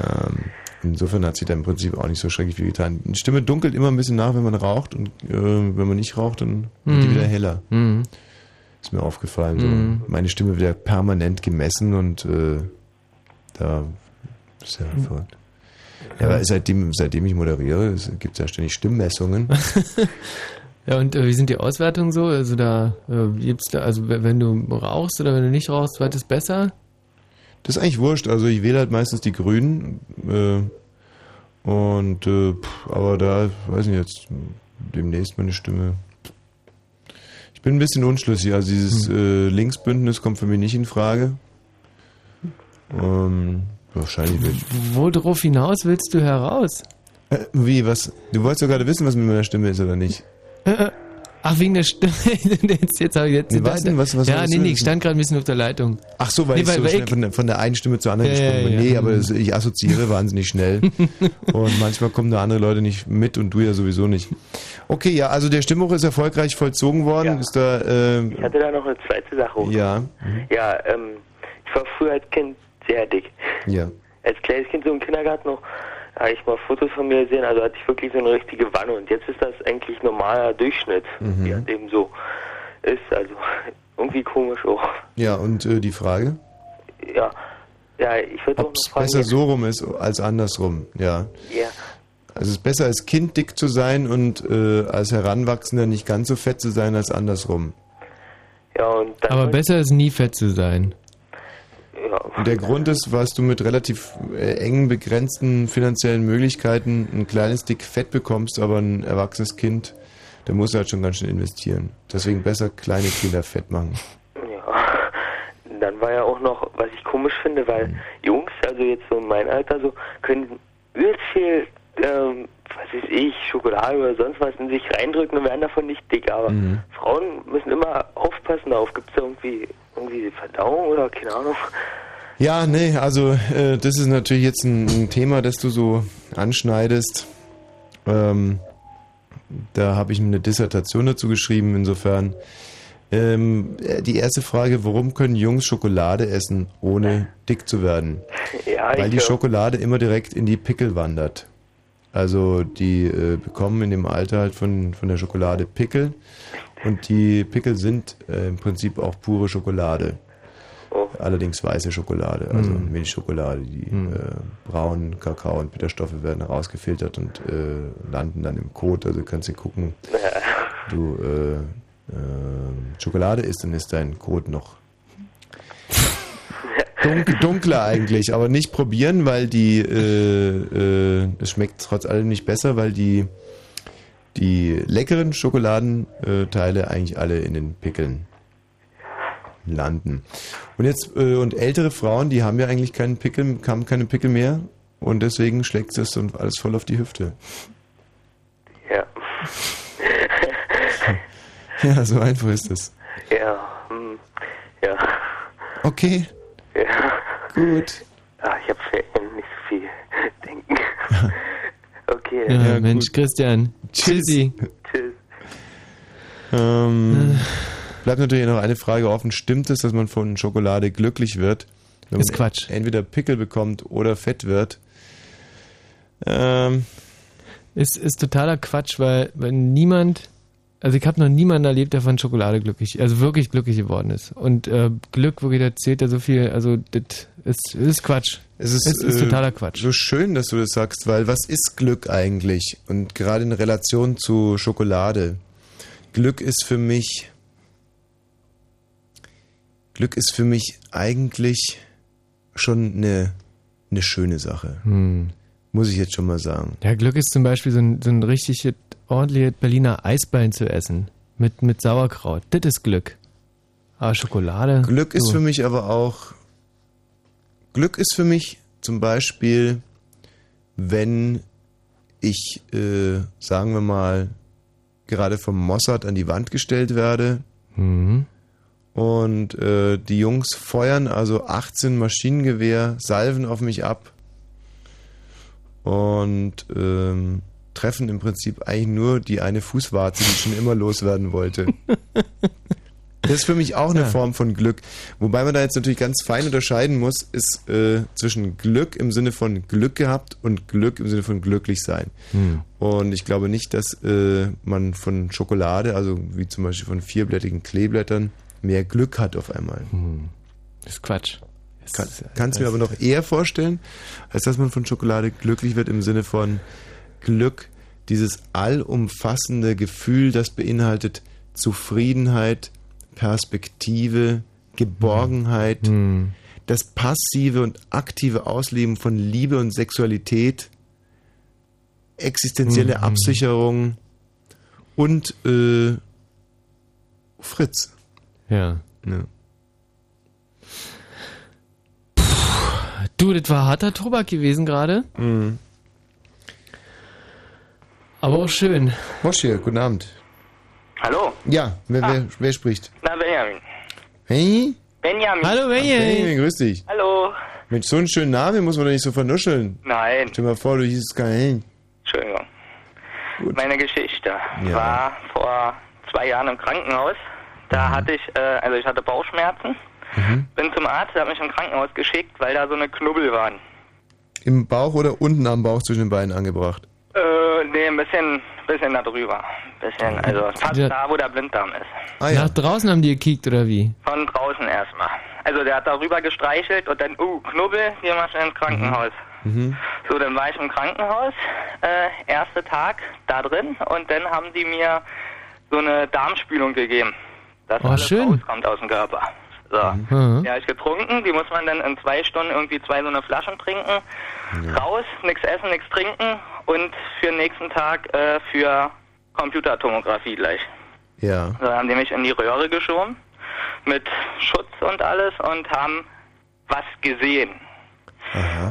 Ähm, insofern hat sich da im Prinzip auch nicht so schrecklich viel getan. Die Stimme dunkelt immer ein bisschen nach, wenn man raucht und äh, wenn man nicht raucht, dann wird die Mhm. wieder heller. Mhm. Ist mir aufgefallen. So. Mhm. Meine Stimme wird ja permanent gemessen und äh, da ist ja verrückt. Ja, aber seitdem, seitdem ich moderiere, gibt es ja ständig Stimmmessungen. Ja, und äh, wie sind die Auswertungen so? Also da äh, gibt's da, also wenn du rauchst oder wenn du nicht rauchst, was ist besser? Das ist eigentlich wurscht. Also ich wähle halt meistens die Grünen. Äh, und äh, pff, aber da, weiß nicht jetzt, demnächst meine Stimme. Ich bin ein bisschen unschlüssig. Also dieses äh, Linksbündnis kommt für mich nicht in Frage. Ähm, wahrscheinlich wird. Wo drauf hinaus willst du heraus? Äh, wie, was? Du wolltest doch gerade wissen, was mit meiner Stimme ist, oder nicht? Ach, wegen der Stimme. jetzt jetzt habe ich jetzt. Nee, was denn? Was- was ja, nee, nee, ich stand gerade ein bisschen auf der Leitung. Ach so, weil Nee, ich so weil schnell ich- von, der, von der einen Stimme zur anderen Ja, gesprungen bin. ja, Nee, ja. aber das, ich assoziiere wahnsinnig schnell. und manchmal kommen da andere Leute nicht mit und du ja sowieso nicht. Okay, ja, also der Stimmbruch ist erfolgreich vollzogen worden. Ist da, äh, Ich hatte da noch eine zweite Sache. ja, Ja, ähm, ich war früher als Kind sehr dick. ja. Als kleines Kind so im Kindergarten noch, habe ich mal Fotos von mir gesehen, also hatte ich wirklich so eine richtige Wanne und jetzt ist das eigentlich normaler Durchschnitt, Mhm. wie das eben so ist, also irgendwie komisch auch. Ja, und äh, die Frage? Ja, ja, ich würde auch noch fragen, Besser so rum ist als andersrum, ja. ja, Also es ist besser als Kind dick zu sein und äh, als Heranwachsender nicht ganz so fett zu sein als andersrum. ja und dann Aber besser ist nie fett zu sein. Und der Grund ist, was du mit relativ äh, engen, begrenzten finanziellen Möglichkeiten ein kleines Dick Fett bekommst, aber ein erwachsenes Kind, da musst du halt schon ganz schön investieren. Deswegen besser kleine Kinder fett machen. Ja. Dann war ja auch noch, was ich komisch finde, weil Mhm. Jungs, also jetzt so in meinem Alter, so können übelst viel, ähm, was weiß ich, Schokolade oder sonst was in sich reindrücken und werden davon nicht dick. Aber Mhm. Frauen müssen immer aufpassen darauf. Gibt es da irgendwie, irgendwie Verdauung oder keine Ahnung? Ja, nee, also äh, das ist natürlich jetzt ein, ein Thema, das du so anschneidest. Ähm, da habe ich eine Dissertation dazu geschrieben, insofern. Ähm, äh, die erste Frage, warum können Jungs Schokolade essen, ohne dick zu werden? Ja, Weil die Schokolade immer direkt in die Pickel wandert. Also die äh, bekommen in dem Alter halt von, von der Schokolade Pickel und die Pickel sind äh, im Prinzip auch pure Schokolade. Allerdings weiße Schokolade, also Mhm. Milchschokolade. Die äh, braunen Kakao und Bitterstoffe werden rausgefiltert und äh, landen dann im Kot. Also kannst du gucken, du äh, äh, Schokolade isst, dann ist dein Kot noch Dunkel, dunkler eigentlich, aber nicht probieren, weil die, äh, äh, es schmeckt trotz allem nicht besser, weil die, die leckeren Schokoladenteile eigentlich alle in den Pickeln landen. Und jetzt, äh, und ältere Frauen, die haben ja eigentlich keinen Pickel, haben keine Pickel mehr und deswegen schlägt es und alles voll auf die Hüfte. Ja. Ja, so einfach ist es. Ja, hm, ja, Okay, ja. gut. Ah, ich habe Ferien, nicht so viel denken. Okay. Ja, Mensch, Christian. Tschüssi. Tschüss. Ähm, bleibt natürlich noch eine Frage offen. Stimmt es, dass man von Schokolade glücklich wird? Wenn Ist man Quatsch. Entweder Pickel bekommt oder fett wird. Ähm, Ist, ist totaler Quatsch, weil, weil niemand, also ich habe noch niemanden erlebt, der von Schokolade glücklich, also wirklich glücklich geworden ist. Und äh, Glück, wirklich, da zählt ja so viel, also das ist, ist Quatsch. es ist, es ist äh, totaler Quatsch. So schön, dass du das sagst, weil was ist Glück eigentlich? Und gerade in Relation zu Schokolade. Glück ist für mich. Glück ist für mich eigentlich schon eine, eine schöne Sache. Hm. Muss ich jetzt schon mal sagen. Ja, Glück ist zum Beispiel so ein, so ein richtig ordentliches Berliner Eisbein zu essen. Mit, mit Sauerkraut. Das ist Glück. Aber Schokolade. Glück ist für mich aber auch. Glück ist für mich zum Beispiel, wenn ich, äh, sagen wir mal, gerade vom Mossad an die Wand gestellt werde Mhm. und äh, die Jungs feuern also 18 Maschinengewehr, Salven auf mich ab und ähm, treffen im Prinzip eigentlich nur die eine Fußwarze, die ich schon immer loswerden wollte. Das ist für mich auch eine Ja. Form von Glück. Wobei man da jetzt natürlich ganz fein unterscheiden muss, ist äh, zwischen Glück im Sinne von Glück gehabt und Glück im Sinne von glücklich sein. Hm. Und ich glaube nicht, dass äh, man von Schokolade, also wie zum Beispiel von vierblättigen Kleeblättern, mehr Glück hat auf einmal. Das ist Quatsch. Kann, kannst du mir aber noch eher vorstellen, als dass man von Schokolade glücklich wird im Sinne von Glück, dieses allumfassende Gefühl, das beinhaltet Zufriedenheit, Perspektive, Geborgenheit, das passive und aktive Ausleben von Liebe und Sexualität, existenzielle Mhm. Absicherung und äh, Fritz. Ja. Ja. Du, das war harter Tobak gewesen gerade. Mhm. Aber auch schön. Moschir, guten Abend. Hallo? Ja, wer, Ah. wer, wer spricht? Na, Benjamin. Hey? Benjamin. Hallo, Benjamin, grüß dich. Hallo. Mit so einem schönen Namen muss man doch nicht so vernuscheln. Nein, Stell dir mal vor, du hießest kein Entschuldigung. Meine Geschichte Ja. war vor zwei Jahren im Krankenhaus. Da Mhm. hatte ich, äh, also ich hatte Bauchschmerzen. Bin zum Arzt, der hat mich im Krankenhaus geschickt, weil da so eine Knubbel waren. Im Bauch oder unten am Bauch zwischen den Beinen angebracht? Äh, nee, ein bisschen, bisschen da drüber. Bisschen, also fast Ja. da, wo der Blinddarm ist. Ah Nach draußen haben die gekickt, oder wie? Von draußen erstmal. Also der hat darüber gestreichelt und dann, uh, Knubbel, geh mal schnell ins Krankenhaus. Mhm. So, dann war ich im Krankenhaus, äh, erster Tag da drin und dann haben die mir so eine Darmspülung gegeben, dass Oh, alles schön. rauskommt aus dem Körper. So, Mhm. die habe ich getrunken. Die muss man dann in zwei Stunden irgendwie zwei so eine Flaschen trinken. Raus, nichts essen, nichts trinken und für den nächsten Tag äh, für Computertomographie gleich. Ja. So, haben die mich in die Röhre geschoben mit Schutz und alles und haben was gesehen.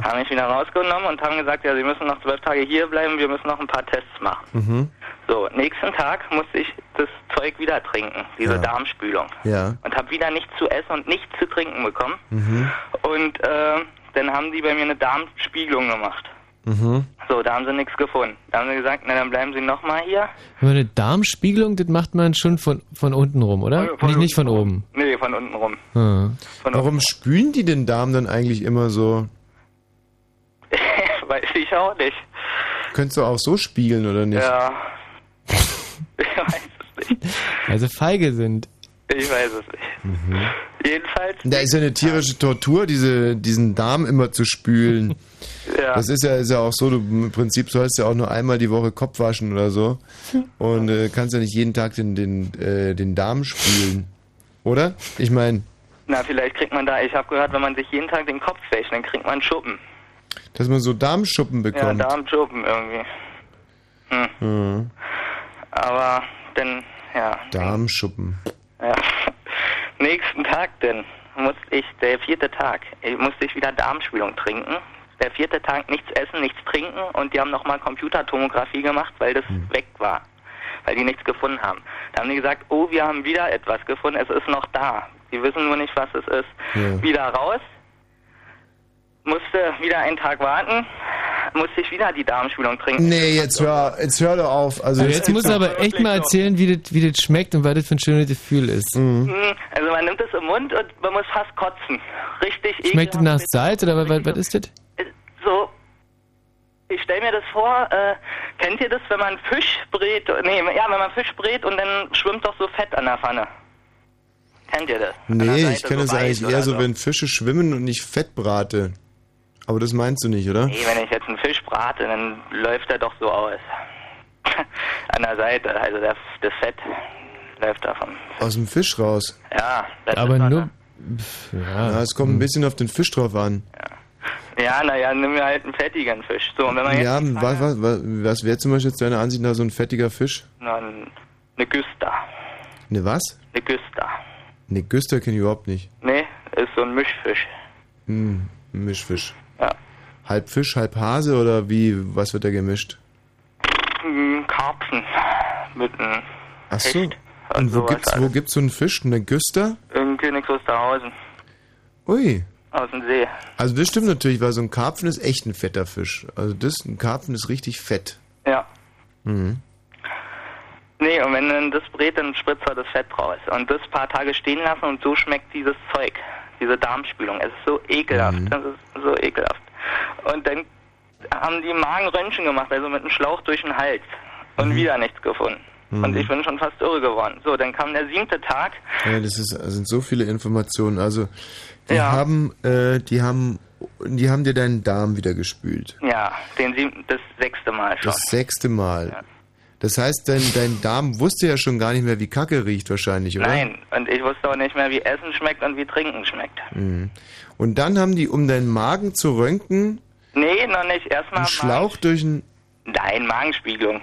Haben mich wieder rausgenommen und haben gesagt, ja, sie müssen noch zwölf Tage hier bleiben, wir müssen noch ein paar Tests machen. Mhm. So, nächsten Tag musste ich das Zeug wieder trinken, diese Ja. Darmspülung. Ja. Und habe wieder nichts zu essen und nichts zu trinken bekommen. Mhm. Und äh, dann haben die bei mir eine Darmspiegelung gemacht. Mhm. So, da haben sie nichts gefunden. Da haben sie gesagt, na dann bleiben sie nochmal hier. Man eine Darmspiegelung, das macht man schon von, von unten rum, oder? nicht, nicht von oben. Nee, von unten rum. Hm. Warum spülen die den Darm dann eigentlich immer so? Weiß ich auch nicht. Könntest du auch so spiegeln oder nicht? Ja. ich weiß es nicht. Also feige sind. Ich weiß es nicht. Jedenfalls. Da ist ja eine tierische Tortur, diese, diesen Darm immer zu spülen. Ja. Das ist ja, ist ja auch so, du im Prinzip sollst ja auch nur einmal die Woche Kopf waschen oder so. Und äh, kannst ja nicht jeden Tag den, den, äh, den Darm spülen. Oder? Ich meine, Na, vielleicht kriegt man da, ich habe gehört, wenn man sich jeden Tag den Kopf wäscht, dann kriegt man Schuppen. dass man so Darmschuppen bekommt. Ja, Darmschuppen irgendwie. Hm. Mhm. Aber dann, ja. Darmschuppen. Ja. Nächsten Tag dann musste ich, der vierte Tag, ich musste ich wieder Darmspülung trinken. Der vierte Tag nichts essen, nichts trinken und die haben nochmal Computertomographie gemacht, weil das weg war. Weil die nichts gefunden haben. Da haben die gesagt, oh, wir haben wieder etwas gefunden, es ist noch da. Die wissen nur nicht, was es ist. Ja. Wieder raus, musste wieder einen Tag warten, musste ich wieder die Darmspülung trinken. Nee, jetzt hör, jetzt hör doch auf. Also, Also jetzt musst du aber echt mal erzählen, wie das, wie das schmeckt und was das für ein schönes Gefühl ist. Mhm. Hm, Also man nimmt es im Mund und man muss fast kotzen. Richtig Schmeckt das nach Salz oder was, was, ist das? So, ich stelle mir das vor, äh, kennt ihr das, wenn man Fisch brät? Nee, ja, wenn man Fisch brät und dann schwimmt doch so Fett an der Pfanne. Kennt ihr das? Nee, ich kenne so es eigentlich eher oder so, wenn Fische schwimmen und nicht Fett brate. Aber das meinst du nicht, oder? Nee, wenn ich jetzt einen Fisch brate, dann läuft er doch so aus. an der Seite, also das, das Fett läuft davon. Aus dem Fisch raus. Ja, das Aber ist doch nur. Pff, Ja. Ja, es kommt ein bisschen auf den Fisch drauf an. Ja, naja, nimm mir halt einen fettigen Fisch. So, und wenn man jetzt Ja, die was, was, was, was wäre zum Beispiel jetzt deiner Ansicht nach so ein fettiger Fisch? Na, ein- eine Güster. Ne was? Eine Güster. Ne, Güster kenne ich überhaupt nicht. Nee, ist so ein Mischfisch. Hm, ein Mischfisch. Ja. Halb Fisch, halb Hase oder wie, was wird da gemischt? Ein Karpfen mit einem Ach so. Hecht Und wo gibt's, wo gibt's so einen Fisch? Eine Güster? in Königs Wusterhausen Ui. aus dem See. Also das stimmt natürlich, weil so ein Karpfen ist echt ein fetter Fisch. Also das, ein Karpfen ist richtig fett. Ja. Mhm. Nee, und wenn dann das brät, dann spritzt er das Fett raus. Und das paar Tage stehen lassen und so schmeckt dieses Zeug, diese Darmspülung. Es ist so ekelhaft. Mhm. Das ist so ekelhaft. Und dann haben die Magenröntgen gemacht, also mit einem Schlauch durch den Hals. Und wieder nichts gefunden. Mhm. Und ich bin schon fast irre geworden. So, dann kam der siebte Tag. Ja, das, ist, das sind so viele Informationen. Also die Ja. haben, äh, die haben, die haben dir deinen Darm wieder gespült. Ja, den siebten, das sechste Mal schon. Das sechste Mal. Das heißt, dein, dein Darm wusste ja schon gar nicht mehr, wie Kacke riecht wahrscheinlich, oder? Nein, und ich wusste auch nicht mehr, wie Essen schmeckt und wie Trinken schmeckt. Mhm. Und dann haben die, um deinen Magen zu röntgen, Nee, noch nicht. Erstmal einen Schlauch durch den, Nein, Magenspiegelung.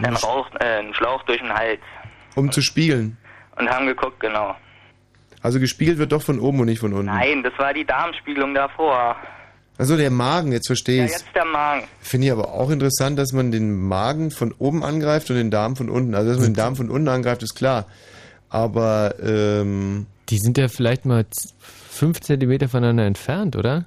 Dann raucht äh, ein Schlauch durch den Hals. um zu spiegeln. Und haben geguckt, genau. Also gespiegelt wird doch von oben und nicht von unten. Nein, das war die Darmspiegelung davor. Also der Magen, jetzt verstehe Ja, ich's. jetzt der Magen. Finde ich aber auch interessant, dass man den Magen von oben angreift und den Darm von unten. Also dass man den Darm von unten angreift, ist klar. Aber ähm, Die sind ja vielleicht mal fünf Zentimeter voneinander entfernt, oder?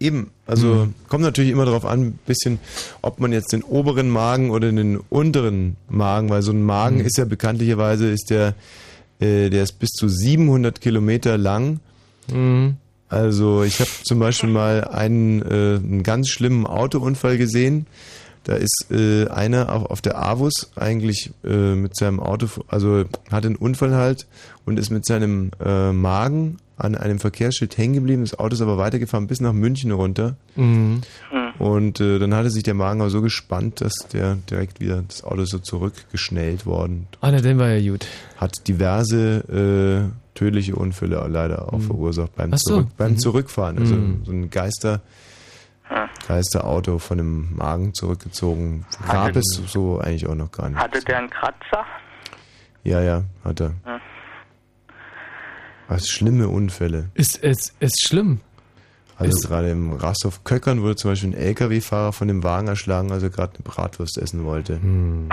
Eben, also Mhm. kommt natürlich immer darauf an, ein bisschen, ob man jetzt den oberen Magen oder den unteren Magen, weil so ein Magen Mhm. ist ja bekanntlicherweise, ist der, äh, der ist bis zu 700 Kilometer lang. Mhm. Also ich habe zum Beispiel mal einen, äh, einen ganz schlimmen Autounfall gesehen. Da ist äh, einer auf, auf der Avus eigentlich äh, mit seinem Auto, also hatte einen Unfall halt und ist mit seinem äh, Magen an einem Verkehrsschild hängen geblieben. Das Auto ist aber weitergefahren bis nach München runter. Mhm. Und äh, dann hatte sich der Magen aber so gespannt, dass der direkt wieder, das Auto ist so zurückgeschnellt worden. Ah, na, dann war ja gut. Hat diverse äh, tödliche Unfälle leider auch Mhm. verursacht beim, so. Zurück, beim Mhm. Zurückfahren. Also Mhm. so ein Geister, Geisterauto von dem Magen zurückgezogen. Gab es so eigentlich auch noch gar nicht. Hatte der einen Kratzer? Ja, ja, hat er. Hm. Was schlimme Unfälle. Ist, ist, ist schlimm. Also Ist- gerade im Rasthof Köckern wurde zum Beispiel ein LKW-Fahrer von dem Wagen erschlagen, als er gerade eine Bratwurst essen wollte. Hm.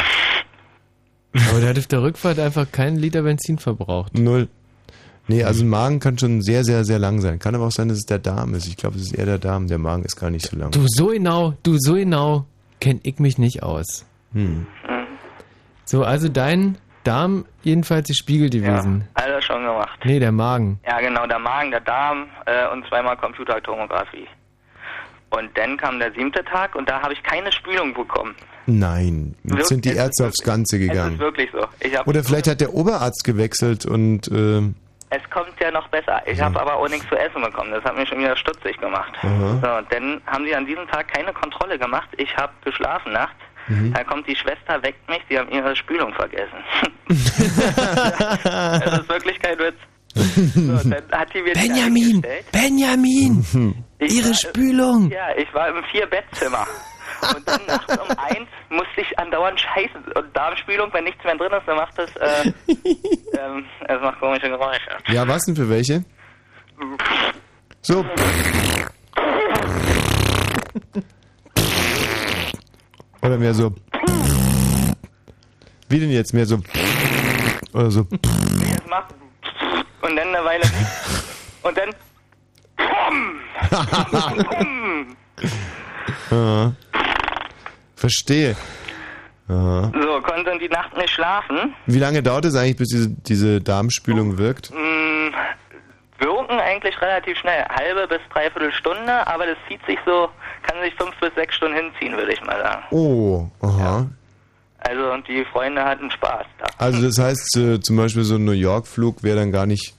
Aber der hat auf der Rückfahrt einfach keinen Liter Benzin verbraucht. Null. Nee, also ein Magen kann schon sehr, sehr, sehr lang sein. Kann aber auch sein, dass es der Darm ist. Ich glaube, es ist eher der Darm. Der Magen ist gar nicht so lang. Du, so genau, du, so genau kenn ich mich nicht aus. Hm. So, also dein Darm jedenfalls die Spiegel gewesen. Alles schon gemacht. Nee, der Magen. Ja, genau, der Magen, der Darm äh, und zweimal Computertomographie. Und dann kam der siebte Tag und da habe ich keine Spülung bekommen. Nein, jetzt Wirklich? sind die Ärzte aufs Ganze Es ist gegangen. wirklich so. Oder vielleicht hat der Oberarzt gewechselt und äh, Es kommt ja noch besser. Ich habe aber auch nichts zu essen bekommen. Das hat mich schon wieder stutzig gemacht. Aha. So, und dann haben sie an diesem Tag keine Kontrolle gemacht. Ich habe geschlafen nachts. Mhm. Da kommt die Schwester, weckt mich, sie haben ihre Spülung vergessen. das ist wirklich kein Witz. So, dann hat die mir die Benjamin, eingestellt. Benjamin, Ich Ihre war- Spülung. Ja, ich war im Vier-Bettzimmer. Und dann nachts um eins musste ich andauernd scheißen. Und Darmspülung, wenn nichts mehr drin ist, dann macht das, äh, ähm, es macht komische Geräusche. ja, was denn für welche? So. Oder mehr so. Wie denn jetzt? Mehr so. Oder so. Es macht und dann eine Weile. Und dann Ja. Verstehe. Ja. so, konnte die Nacht nicht schlafen. Wie lange dauert es eigentlich, bis diese, diese Darmspülung wirkt? Mm, wirken eigentlich relativ schnell. Halbe bis dreiviertel Stunde, aber das zieht sich so, kann sich fünf bis sechs Stunden hinziehen, würde ich mal sagen. Oh, aha. Also und die Freunde hatten Spaß da. Also das heißt, äh, zum Beispiel so ein New York-Flug wäre dann gar nicht,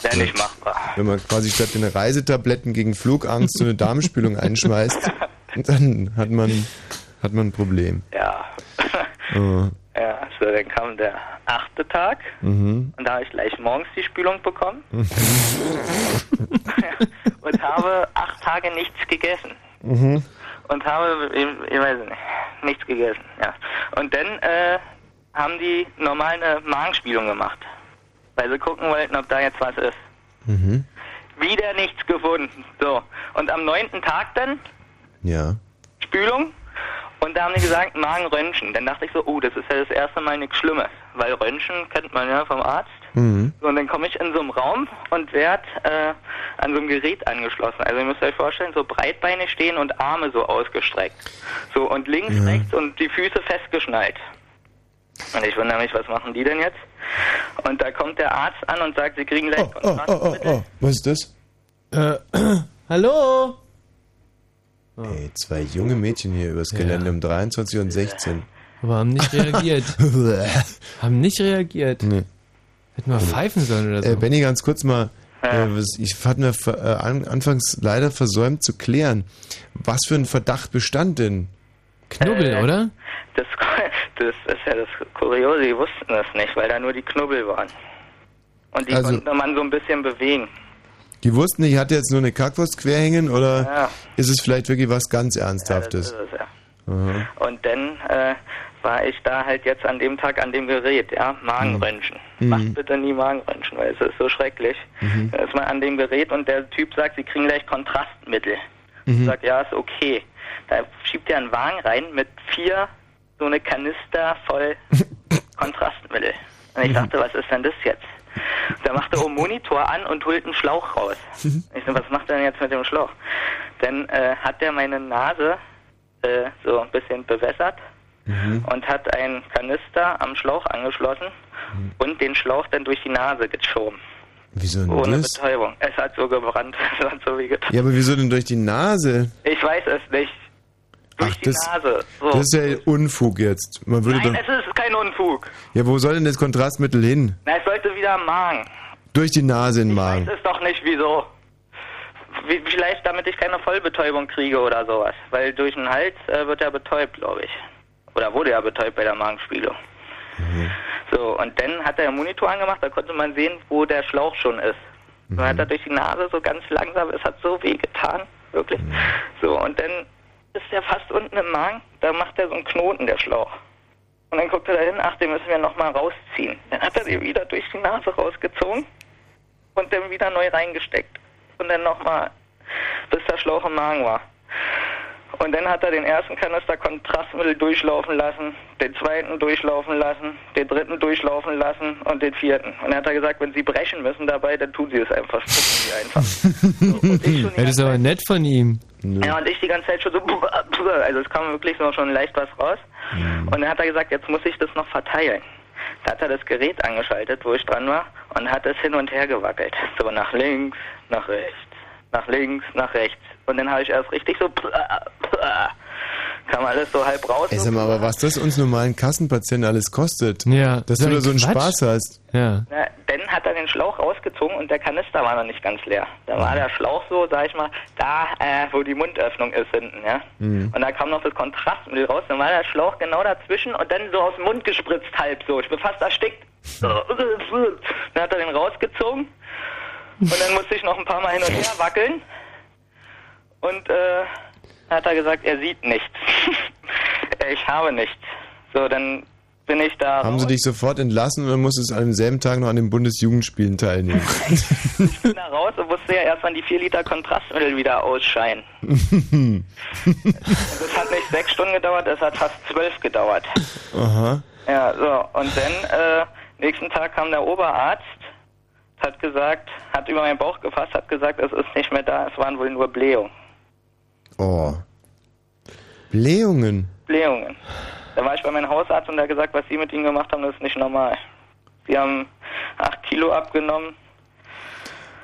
Wäre nicht machbar. wenn man quasi statt den Reisetabletten gegen Flugangst so eine Darmspülung einschmeißt, dann hat man, hat man ein Problem. Ja. Oh. Ja, so dann kam der achte Tag Mhm. und da habe ich gleich morgens die Spülung bekommen und habe acht Tage nichts gegessen. Mhm. Und habe, ich, ich weiß nicht, nichts gegessen, ja. Und dann äh, haben die normal eine Magenspülung gemacht, weil sie gucken wollten, ob da jetzt was ist. Mhm. Wieder nichts gefunden. So. Und am neunten Tag dann Ja. Spülung und da haben die gesagt Magenröntgen. Dann dachte ich so, oh, das ist ja das erste Mal nichts Schlimmes, weil Röntgen kennt man ja vom Arzt. Mhm. So, und dann komme ich in so einem Raum und werde äh, an so einem Gerät angeschlossen. Also ihr müsst euch vorstellen, so breitbeinig stehen und Arme so ausgestreckt. So und links, Ja. rechts und die Füße festgeschnallt. Und ich wundere mich, was machen die denn jetzt? Und da kommt der Arzt an und sagt, sie kriegen gleich Oh, oh, oh, oh. Was ist das? Äh, hallo? Ey, zwei junge Mädchen hier übers Gelände um 23 und 16. Aber haben nicht reagiert. haben nicht reagiert. Nee. Hätten wir pfeifen sollen oder so. Äh, Benny, ganz kurz mal, äh, was, ich hatte mir äh, an, anfangs leider versäumt zu klären. Was für ein Verdacht bestand denn? Knubbel, Äh, oder? Das, das ist ja das Kuriose, die wussten das nicht, weil da nur die Knubbel waren. Und die Also- konnte man so ein bisschen bewegen. Die wussten, ich hatte jetzt nur eine Kackwurst quer hängen oder Ja. ist es vielleicht wirklich was ganz Das Ernsthaftes? ist es, ja. Aha. Und dann äh, war ich da halt jetzt an dem Tag an dem Gerät, ja, Magenröntgen. Mhm. Macht bitte nie Magenröntgen, weil es ist so schrecklich. Mhm. Da ist man an dem Gerät und der Typ sagt, sie kriegen gleich Kontrastmittel. Mhm. Ich sag, ja, ist okay. Da schiebt er einen Wagen rein mit vier so eine Kanister voll Kontrastmittel. Und ich dachte, was ist denn das jetzt? Da macht er um Monitor an und holt einen Schlauch raus. Ich so, was macht er denn jetzt mit dem Schlauch? Dann äh, hat er meine Nase äh, so ein bisschen bewässert Mhm. und hat einen Kanister am Schlauch angeschlossen und den Schlauch dann durch die Nase geschoben. Wieso denn Ohne das? Betäubung. Es hat so gebrannt. Es hat so wie getan. Ja, aber wieso denn durch die Nase? Ich weiß es nicht. Durch Ach, die das, Nase. So. das ist ja Unfug jetzt. Man würde Nein, es ist kein Unfug. Ja, wo soll denn das Kontrastmittel hin? Na, es sollte wieder am Magen. Durch die Nase in den Ich Magen. weiß es doch nicht, wieso. wie- vielleicht damit ich keine Vollbetäubung kriege oder sowas. Weil durch den Hals äh, wird er betäubt, glaube ich. Oder wurde er betäubt bei der Magenspiegelung. So, und dann hat er einen Monitor angemacht, da konnte man sehen, wo der Schlauch schon ist. Dann hat er durch die Nase so ganz langsam, es hat so weh getan, wirklich. So, und dann ist er fast unten im Magen, da macht er so einen Knoten, der Schlauch. Und dann guckt er da hin, ach, den müssen wir nochmal rausziehen. Dann hat er den wieder durch die Nase rausgezogen und dann wieder neu reingesteckt. Und dann nochmal, bis der Schlauch im Magen war. Und dann hat er den ersten Kanister Kontrastmittel durchlaufen lassen, den zweiten durchlaufen lassen, den dritten durchlaufen lassen und den vierten. Und dann hat er gesagt, wenn Sie brechen müssen dabei, dann tun Sie es einfach. Sie einfach. Ja, das ist aber nett von ihm. Ja, und ich die ganze Zeit schon so, also es kam wirklich so schon leicht was raus. Und dann hat er gesagt, jetzt muss ich das noch verteilen. Da hat er das Gerät angeschaltet, wo ich dran war, und hat es hin und her gewackelt. So nach links, nach rechts, nach links, nach rechts. Und dann habe ich erst richtig so, kam alles so halb raus. Ey, sag mal, aber was das uns normalen Kassenpatienten alles kostet, ja, dass du da so einen Spaß hast. Ja. Na, dann hat er den Schlauch rausgezogen und der Kanister war noch nicht ganz leer. Da war der Schlauch so, sag ich mal, da, äh, wo die Mundöffnung ist hinten, ja. Mhm. Und da kam noch das Kontrastmittel raus, dann war der Schlauch genau dazwischen und dann so aus dem Mund gespritzt halb so. Ich bin fast erstickt. Dann hat er den rausgezogen und dann musste ich noch ein paar Mal hin und her wackeln. Und äh, hat er gesagt, er sieht nichts. ich habe nichts. So, dann bin ich da Haben sie dich sofort entlassen dann musstest du an demselben Tag noch an den Bundesjugendspielen teilnehmen. bin da raus und musste ja erstmal die 4 Liter Kontrastmittel wieder ausscheiden. Das hat nicht sechs Stunden gedauert, das hat fast zwölf gedauert. Aha. Ja, so, und dann, äh, nächsten Tag kam der Oberarzt, hat gesagt, hat über meinen Bauch gefasst, hat gesagt, es ist nicht mehr da, es waren wohl nur Blähungen. Oh. Blähungen. Blähungen. Da war ich bei meinem Hausarzt und der hat gesagt, was sie mit ihnen gemacht haben, das ist nicht normal. Sie haben acht Kilo abgenommen.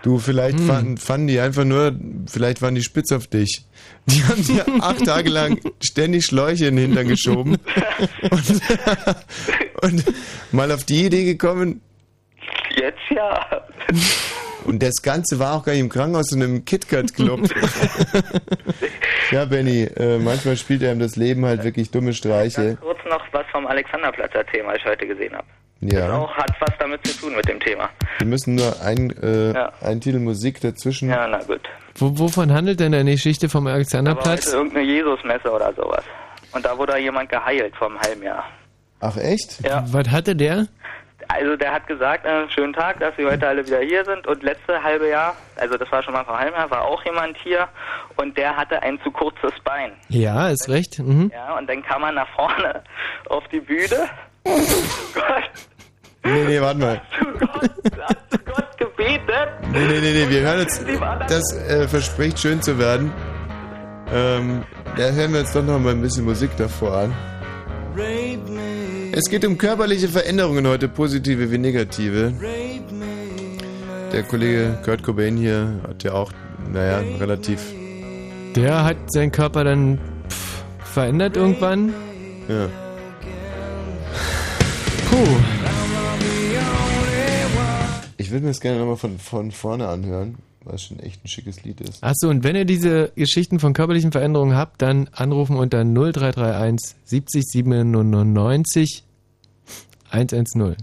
Du, vielleicht fanden, fanden die einfach nur, vielleicht waren die spitz auf dich. Die haben dir acht Tage lang ständig Schläuche in den Hintern geschoben und, und mal auf die Idee gekommen. Jetzt ja. Und das Ganze war auch gar nicht im Krankenhaus, sondern im KitKat-Club. ja, Benny, äh, manchmal spielt einem das Leben halt wirklich dumme Streiche. Kurz noch was vom Alexanderplatz erzählen, was ich heute gesehen habe. Ja. Auch hat was damit zu tun mit dem Thema. Wir müssen nur ein, äh, Ja. ein Titel Musik dazwischen. Ja, na gut. Wo, wovon handelt denn deine Geschichte vom Aber Alexanderplatz? heute irgendeine Jesusmesse oder sowas. Und da wurde jemand geheilt vor einem halben Jahr. Ach echt? Ja. Was hatte der? Also der hat gesagt, äh, schönen Tag, dass Sie heute alle wieder hier sind. Und letzte halbe Jahr, also das war schon mal vor einem halben Jahr, war auch jemand hier und der hatte ein zu kurzes Bein. Ja, ist recht. Mhm. Ja, und dann kam er nach vorne auf die Bühne. Oh Gott, Nee, nee, warte mal. gebetet. Nee, nee, nee, nee, wir hören jetzt, das äh, verspricht schön zu werden. Ähm, da hören wir jetzt doch noch mal ein bisschen Musik davor an. Es geht um körperliche Veränderungen heute, positive wie negative. Der Kollege Kurt Cobain hier hat ja auch, naja, relativ, Der hat seinen Körper dann pff, verändert irgendwann. ja. Puh. Ich würde mir das gerne nochmal von, von vorne anhören, es schon echt ein schickes Lied ist. Achso, und wenn ihr diese Geschichten von körperlichen Veränderungen habt, dann anrufen unter 0331 70 97 110.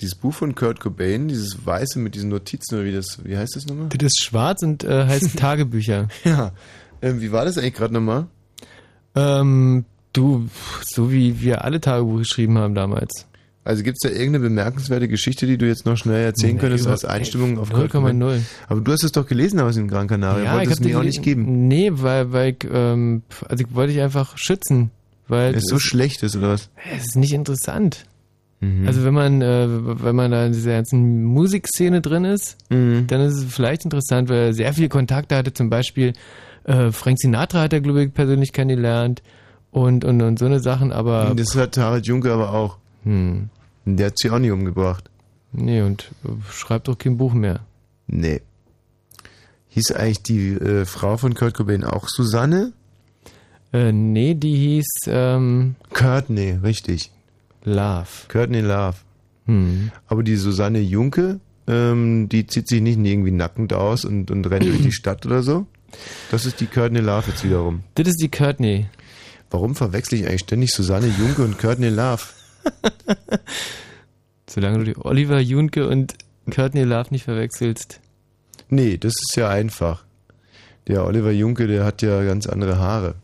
Dieses Buch von Kurt Cobain, dieses weiße mit diesen Notizen oder wie das, wie heißt das nochmal? Das ist schwarz und äh, heißt Tagebücher. Ja. Ähm, wie war das eigentlich gerade nochmal? Ähm, du, so wie wir alle Tagebuch geschrieben haben damals. Also gibt es da irgendeine bemerkenswerte Geschichte, die du jetzt noch schnell erzählen Nee, könntest als Einstimmung auf 0,0. Kurt Cobain? Aber du hast es doch gelesen damals in Gran Canaria, wolltest es mir auch nicht geben. Nee, weil, weil ich, ähm, also ich wollte ich einfach schützen. Weil Es so es- schlecht ist, oder was? Es ist nicht interessant. Mhm. Also wenn man, äh, wenn man da in dieser ganzen Musikszene drin ist, Mhm. dann ist es vielleicht interessant, weil er sehr viele Kontakte hatte. Zum Beispiel äh, Frank Sinatra hat er, glaube ich, persönlich kennengelernt und, und, und so eine Sachen, aber... Das hat Harald Junke aber auch. Hm. Der hat sie auch nicht umgebracht. Nee, und äh, schreibt doch kein Buch mehr. Nee. Hieß eigentlich die äh, Frau von Kurt Cobain auch Susanne? Äh, nee, die hieß ähm, Courtney, richtig. Love. Courtney Love. Hm. Aber die Susanne Junke, äh, ähm, die zieht sich nicht irgendwie nackend aus und, und rennt durch die Stadt oder so. Das ist die Courtney Love jetzt wiederum. Das ist die Courtney. Warum verwechsel ich eigentlich ständig Susanne Junke und Courtney Love? Solange du die Oliver Junke und Courtney Love nicht verwechselst. Nee, das ist ja einfach. Der Oliver Junke, der hat ja ganz andere Haare.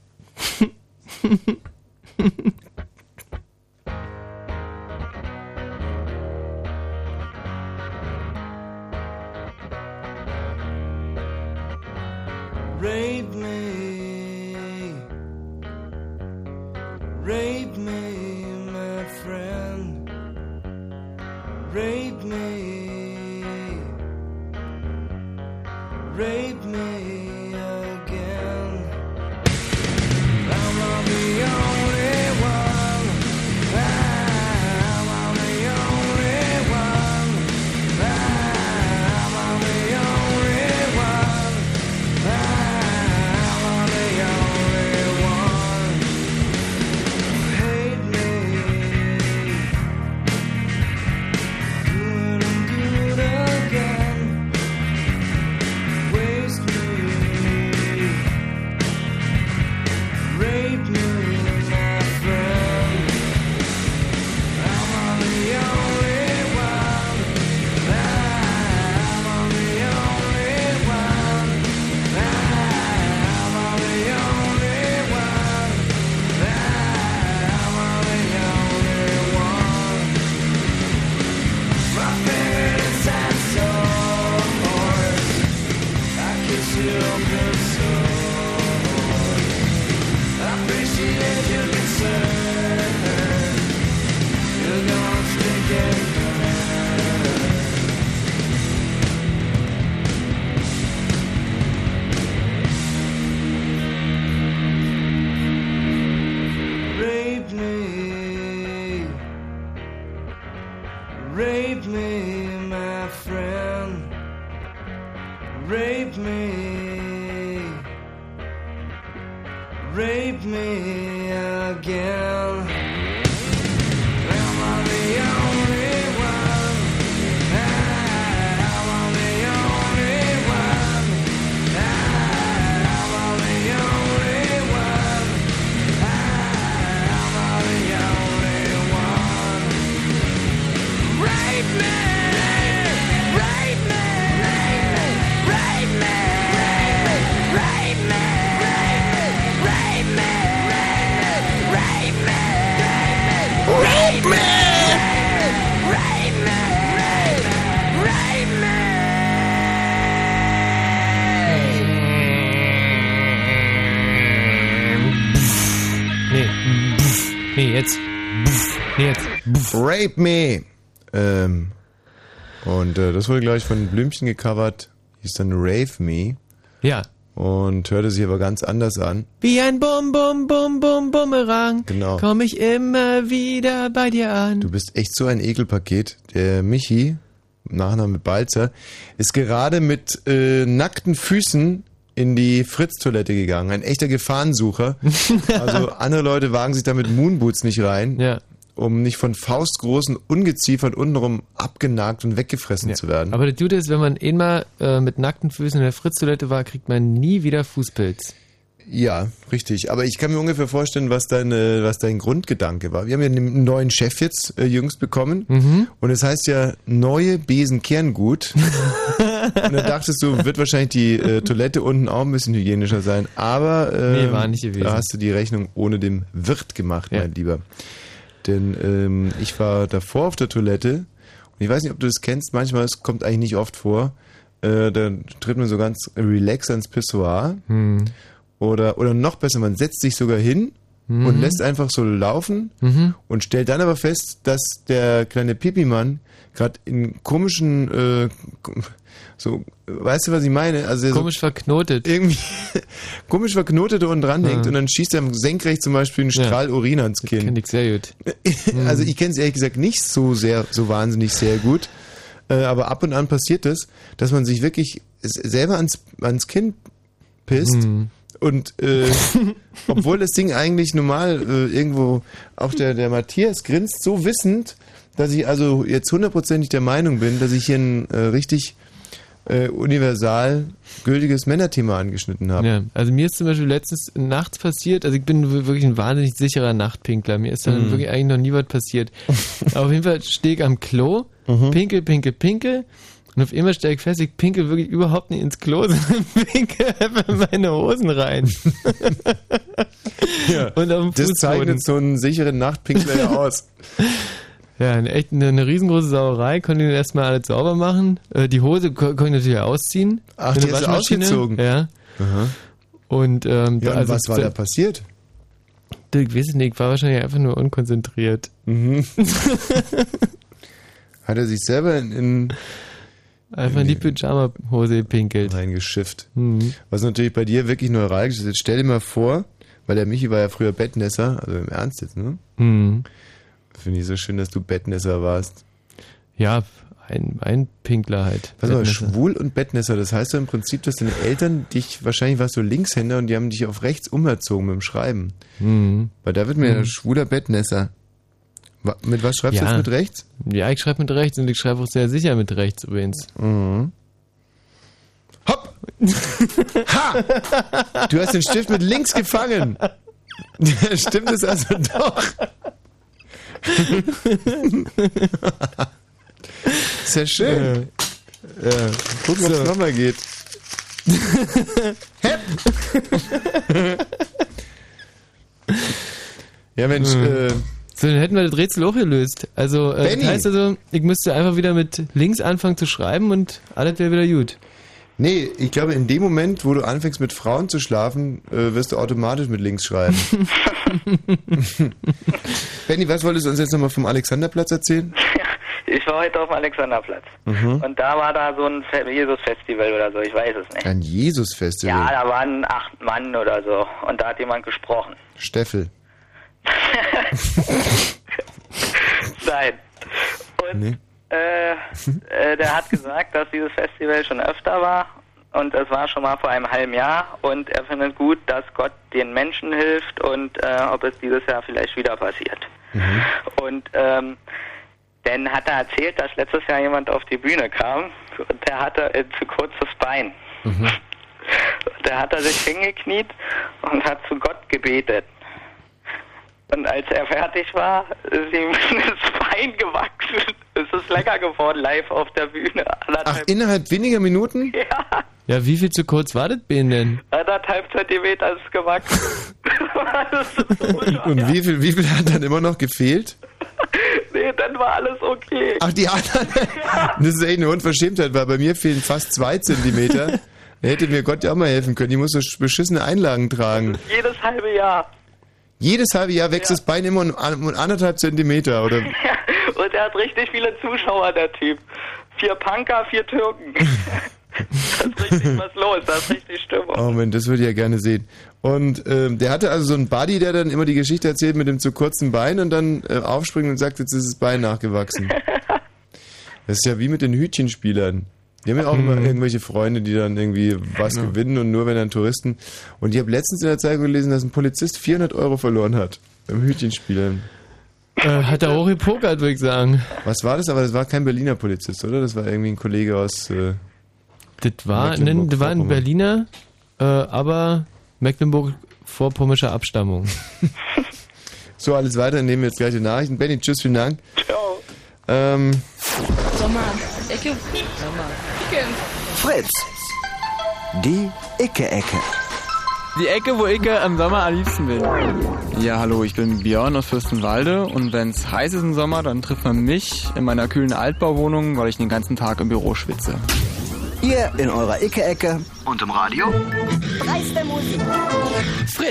Rape me, rape me, Rape me, rape me again. I'm not the only Rape me! Ähm, und äh, das wurde gleich von Blümchen gecovert. Hieß dann Rave Me. Ja. Und hörte sich aber ganz anders an. Wie ein Bum, Bum, Bum, Bum, Bumerang. Genau. Komm ich immer wieder bei dir an. Du bist echt so ein Ekelpaket. Der Michi, Nachname Balzer, ist gerade mit äh, nackten Füßen in die Fritz-Toilette gegangen. Ein echter Gefahrensucher. Also andere Leute wagen sich da mit Moonboots nicht rein, Ja. Um nicht von faustgroßen Ungeziefern untenrum abgenagt und weggefressen zu werden. Aber das Gute ist, wenn man einmal äh, mit nackten Füßen in der Fritz-Toilette war, kriegt man nie wieder Fußpilz. Ja, richtig. Aber ich kann mir ungefähr vorstellen, was dein, was dein Grundgedanke war. Wir haben ja einen neuen Chef jetzt äh, jüngst bekommen. Mhm. Und es heißt ja neue Besen Kerngut. und da dachtest du, wird wahrscheinlich die äh, Toilette unten auch ein bisschen hygienischer sein. Aber äh, Nee, war nicht gewesen. da hast du die Rechnung ohne dem Wirt gemacht, mein Lieber. Denn ähm, ich war davor auf der Toilette und ich weiß nicht, ob du das kennst. Manchmal, es kommt eigentlich nicht oft vor. Äh, da tritt man so ganz relax ans Pissoir. Hm. Oder, oder noch besser, man setzt sich sogar hin Mhm. und lässt einfach so laufen Mhm. und stellt dann aber fest, dass der kleine Pipi-Mann gerade in komischen, äh, so, weißt du, was ich meine? Also Komisch verknotet. Irgendwie komisch verknotet und dranhängt Ja. und dann schießt er senkrecht zum Beispiel einen Ja. Strahl Urin ans Kinn. Kenn ich sehr gut. Also ich kenne es ehrlich gesagt nicht so sehr, so wahnsinnig sehr gut. Äh, aber ab und an passiert es, dass man sich wirklich selber ans, ans Kinn pisst. Mhm. Und äh, obwohl das Ding eigentlich normal äh, irgendwo, auch der, der Matthias grinst so wissend, dass ich also jetzt hundertprozentig der Meinung bin, dass ich hier ein äh, richtig äh, universal gültiges Männerthema angeschnitten habe. Ja, also mir ist zum Beispiel letztens nachts passiert, also ich bin wirklich ein wahnsinnig sicherer Nachtpinkler. Mir ist dann Mhm. wirklich eigentlich noch nie was passiert. auf jeden Fall stehe ich am Klo, Mhm. pinkel, pinkel, pinkel. Und auf einmal stelle ich fest, ich pinkel wirklich überhaupt nicht ins Klo, sondern pinkel einfach in meine Hosen rein. Ja, Und auf dem das zeichnet so einen sicheren Nachtpinkler ja aus. Ja, eine, echt eine, eine riesengroße Sauerei. Konnte dann erstmal alles sauber machen. Äh, die Hose ko konnte ich natürlich ausziehen. Ach, die hast du ausgezogen? Ja. Aha. Und, ähm, Ja, und also was war da passiert? Ich weiß nicht, ich war wahrscheinlich einfach nur unkonzentriert. Mhm. Hat er sich selber in, in Einfach in die Pyjama-Hose gepinkelt. Reingeschifft. Mhm. Was natürlich bei dir wirklich neuralgisch ist. Jetzt stell dir mal vor, weil der Michi war ja früher Bettnässer, also im Ernst jetzt, ne? Mhm. Finde ich so schön, dass du Bettnässer warst. Ja, ein, ein Pinkler halt. Warte mal, schwul und Bettnässer, das heißt doch im Prinzip, dass deine Eltern dich, wahrscheinlich warst du Linkshänder und die haben dich auf rechts umerzogen mit dem Schreiben. Mhm. Weil da wird mir ja Mhm. schwuler Bettnässer. Wa- Mit was schreibst du Ja. jetzt mit rechts? Ja, ich schreibe mit rechts und ich schreibe auch sehr sicher mit rechts übrigens. Mhm. Hopp! ha! Du hast den Stift mit links gefangen. Stimmt es also doch? Sehr schön. Ja. Gucken, ob es So. nochmal geht. Hepp! ja, Mensch, Mhm. äh, So, dann hätten wir das Rätsel auch gelöst. Also, äh, das heißt also, ich müsste einfach wieder mit links anfangen zu schreiben und alles wäre wieder gut. Nee, ich glaube, in dem Moment, wo du anfängst mit Frauen zu schlafen, äh, wirst du automatisch mit links schreiben. Benny, was wolltest du uns jetzt nochmal vom Alexanderplatz erzählen? Ich war heute auf dem Alexanderplatz. Mhm. Und da war da so ein Fe- Jesus-Festival oder so, ich weiß es nicht. Ein Jesus-Festival. Ja, da waren acht Mann oder so. Und da hat jemand gesprochen. Steffel. Nein. Nee. Äh, äh, der hat gesagt, dass dieses Festival schon öfter war. Und es war schon mal vor einem halben Jahr. Und er findet gut, dass Gott den Menschen hilft und äh, ob es dieses Jahr vielleicht wieder passiert. Und ähm, dann hat er erzählt, dass letztes Jahr jemand auf die Bühne kam und der hatte ein zu kurzes Bein. Da hat er sich hingekniet und hat zu Gott gebetet. Und als er fertig war, ist ihm das Bein gewachsen. Es ist länger geworden, live auf der Bühne. Ach, Anderthalb, innerhalb weniger Minuten? ja, Ja, wie viel zu kurz war das Bein denn? anderthalb Zentimeter ist gewachsen. das ist Und wie viel, wie viel hat dann immer noch gefehlt? nee, dann war alles okay. Ach, die anderen. Das ist echt eine Unverschämtheit, weil bei mir fehlen fast zwei Zentimeter. Da hätte mir Gott ja auch mal helfen können. Ich muss so beschissene Einlagen tragen. Jedes halbe Jahr. Jedes halbe Jahr wächst das Bein immer um an- um anderthalb Zentimeter, oder? Und er hat richtig viele Zuschauer, der Typ. Vier Punker, vier Türken. da ist richtig was los, da ist richtig Stimmung. Oh Mann, das würde ich ja gerne sehen. Und ähm, der hatte also so einen Buddy, der dann immer die Geschichte erzählt mit dem zu kurzen Bein und dann äh, aufspringt und sagt, jetzt ist das Bein nachgewachsen. Das ist ja wie mit den Hütchenspielern. Die haben ja auch immer irgendwelche Freunde, die dann irgendwie was Ja. gewinnen und nur wenn dann Touristen. Und ich habe letztens in der Zeitung gelesen, dass ein Polizist 400 Euro verloren hat beim Hütchenspielen. Äh, hat er auch gepokert, würde ich sagen. Was war das? Aber das war kein Berliner Polizist, oder? Das war irgendwie ein Kollege aus. Äh, Das war, ne, das war ein. Berliner, äh, aber Mecklenburg-Vorpommerscher Abstammung. So, alles weiter, nehmen wir jetzt gleich die Nachrichten. Benny, tschüss, vielen Dank. Ciao. Ähm, Sommer, Ecke, Sommer, Ecke. Fritz. Die Icke-Ecke. Die Ecke, wo ich im Sommer am liebsten bin. Ja, hallo, ich bin Björn aus Fürstenwalde und wenn es heiß ist im Sommer, dann trifft man mich in meiner kühlen Altbauwohnung, weil ich den ganzen Tag im Büro schwitze. Ihr in eurer Icke-Ecke. Und im Radio? Preis der Musik.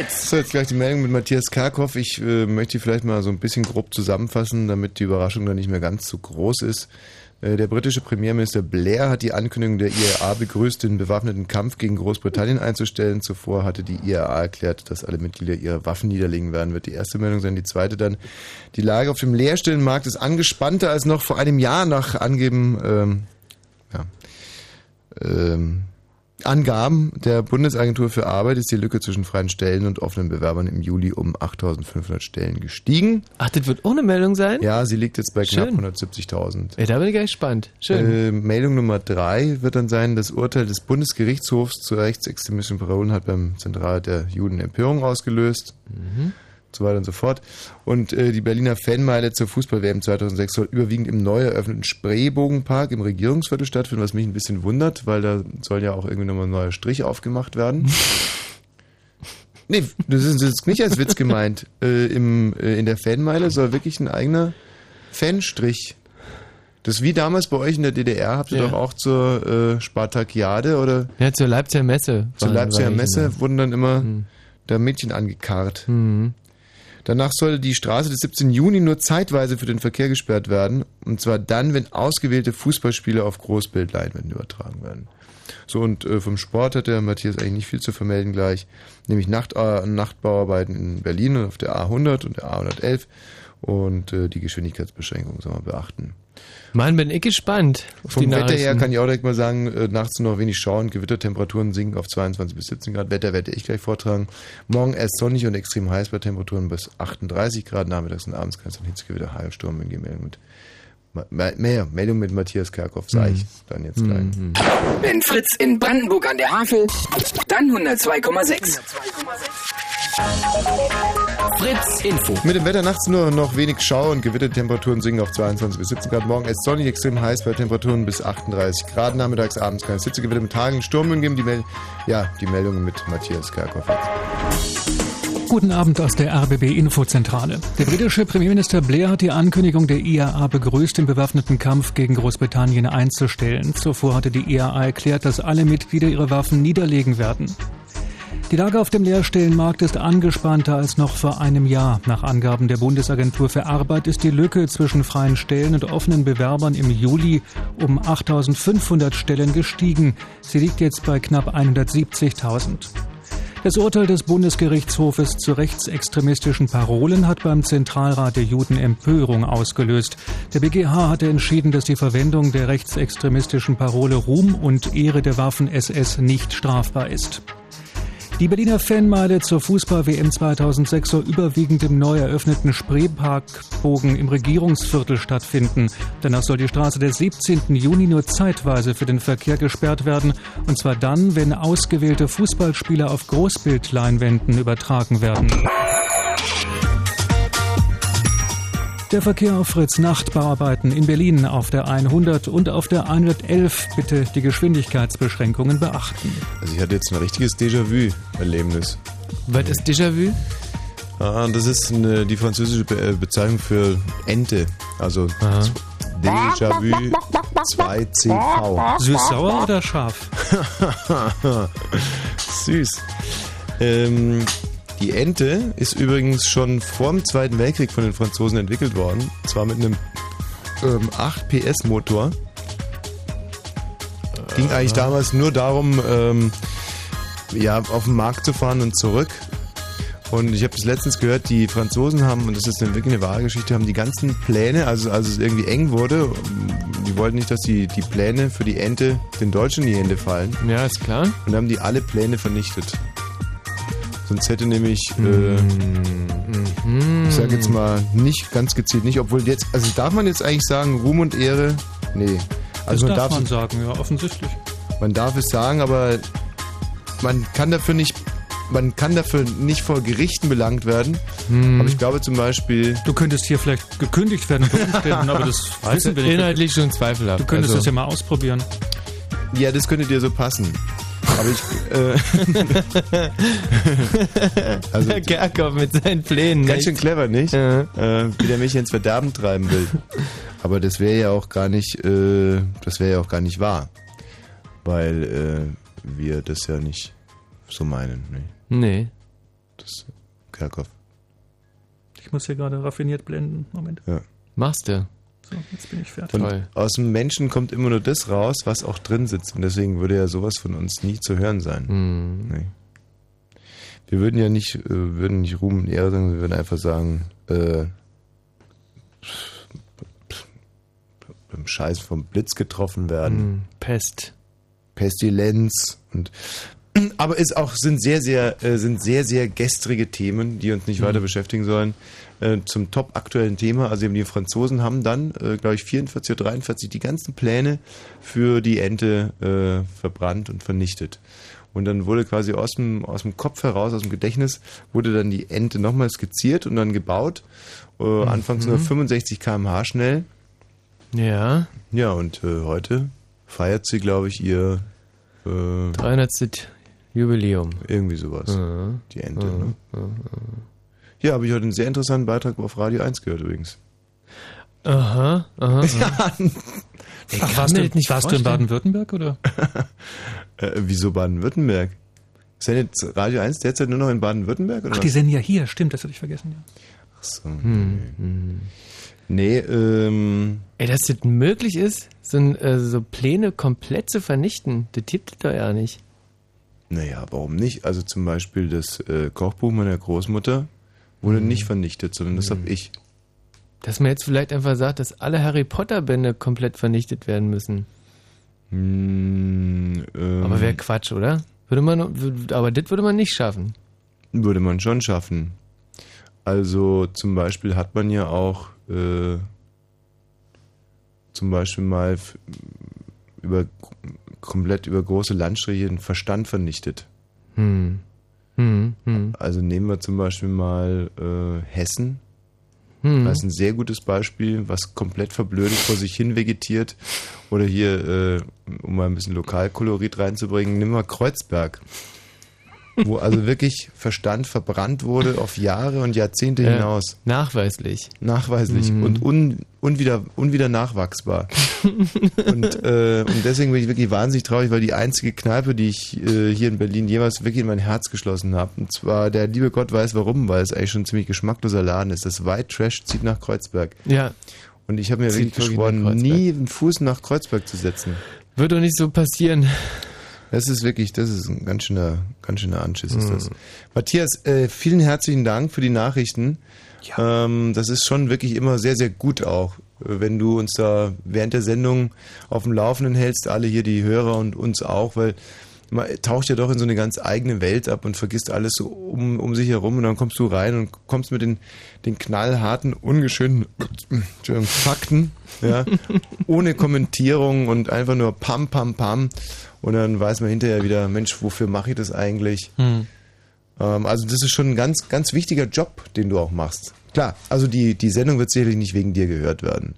So, jetzt gleich die Meldung mit Matthias Karkow. Ich äh, möchte die vielleicht mal so ein bisschen grob zusammenfassen, damit die Überraschung dann nicht mehr ganz zu groß ist. Äh, der britische Premierminister Blair hat die Ankündigung der IAA begrüßt, den bewaffneten Kampf gegen Großbritannien einzustellen. Zuvor hatte die IAA erklärt, dass alle Mitglieder ihre Waffen niederlegen werden. Wird die erste Meldung sein. Die zweite dann. Die Lage auf dem Leerstellenmarkt ist angespannter als noch vor einem Jahr nach Angeben, ähm, ja, ähm, Angaben der Bundesagentur für Arbeit ist die Lücke zwischen freien Stellen und offenen Bewerbern im Juli um 8.500 Stellen gestiegen. Ach, das wird ohne Meldung sein? Ja, sie liegt jetzt bei knapp Schön. 170.000. Ey, da bin ich gespannt. Schön. Äh, Meldung Nummer drei wird dann sein, das Urteil des Bundesgerichtshofs zu rechtsextremistischen Parolen hat beim Zentralrat der Juden Empörung ausgelöst. Mhm. So weiter und so fort. Und äh, die Berliner Fanmeile zur Fußball-WM 2006 soll überwiegend im neu eröffneten Spreebogenpark im Regierungsviertel stattfinden, was mich ein bisschen wundert, weil da soll ja auch irgendwie nochmal ein neuer Strich aufgemacht werden. nee, das ist jetzt nicht als Witz gemeint. Äh, im, äh, in der Fanmeile soll wirklich ein eigener Fanstrich das ist wie damals bei euch in der DDR, habt ihr Ja. doch auch zur äh, Spartakiade oder Ja, zur Leipziger Messe. zur Leipziger Messe wurden dann immer da Mädchen angekarrt. Mhm. Danach soll die Straße des 17. Juni nur zeitweise für den Verkehr gesperrt werden. Und zwar dann, wenn ausgewählte Fußballspiele auf Großbildleinwänden übertragen werden. So, und äh, vom Sport hat der Matthias eigentlich nicht viel zu vermelden gleich. Nämlich Nacht, äh, Nachtbauarbeiten in Berlin auf der A100 und der A111. Und äh, die Geschwindigkeitsbeschränkungen soll man beachten. Mann, bin ich gespannt. Auf Vom die Wetter her kann ich auch direkt mal sagen, äh, nachts nur noch wenig schauen, Gewittertemperaturen sinken auf 22 bis 17 Grad. Wetter werde ich gleich vortragen. Morgen erst sonnig und extrem heiß bei Temperaturen bis 38 Grad. Nachmittags und abends kann es dann Hitzegewitter, Hagelsturm in Meldung mit mehr Meldung mit Matthias Kerkhoff, sage ich dann jetzt gleich. Wenn Fritz in Brandenburg an der Havel, dann 102,6. Fritz Info. Mit dem Wetter nachts nur noch wenig Schau und Gewittertemperaturen sinken auf 22 bis 17 Grad. Morgen ist sonnig, extrem heiß bei Temperaturen bis 38 Grad. Nachmittags, abends kann es Hitzegewitter mit Hageln, Sturm geben. Die, Mel ja, die Meldungen mit Matthias Kerkhoff. Guten Abend aus der RBB Infozentrale. Der britische Premierminister Blair hat die Ankündigung der IAA begrüßt, den bewaffneten Kampf gegen Großbritannien einzustellen. Zuvor hatte die IAA erklärt, dass alle Mitglieder ihre Waffen niederlegen werden. Die Lage auf dem Lehrstellenmarkt ist angespannter als noch vor einem Jahr. Nach Angaben der Bundesagentur für Arbeit ist die Lücke zwischen freien Stellen und offenen Bewerbern im Juli um 8.500 Stellen gestiegen. Sie liegt jetzt bei knapp 170.000. Das Urteil des Bundesgerichtshofes zu rechtsextremistischen Parolen hat beim Zentralrat der Juden Empörung ausgelöst. Der BGH hatte entschieden, dass die Verwendung der rechtsextremistischen Parole Ruhm und Ehre der Waffen SS nicht strafbar ist. Die Berliner Fanmeile zur Fußball-WM 2006 soll überwiegend im neu eröffneten Spreeparkbogen im Regierungsviertel stattfinden. Danach soll die Straße des 17. Juni nur zeitweise für den Verkehr gesperrt werden. Und zwar dann, wenn ausgewählte Fußballspieler auf Großbildleinwänden übertragen werden. Der Verkehr auf Fritz Nachtbauarbeiten in Berlin auf der 100 und auf der 111 bitte die Geschwindigkeitsbeschränkungen beachten. Also ich hatte jetzt ein richtiges Déjà-vu-Erlebnis. Was ist Déjà-vu? Ah, das ist eine, die französische Be äh, Bezeichnung für Ente. Also Déjà-vu 2CV. Süß-sauer oder scharf? Süß. Ähm, die Ente ist übrigens schon vor dem Zweiten Weltkrieg von den Franzosen entwickelt worden. Zwar mit einem ähm, 8 PS Motor. Ging eigentlich damals nur darum, ähm, ja, auf den Markt zu fahren und zurück. Und ich habe das letztens gehört, die Franzosen haben, und das ist eine, wirklich eine wahre Geschichte, haben die ganzen Pläne, also als es irgendwie eng wurde, die wollten nicht, dass die, die Pläne für die Ente den Deutschen in die Hände fallen. Ja, ist klar. Und haben die alle Pläne vernichtet. Sonst hätte nämlich, äh, Mhm. ich sage jetzt mal, nicht ganz gezielt, nicht, obwohl jetzt, also darf man jetzt eigentlich sagen, Ruhm und Ehre? Nee. Also das man darf darf, man sagen, ja, offensichtlich. man darf es sagen, aber man kann dafür nicht, man kann dafür nicht vor Gerichten belangt werden. Hm. Aber ich glaube zum Beispiel. Du könntest hier vielleicht gekündigt werden Umständen, aber das wissen wir nicht. Inhaltlich schon zweifelhaft. Du könntest Also- das ja mal ausprobieren. Ja, das könnte dir so passen. Aber ich. Äh, also, Kerkhoff mit seinen Plänen. Ganz nicht? schön clever, nicht? Äh, wie der mich ins Verderben treiben will. Aber das wäre ja auch gar nicht, äh, das wäre ja auch gar nicht wahr. Weil äh, wir das ja nicht so meinen. Ne? Nee. Das Kerkhoff. Ich muss hier gerade raffiniert blenden. Moment. Ja. Machst du. So, jetzt bin ich fertig. Und aus dem Menschen kommt immer nur das raus, was auch drin sitzt. Und deswegen würde ja sowas von uns nie zu hören sein. Nee. Wir würden ja nicht, äh, würden nicht Ruhm und Ehre sagen, wir würden einfach sagen, äh, beim Scheiß vom Blitz getroffen werden. Hm, Pest. Pestilenz und aber es auch sind sehr sehr äh, sind sehr sehr gestrige Themen, die uns nicht Mhm. weiter beschäftigen sollen. Äh, zum top aktuellen Thema, also eben die Franzosen haben dann, äh, glaube ich, 44 oder 43 die ganzen Pläne für die Ente äh, verbrannt und vernichtet. Und dann wurde quasi aus dem, aus dem Kopf heraus, aus dem Gedächtnis, wurde dann die Ente nochmal skizziert und dann gebaut. Äh, Anfangs Mhm. nur 65 km/h schnell. Ja. Ja, und äh, heute feiert sie, glaube ich, ihr äh, 300. Jubiläum. Irgendwie sowas. Mhm. Die Ente, Mhm. ne? Ja, habe ich heute einen sehr interessanten Beitrag auf Radio 1 gehört übrigens. Aha, aha. aha. Ach, kann warst du, nicht warst du in. Baden-Württemberg oder? Äh, wieso Baden-Württemberg? Sendet Radio 1 derzeit nur noch in Baden-Württemberg? Ach, was? die sind ja hier, stimmt, das hatte ich vergessen. Ja. Ach so. Hm, Nee, ähm. Ey, dass das möglich ist, so, ein, äh, so Pläne komplett zu vernichten, das gibt es doch ja nicht. Naja, warum nicht? Also zum Beispiel das äh, Kochbuch meiner Großmutter wurde Mhm. nicht vernichtet, sondern das habe ich. Dass man jetzt vielleicht einfach sagt, dass alle Harry Potter-Bände komplett vernichtet werden müssen. Hm, ähm, Aber wäre Quatsch, oder? Würde man, aber das würde man nicht schaffen. Würde man schon schaffen. Also zum Beispiel hat man ja auch äh, zum Beispiel mal über komplett über große Landstriche den Verstand vernichtet. Hm. Hm, hm. Also nehmen wir zum Beispiel mal äh, Hessen. Hm. Das ist ein sehr gutes Beispiel, was komplett verblödet vor sich hin vegetiert. Oder hier, äh, um mal ein bisschen Lokalkolorit reinzubringen, nimm mal Kreuzberg. Wo also wirklich Verstand verbrannt wurde auf Jahre und Jahrzehnte Ja, hinaus. Nachweislich. Nachweislich Mhm. und un, unwieder, unwieder nachwachsbar. und, äh, und deswegen bin ich wirklich wahnsinnig traurig, weil die einzige Kneipe, die ich äh, hier in Berlin jemals wirklich in mein Herz geschlossen habe, und zwar der liebe Gott weiß warum, weil es eigentlich schon ein ziemlich geschmackloser Laden ist. Das White Trash zieht nach Kreuzberg. Ja. Und ich habe mir Zieht wirklich geschworen, nie einen Fuß nach Kreuzberg zu setzen. Wird doch nicht so passieren. Das ist wirklich, das ist ein ganz schöner, ganz schöner Anschiss ist Mhm. das. Matthias, äh, vielen herzlichen Dank für die Nachrichten. Ähm, das ist schon wirklich immer sehr, sehr gut auch, wenn du uns da während der Sendung auf dem Laufenden hältst, alle hier die Hörer und uns auch, weil man taucht ja doch in so eine ganz eigene Welt ab und vergisst alles so um, um sich herum und dann kommst du rein und kommst mit den, den knallharten, ungeschönten Fakten, ja, ohne Kommentierung und einfach nur pam, pam, pam und dann weiß man hinterher wieder, Mensch, wofür mache ich das eigentlich? Hm. Ähm, also das ist schon ein ganz, ganz wichtiger Job, den du auch machst. Klar, also die, die Sendung wird sicherlich nicht wegen dir gehört werden.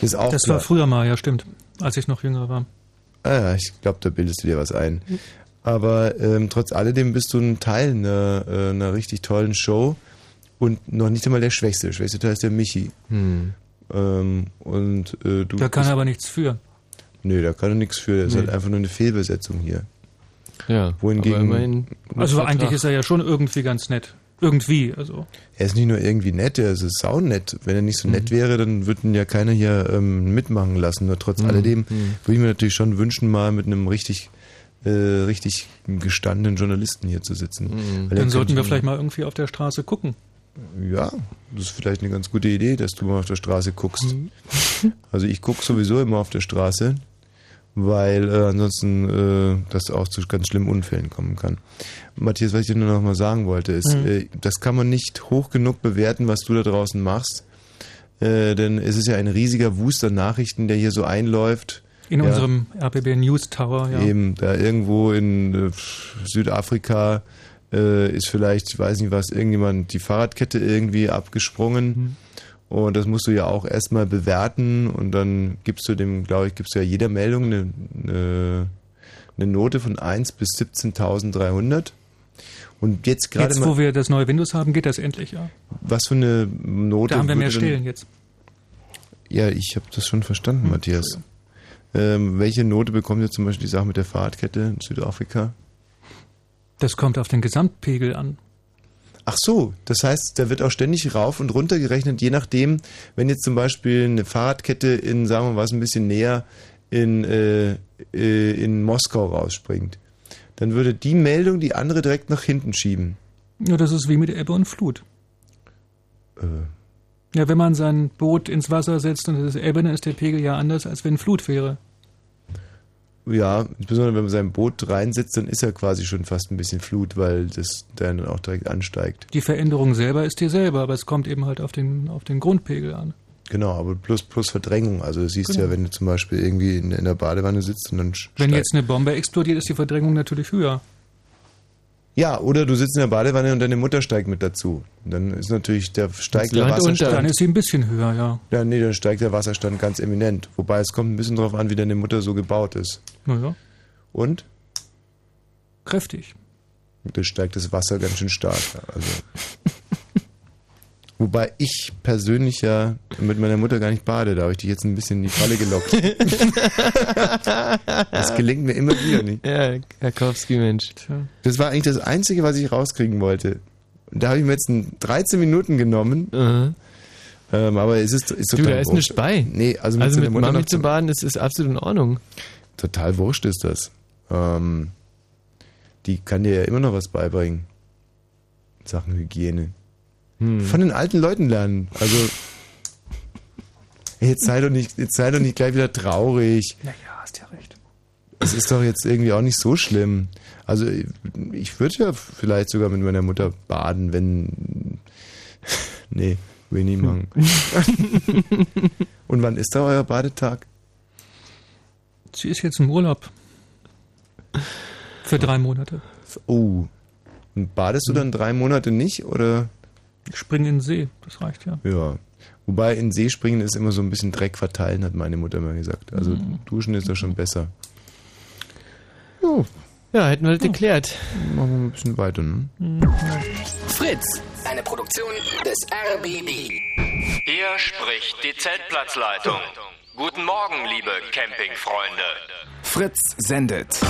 Das ist auch das klar. war früher mal, ja, stimmt. Als ich noch jünger war. Ah, ja, ich glaube, da bildest du dir was ein. Aber ähm, trotz alledem bist du ein Teil einer, äh, einer richtig tollen Show und noch nicht einmal der Schwächste. Der schwächste Teil ist der Michi. Hm. Ähm, und äh, du Da kann er aber nichts für. Nö, da kann er nichts für. Das ist Nee. halt einfach nur eine Fehlbesetzung hier. Ja, Wohingegen, aber immerhin Also eigentlich ist er ja schon irgendwie ganz nett. Irgendwie, also. Er ist nicht nur irgendwie nett, er ist saunett. Wenn er nicht Mhm. so nett wäre, dann würde ihn ja keiner hier ähm, mitmachen lassen. Nur trotz Mhm. alledem Mhm. würde ich mir natürlich schon wünschen, mal mit einem richtig, äh, richtig gestandenen Journalisten hier zu sitzen. Mhm. Dann sollten wir vielleicht mal irgendwie auf der Straße gucken. Ja, das ist vielleicht eine ganz gute Idee, dass du mal auf der Straße guckst. Mhm. Also ich gucke sowieso immer auf der Straße, weil äh, ansonsten äh, das auch zu ganz schlimmen Unfällen kommen kann. Matthias, was ich dir nur noch mal sagen wollte, ist, Mhm. äh, das kann man nicht hoch genug bewerten, was du da draußen machst. Äh, denn es ist ja ein riesiger Wust an Nachrichten, der hier so einläuft. In ja. unserem RBB News Tower, ja. Eben, da irgendwo in äh, Südafrika äh, ist vielleicht, ich weiß nicht was, irgendjemand die Fahrradkette irgendwie abgesprungen. Mhm. Und das musst du ja auch erstmal bewerten und dann gibst du dem, glaube ich, gibst du ja jeder Meldung eine, eine, eine Note von 1 bis 17.300. Und jetzt gerade Jetzt, mal, wo wir das neue Windows haben, geht das endlich, ja. was für eine Note. Da haben wir mehr Stellen jetzt. Ja, ich habe das schon verstanden, Matthias. Ähm, welche Note bekommt ihr zum Beispiel die Sache mit der Fahrradkette in Südafrika? Das kommt auf den Gesamtpegel an. Ach so, das heißt, da wird auch ständig rauf und runter gerechnet, je nachdem, wenn jetzt zum Beispiel eine Fahrradkette in, sagen wir mal, was ein bisschen näher in, äh, äh, in Moskau rausspringt, dann würde die Meldung die andere direkt nach hinten schieben. Ja, das ist wie mit Ebbe und Flut. Äh, Ja, wenn man sein Boot ins Wasser setzt und es ist Ebbe, dann ist der Pegel ja anders, als wenn Flut wäre. Ja, insbesondere wenn man sein Boot reinsitzt, dann ist er quasi schon fast ein bisschen Flut, weil das dann auch direkt ansteigt. Die Veränderung selber ist dir selber, aber es kommt eben halt auf den, auf den Grundpegel an. Genau, aber plus, plus Verdrängung. Also das siehst du Genau. ja, wenn du zum Beispiel irgendwie in, in der Badewanne sitzt und dann Wenn jetzt eine Bombe explodiert, ist die Verdrängung natürlich höher. Ja, oder du sitzt in der Badewanne und deine Mutter steigt mit dazu. Und dann ist natürlich, der steigt der Wasserstand. Dann ist sie ein bisschen höher, ja. Ja, nee, dann steigt der Wasserstand ganz eminent. Wobei es kommt ein bisschen drauf an, wie deine Mutter so gebaut ist. Naja, Und? kräftig. Da steigt das Wasser ganz schön stark. Also. Wobei ich persönlich ja mit meiner Mutter gar nicht bade, da habe ich dich jetzt ein bisschen in die Falle gelockt. das gelingt mir immer wieder nicht. Ja, Karkowski, Mensch. Das war eigentlich das Einzige, was ich rauskriegen wollte. Da habe ich mir jetzt ein 13 Minuten genommen. Ähm, aber es ist, ist Du, da ist wurscht. nichts bei. Nee, also mit, also mit Mutter Mami zu baden ist, ist absolut in Ordnung. Total wurscht ist das. Ähm, die kann dir ja immer noch was beibringen. In Sachen Hygiene. Hm. Von den alten Leuten lernen. Also, jetzt sei doch nicht, jetzt sei doch nicht gleich wieder traurig. Naja, hast ja recht. Es ist doch jetzt irgendwie auch nicht so schlimm. Also, ich würde ja vielleicht sogar mit meiner Mutter baden, wenn. Nee, will ich nie machen. Und wann ist da euer Badetag? Sie ist jetzt im Urlaub. Für drei Monate. Oh. Und badest du dann drei Monate nicht oder? Ich springe in den See, das reicht ja. Ja. Wobei in See springen ist immer so ein bisschen Dreck verteilen, hat meine Mutter mal gesagt. Also Mhm. duschen ist da schon besser. Ja, hätten wir das geklärt. Machen wir ein bisschen weiter, ne? Fritz, eine Produktion des RBB. Hier spricht die Zeltplatzleitung. Guten Morgen, liebe Campingfreunde. Fritz sendet.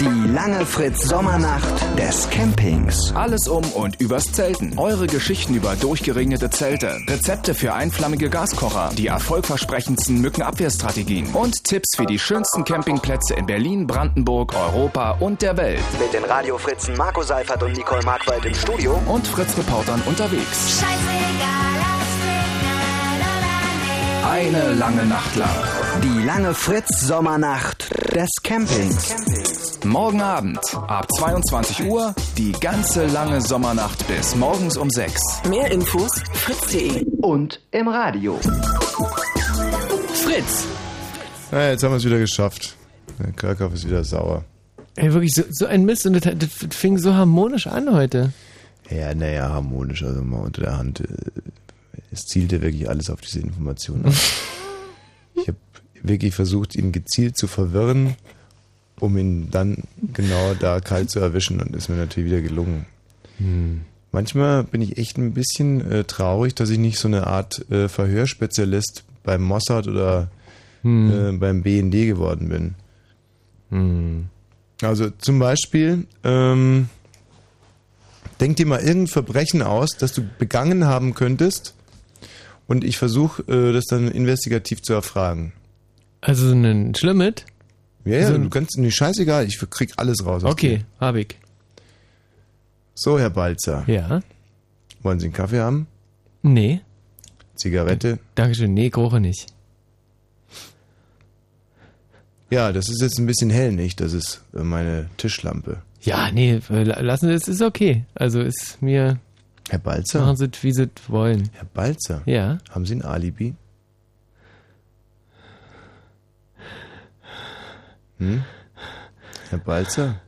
Die lange Fritz-Sommernacht des Campings. Alles um und übers Zelten. Eure Geschichten über durchgeregnete Zelte. Rezepte für einflammige Gaskocher. Die erfolgversprechendsten Mückenabwehrstrategien. Und Tipps für die schönsten Campingplätze in Berlin, Brandenburg, Europa und der Welt. Mit den Radio-Fritzen Marco Seifert und Nicole Markwald im Studio. Und Fritz-Reportern unterwegs. Eine lange Nacht lang. Die lange Fritz-Sommernacht des Campings. Morgen Abend ab 22 Uhr die ganze lange Sommernacht bis morgens um 6. Mehr Infos fritz.de. Und im Radio. Fritz. Na, jetzt haben wir es wieder geschafft. Der Kerkhoff ist wieder sauer. Ey, wirklich, so, so ein Mist. Und das, das fing so harmonisch an heute. Ja, naja, harmonisch, also mal unter der Hand. äh, Es zielte wirklich alles auf diese Information ab. ich habe wirklich versucht, ihn gezielt zu verwirren, um ihn dann genau da kalt zu erwischen und ist mir natürlich wieder gelungen. Manchmal bin ich echt ein bisschen äh, traurig, dass ich nicht so eine Art äh, Verhörspezialist beim Mossad oder äh, beim BND geworden bin. Also zum Beispiel, ähm, denk dir mal irgendein Verbrechen aus, das du begangen haben könntest und ich versuche äh, das dann investigativ zu erfragen. Also so ein Schlimmet? Ja, ja, So du kannst mir scheißegal, ich krieg alles raus. aus Okay, hab ich. So, Herr Balzer. Ja. Wollen Sie einen Kaffee haben? Nee. Zigarette? Dankeschön. Nee, Groche nicht. Ja, das ist jetzt ein bisschen hell, nicht? Das ist äh, meine Tischlampe. Ja, nee, äh, la- lassen Sie es, ist okay. Also ist mir. Herr Balzer? Machen Sie wie Sie wollen. Herr Balzer? Ja. Haben Sie ein Alibi? Hm? Herr Balzer?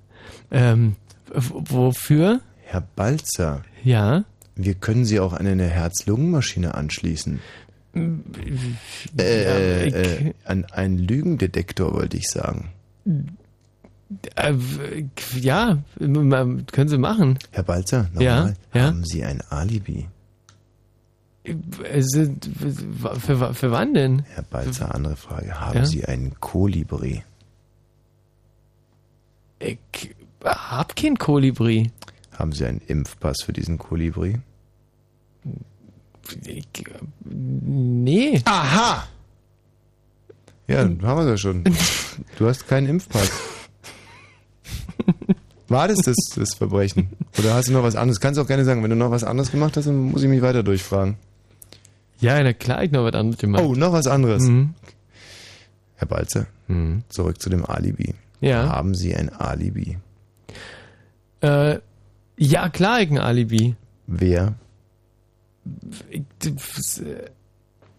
Ähm, wofür? Herr Balzer? Ja. Wir können Sie auch an eine Herz-Lungen-Maschine anschließen. Äh, Ja, ich- äh, an einen Lügendetektor, wollte ich sagen. Äh, ja, können Sie machen. Herr Balzer, Ja, nochmal. ja. Haben Sie ein Alibi? W- für, für wann denn? Herr Balzer, andere Frage. Haben Ja? Sie einen Kolibri? Ich hab kein Kolibri. Haben Sie einen Impfpass für diesen Kolibri? Ich, nee. Aha! Ja, dann haben wir es ja schon. Du hast keinen Impfpass. War das, das das Verbrechen? Oder hast du noch was anderes? Kannst du auch gerne sagen, wenn du noch was anderes gemacht hast, dann muss ich mich weiter durchfragen. Ja, na klar, ich noch was anderes gemacht. Oh, noch was anderes. Mhm. Herr Balzer, Zurück zu dem Alibi. Ja. Haben Sie ein Alibi? Äh, ja, klar, ich ein Alibi. Wer?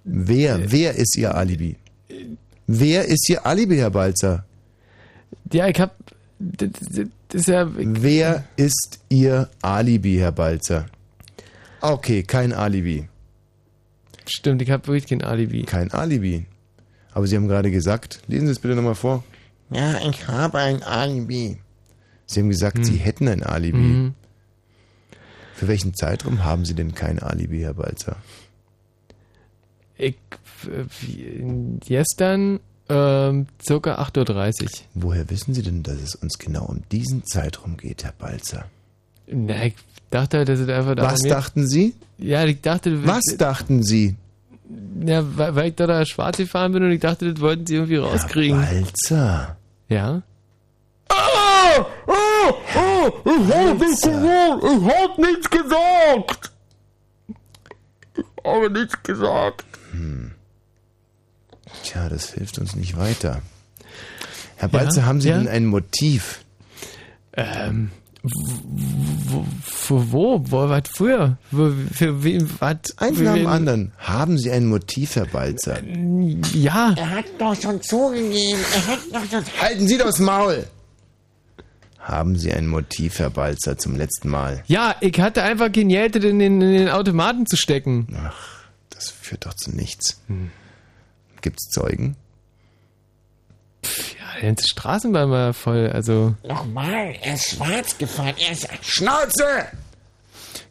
Wer? Wer ist Ihr Alibi? Wer ist Ihr Alibi, Herr Balzer? Ja, ich hab. Das, das ist ja. Wer ist Ihr Alibi, Herr Balzer? Okay, kein Alibi. Stimmt, ich habe wirklich kein Alibi. Kein Alibi. Aber Sie haben gerade gesagt, lesen Sie es bitte nochmal vor. Ja, ich habe ein Alibi. Sie haben gesagt, Sie hätten ein Alibi. Mhm. Für welchen Zeitraum haben Sie denn kein Alibi, Herr Balzer? Ich. äh, Gestern, ähm, circa 8.30 Uhr. Woher wissen Sie denn, dass es uns genau um diesen Zeitraum geht, Herr Balzer? Na, ich dachte, dass es einfach Was dachten Sie? Ja, ich dachte. Was dachten Sie? Ja, weil, weil ich da, da schwarz gefahren bin und ich dachte, das wollten sie irgendwie rauskriegen. Balzer. Ja? Oh, oh, oh, ich hab nicht gesagt, ich hab nichts gesagt. Ich habe nichts gesagt. Hm. Tja, das hilft uns nicht weiter. Herr Ja, Balzer, haben Sie ja? denn ein Motiv? Ähm, wo, für wo? Wo, was für? Wo, für wen, was? Eins nach dem anderen. Haben Sie ein Motiv, Herr Balzer? Ja. Er hat doch schon zugegeben, er hat doch schon... Halten Sie das Maul! Haben Sie ein Motiv, Herr Balzer, zum letzten Mal? Ja, ich hatte einfach Geld in den, in den Automaten zu stecken. Ach, das führt doch zu nichts. Hm. Gibt's Zeugen? Ja, die ganze Straßenbahn war voll, also. Nochmal, er ist schwarz gefahren, er ist... Schnauze!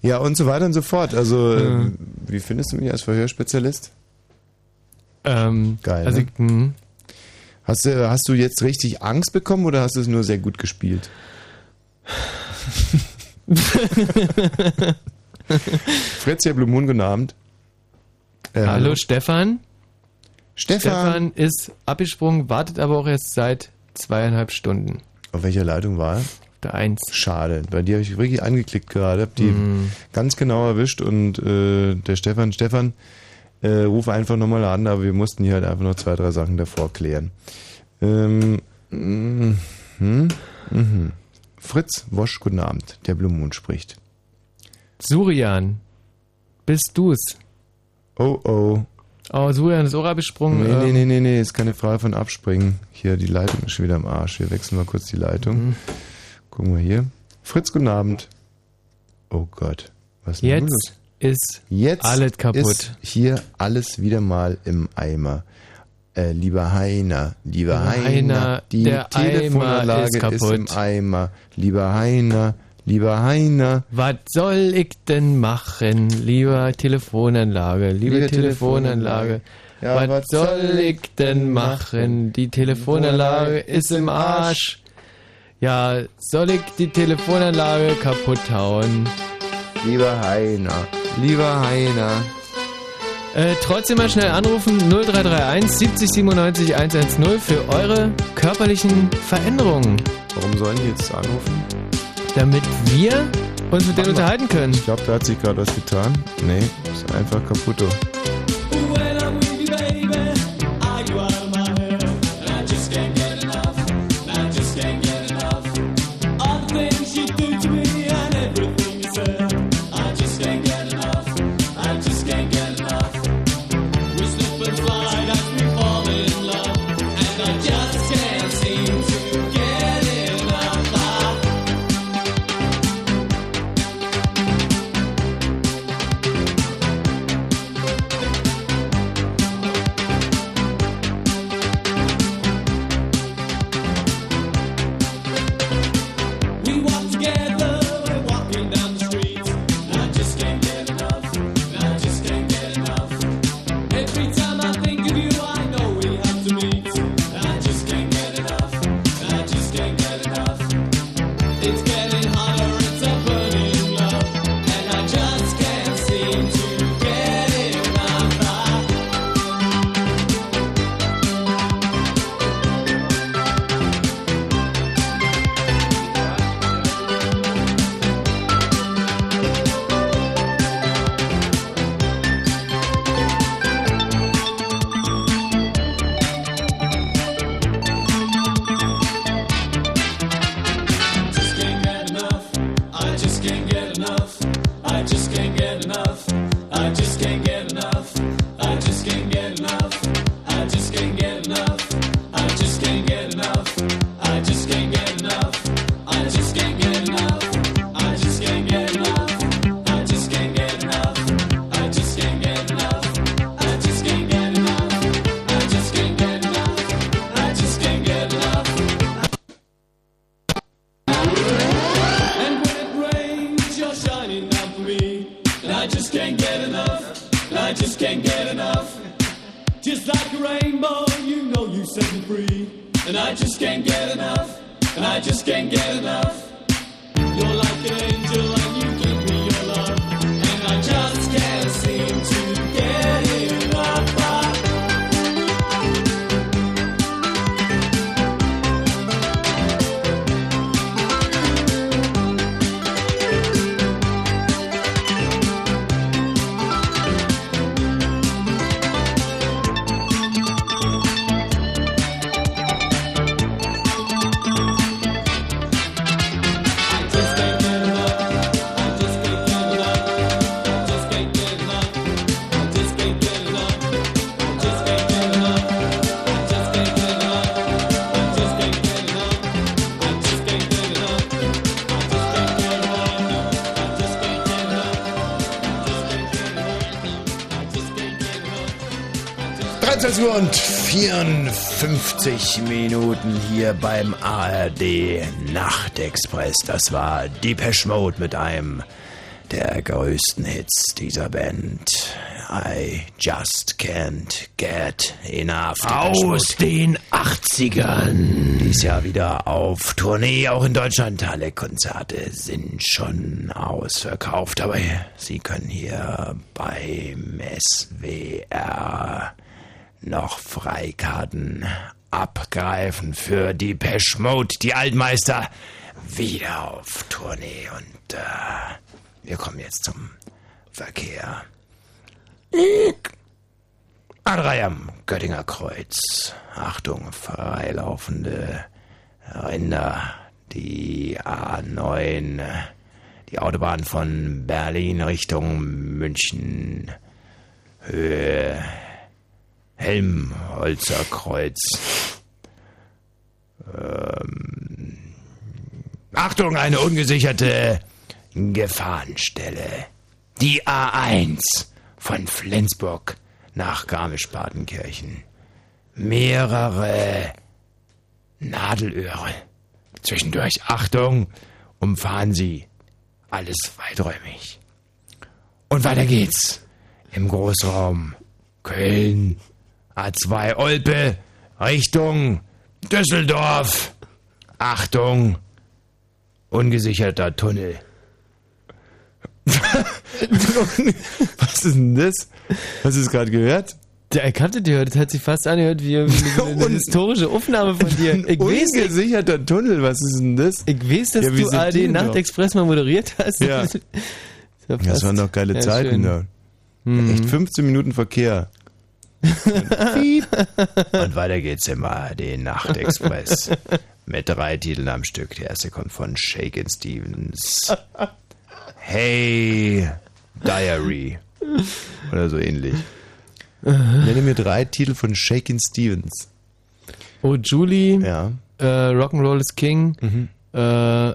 Ja, und so weiter und so fort. Also, äh, wie findest du mich als Verhörspezialist? Ähm, Geil. also ne? ich- mhm. hast, du, hast du jetzt richtig Angst bekommen oder hast du es nur sehr gut gespielt? Fritz, Blue Moon, guten Abend. Äh, Hallo Stefan. Stefan. Stefan ist abgesprungen, wartet aber auch erst seit zweieinhalb Stunden. Auf welcher Leitung war er? Der Eins. Schade, bei dir habe ich wirklich angeklickt gerade, habe die Mhm. ganz genau erwischt und äh, der Stefan, Stefan, äh, ruf einfach nochmal an, aber wir mussten hier halt einfach noch zwei, drei Sachen davor klären. Ähm, mhm, mhm. Fritz Wosch, guten Abend, der Blue Moon spricht. Surian, bist du's? Oh oh. Oh, Surian ist auch abgesprungen. Nee, ähm, nee, nee, nee, nee, ist keine Frage von abspringen. Hier, die Leitung ist schon wieder am Arsch. Wir wechseln mal kurz die Leitung. Mhm. Gucken wir hier. Fritz, guten Abend. Oh Gott, was ist denn Jetzt los? ist Jetzt alles kaputt. ist hier alles wieder mal im Eimer. Äh, lieber Heiner, lieber Heiner, Heiner, die Telefonanlage ist ist, im. Eimer. Lieber Heiner, lieber Heiner. Was soll ich denn machen, lieber Telefonanlage, liebe Liebe Telefonanlage? Ja, was soll ich denn machen? Die Telefonanlage ist im Arsch. Ja, soll ich die Telefonanlage kaputt hauen? Lieber Heiner, lieber Heiner. Äh, trotzdem mal schnell anrufen 0331 70 97 110 für eure körperlichen Veränderungen. Warum sollen die jetzt anrufen? Damit wir uns mit denen unterhalten können. Ich glaube, da hat sich gerade was getan. Nee, ist einfach kaputt. 54 Minuten hier beim ARD Nachtexpress. Das war Depeche Mode mit einem der größten Hits dieser Band. I just can't get enough. Aus den 80ern. Dies Jahr wieder auf Tournee, auch in Deutschland. Alle Konzerte sind schon ausverkauft, aber Sie können hier beim SWR noch Freikarten abgreifen für die Pesh Mode, die Altmeister, wieder auf Tournee. Und äh, wir kommen jetzt zum Verkehr. A3 am Göttinger Kreuz. Achtung, freilaufende Rinder. Die A9, die Autobahn von Berlin Richtung München. Höhe Helmholtzer Kreuz. Ähm, Achtung, eine ungesicherte Gefahrenstelle. Die A1 von Flensburg nach Garmisch-Partenkirchen. Mehrere Nadelöhre. Zwischendurch, Achtung, umfahren Sie. Alles weiträumig. Und weiter geht's. Im Großraum Köln. A2 Olpe. Richtung Düsseldorf. Achtung. Ungesicherter Tunnel. Was ist denn das? Hast du es gerade gehört? Der erkannte die das hat sich fast angehört wie eine, eine historische Aufnahme von dir. Ich weiß, Ungesicherter Tunnel, was ist denn das? ich weiß dass Ja, du ARD Nachtexpress mal moderiert hast. Ja. Das war Das waren doch geile ja, Zeiten schön. da. Hm. Echt 15 Minuten Verkehr. Und weiter geht's immer, den Nachtexpress. Mit drei Titeln am Stück. Der erste kommt von Shakin' Stevens. Hey, Diary. Oder so ähnlich. Nenne mir drei Titel von Shakin' Stevens. Oh, Julie. Ja. Äh, Rock'n'Roll is King. Mhm. Äh,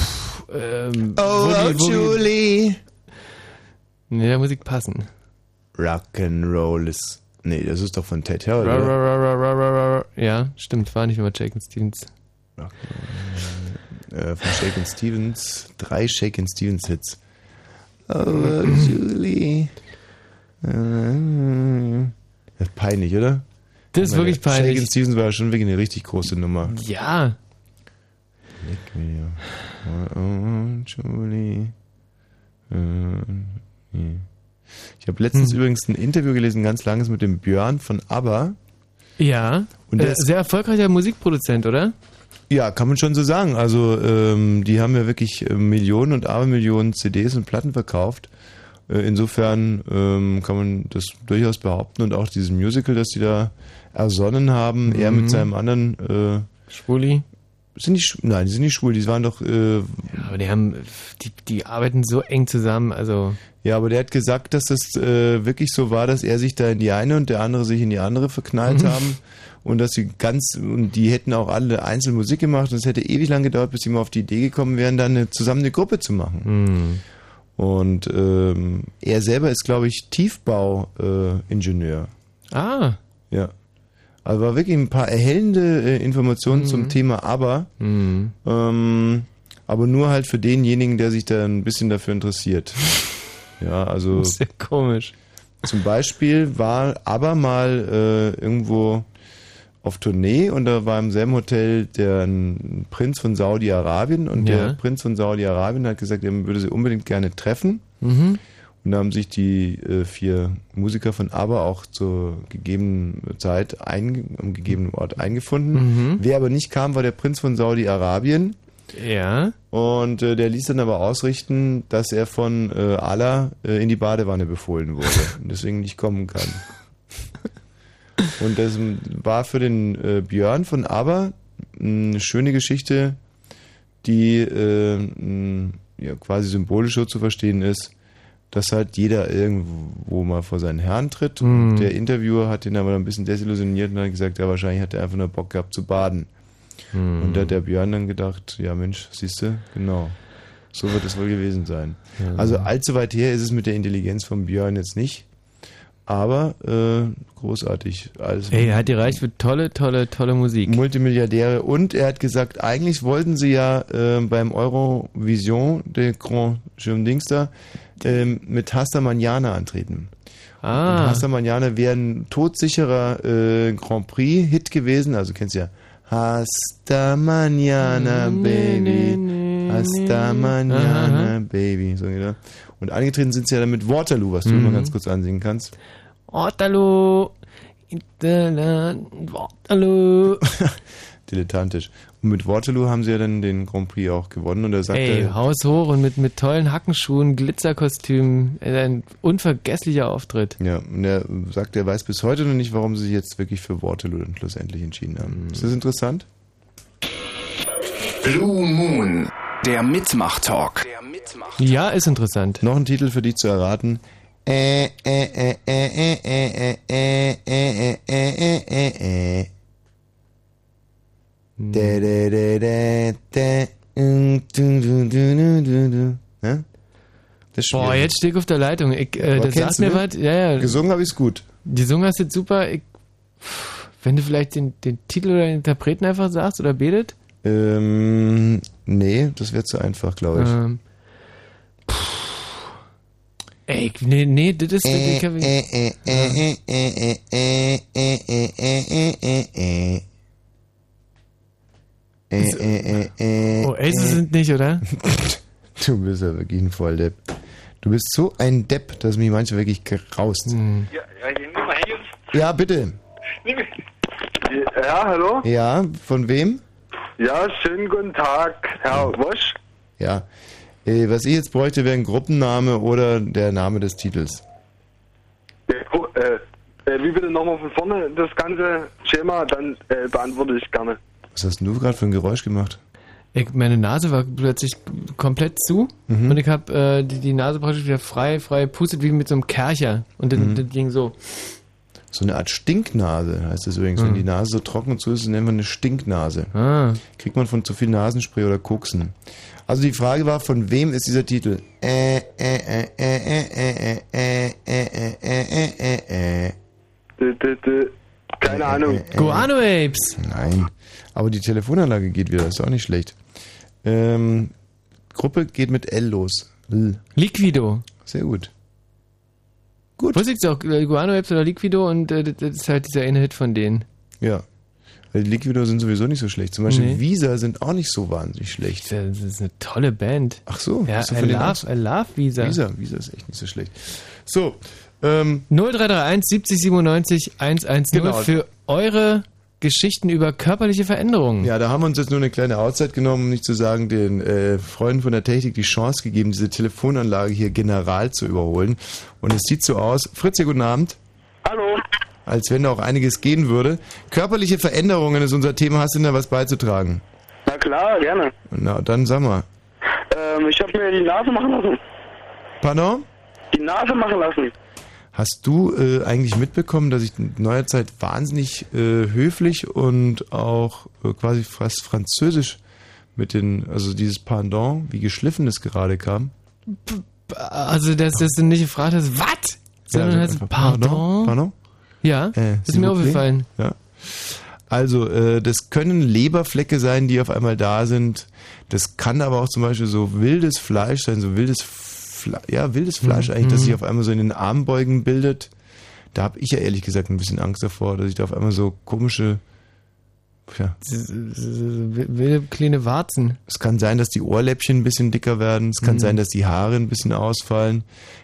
pff, ähm, Oh, Woogie, oh, Woogie. Julie. Nee, da muss ich passen. Rock'n'Roll ist. Nee, das ist doch von Ted Harold. Oder? Ja, stimmt, war nicht immer Jacob Stevens. äh, von Shakin' Stevens. Drei Shakin' Stevens Hits. Oh, Julie. Äh, das ist peinlich, oder? Das ist meine, wirklich peinlich. Shakin' Stevens war ja schon wirklich eine richtig große Nummer. Ja. Leck mir. Oh, oh, Julie. Äh, nee. Ich habe letztens Hm. übrigens ein Interview gelesen, ganz langes mit dem Björn von ABBA. Ja. Und äh, der ist- sehr erfolgreicher Musikproduzent, oder? Ja, kann man schon so sagen. Also ähm, die haben ja wirklich äh, Millionen und Abermillionen CDs und Platten verkauft. Äh, insofern ähm, kann man das durchaus behaupten und auch dieses Musical, das die da ersonnen haben, er Mhm. mit seinem anderen äh, Schwuli. Sind die nein, die sind nicht schwul, die waren doch äh, Ja, aber die haben, die, die arbeiten so eng zusammen, also. Ja, aber der hat gesagt, dass das äh, wirklich so war, dass er sich da in die eine und der andere sich in die andere verknallt Mhm. haben und dass sie ganz und die hätten auch alle einzeln Musik gemacht und es hätte ewig lang gedauert, bis sie mal auf die Idee gekommen wären, dann eine, zusammen eine Gruppe zu machen. Hm. Und ähm, er selber ist, glaube ich, Tiefbauingenieur. Äh. Ah. Ja. Also war wirklich ein paar erhellende äh, Informationen Mhm. zum Thema Aber. Mhm. Ähm, aber nur halt für denjenigen, der sich da ein bisschen dafür interessiert. Ja, also. Sehr komisch. Zum Beispiel war aber mal äh, irgendwo auf Tournee und da war im selben Hotel der ein Prinz von Saudi-Arabien und Ja. der Prinz von Saudi-Arabien hat gesagt, er würde sie unbedingt gerne treffen. Mhm. Und da haben sich die äh, vier Musiker von ABBA auch zur gegebenen Zeit ein, am gegebenen Ort eingefunden. Mhm. Wer aber nicht kam, war der Prinz von Saudi-Arabien. Ja. Und äh, der ließ dann aber ausrichten, dass er von äh, Allah äh, in die Badewanne befohlen wurde und deswegen nicht kommen kann. Und das war für den äh, Björn von ABBA eine schöne Geschichte, die äh, ja, quasi symbolisch so zu verstehen ist, dass halt jeder irgendwo mal vor seinen Herrn tritt. Mhm. Und der Interviewer hat ihn aber ein bisschen desillusioniert und hat gesagt, ja, wahrscheinlich hat er einfach nur Bock gehabt zu baden. Mhm. Und da hat der Björn dann gedacht, ja Mensch, siehst du, genau. So wird es wohl gewesen sein. Ja. Also allzu weit her ist es mit der Intelligenz von Björn jetzt nicht. Aber äh, großartig. Alles Ey, er hat gereicht für tolle, tolle, tolle Musik. Multimilliardäre. Und er hat gesagt, eigentlich wollten sie ja äh, beim Eurovision, der Grand Dings da, ähm, mit Hasta Manana antreten. Ah. Und Hasta Manana wäre ein todsicherer äh, Grand Prix-Hit gewesen. Also kennst du ja. Hasta Manana, Baby. Hasta Manana, Aha. Baby. So, ja. Und angetreten sind sie ja dann mit Waterloo, was du Mhm. mal ganz kurz ansingen kannst. Waterloo. Waterloo. Dilettantisch. Und mit Waterloo haben sie ja dann den Grand Prix auch gewonnen. Und er sagte, Ey, Haus hoch und mit, mit tollen Hackenschuhen, Glitzerkostümen. Ein unvergesslicher Auftritt. Ja, und er sagt, er weiß bis heute noch nicht, warum sie sich jetzt wirklich für Waterloo dann schlussendlich entschieden haben. Ist das interessant? Blue Moon, der Mitmach-Talk. Ja, ist interessant. Noch ein Titel für dich zu erraten. Äh, äh, äh, äh, äh, äh, äh, äh, äh, äh, äh, äh. Da, da, da, da, da, mm, du, du, du, du, du, du. Ja? Das ist Boah, jetzt stehe ich auf der Leitung. Ich, äh, das sagt mir ne? was. Ja, ja. Gesungen habe ich's gut. Gesungen hast du jetzt super. Ich, wenn du vielleicht den, den Titel oder den Interpreten einfach sagst oder betet. Ähm, nee, das wäre zu einfach, glaube ich. Ähm. Ey, nee, nee, das ist... Äh, ich hab- äh, äh, äh, äh, oh, Aces äh. sind nicht, oder? du bist ja wirklich ein Volldepp. Du bist so ein Depp, dass mich manche wirklich graust. Hm. Ja, ja, ja, bitte. Ja, hallo? Ja, von wem? Ja, schönen guten Tag, Herr ja. Wosch. Ja. Äh, was ich jetzt bräuchte, wäre ein Gruppenname oder der Name des Titels. Oh, wie bitte nochmal von vorne das ganze Schema, dann beantworte ich gerne. Was hast du gerade für ein Geräusch gemacht? Ich, meine Nase war plötzlich komplett zu Mhm. und ich habe äh, die, die Nase praktisch wieder frei, frei pustet wie mit so einem Kercher. Und dann, Mhm. das ging so. So eine Art Stinknase heißt das übrigens. Wenn Mhm. die Nase so trocken und zu ist, nennt man eine Stinknase. Ah. Kriegt man von zu viel Nasenspray oder Koksen. Also die Frage war, von wem ist dieser Titel? Keine äh, Ahnung. Äh, äh, Guano Apes. Nein. Aber die Telefonanlage geht wieder, ist auch nicht schlecht. Ähm, Gruppe geht mit L los. L. Liquido. Sehr gut. Gut. Wusste ich auch, Guano Apes oder Liquido und äh, das ist halt dieser eine Hit von denen. Ja. Die Liquido sind sowieso nicht so schlecht. Zum Beispiel nee. Visa sind auch nicht so wahnsinnig schlecht. Das ist eine tolle Band. Ach so. Ja, I, love, I love Visa. Visa. Visa ist echt nicht so schlecht. So, ähm, 0331 70 97 110 Genau. für eure Geschichten über körperliche Veränderungen. Ja, da haben wir uns jetzt nur eine kleine Auszeit genommen, um nicht zu sagen, den äh, Freunden von der Technik die Chance gegeben, diese Telefonanlage hier general zu überholen. Und es sieht so aus. Fritz, ja, guten Abend. Hallo. Als wenn da auch einiges gehen würde. Körperliche Veränderungen ist unser Thema. Hast du denn da was beizutragen? Na klar, gerne. Na, dann sag mal. Ähm, ich habe mir die Nase machen lassen. Pardon? Die Nase machen lassen. Hast du äh, eigentlich mitbekommen, dass ich in neuer Zeit wahnsinnig äh, höflich und auch äh, quasi fast französisch mit den, also dieses Pendant, wie geschliffen es gerade kam? Also, dass, dass du nicht gefragt hast, was? Sondern Ja, hast, einfach, pardon? Pardon? Ja, Äh, ist mir aufgefallen. Ja. Also, äh, das können Leberflecke sein, die auf einmal da sind. Das kann aber auch zum Beispiel so wildes Fleisch sein, so wildes, Fle ja, wildes Fleisch Mhm. eigentlich, das Mhm. sich auf einmal so in den Armbeugen bildet. Da habe ich ja ehrlich gesagt ein bisschen Angst davor, dass ich da auf einmal so komische, ja, Wilde kleine Warzen. Es kann sein, dass die Ohrläppchen ein bisschen dicker werden. Es kann Mhm. sein, dass die Haare ein bisschen ausfallen.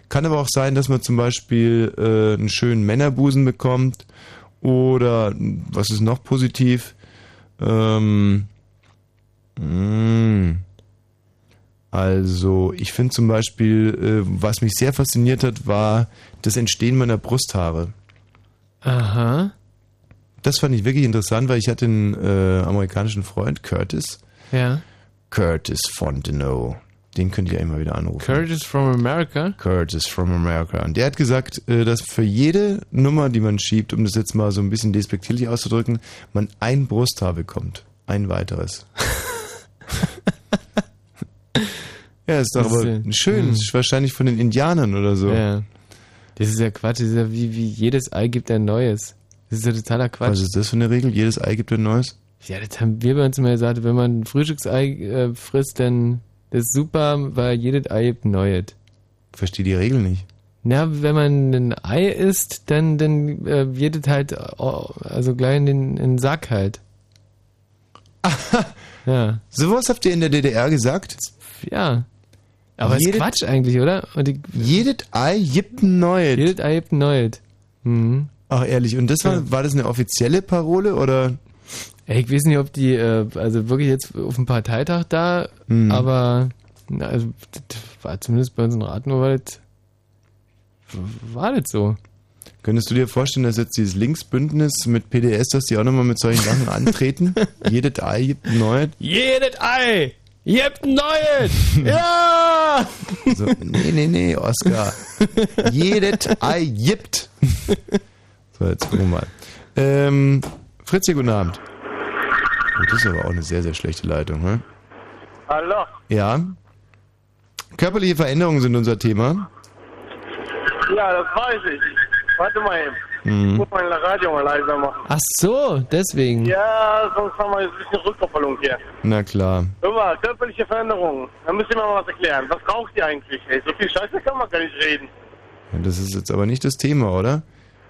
Kann aber auch sein, dass man zum Beispiel äh, einen schönen Männerbusen bekommt. Oder was ist noch positiv? Ähm, mh, also ich finde zum Beispiel, äh, was mich sehr fasziniert hat, war das Entstehen meiner Brusthaare. Aha. Das fand ich wirklich interessant, weil ich hatte einen äh, amerikanischen Freund, Curtis. Ja. Curtis Fontenot. Den könnt ihr ja immer wieder anrufen. Curtis from America? Curtis from America. Und der hat gesagt, äh, dass für jede Nummer, die man schiebt, um das jetzt mal so ein bisschen despektierlich auszudrücken, man ein Brusthaar bekommt. Ein weiteres. ja, ist doch Das aber ist ja- schön. Hm. Das ist wahrscheinlich von den Indianern oder so. Ja. Das ist ja Quatsch. Das ist ja wie, wie jedes Ei gibt ein neues. Das ist ja totaler Quatsch. Was ist das für eine Regel? Jedes Ei gibt ein neues? Ja, das haben wir bei uns immer gesagt. Wenn man ein Frühstücksei äh, frisst, dann das ist super, weil jedes Ei gibt ein neues. Verstehe die Regel nicht. Na, wenn man ein Ei isst, dann, dann äh, wird es halt oh, also gleich in den, in den Sack halt. ja. Sowas habt ihr in der DDR gesagt? Ja. Aber ist Jedes- Quatsch eigentlich, oder? Die, jedes Ei gibt ein neues. Jedes Ei gibt ein neues. Mhm. Ach ehrlich, und das war, war das eine offizielle Parole oder? Ey, ich weiß nicht, ob die, äh, also wirklich jetzt auf dem Parteitag da, Hm. aber na, also, das war zumindest bei uns in Rathenau war das, war das so. Könntest du dir vorstellen, dass jetzt dieses Linksbündnis mit PDS, dass die auch nochmal mit solchen Sachen antreten? Jedes Ei gibt ein neues? Jedes Ei gibt ein neues! ja! So, nee, nee, nee, Oscar. Jedes Ei gibt. So, jetzt gucken wir mal. Ähm, Fritzi, guten Abend. Oh, das ist aber auch eine sehr, sehr schlechte Leitung, ne? Hallo. Ja. Körperliche Veränderungen sind unser Thema. Ja, das weiß ich. Warte mal eben. Mhm. Ich muss mein Radio mal leiser machen. Ach so, deswegen. Ja, sonst haben wir jetzt ein bisschen Rückkopplung hier. Na klar. Hör mal, körperliche Veränderungen. Da müsst ihr mir mal was erklären. Was braucht ihr eigentlich? Ey, so viel Scheiße kann man gar nicht reden. Ja, Das ist jetzt aber nicht das Thema, oder?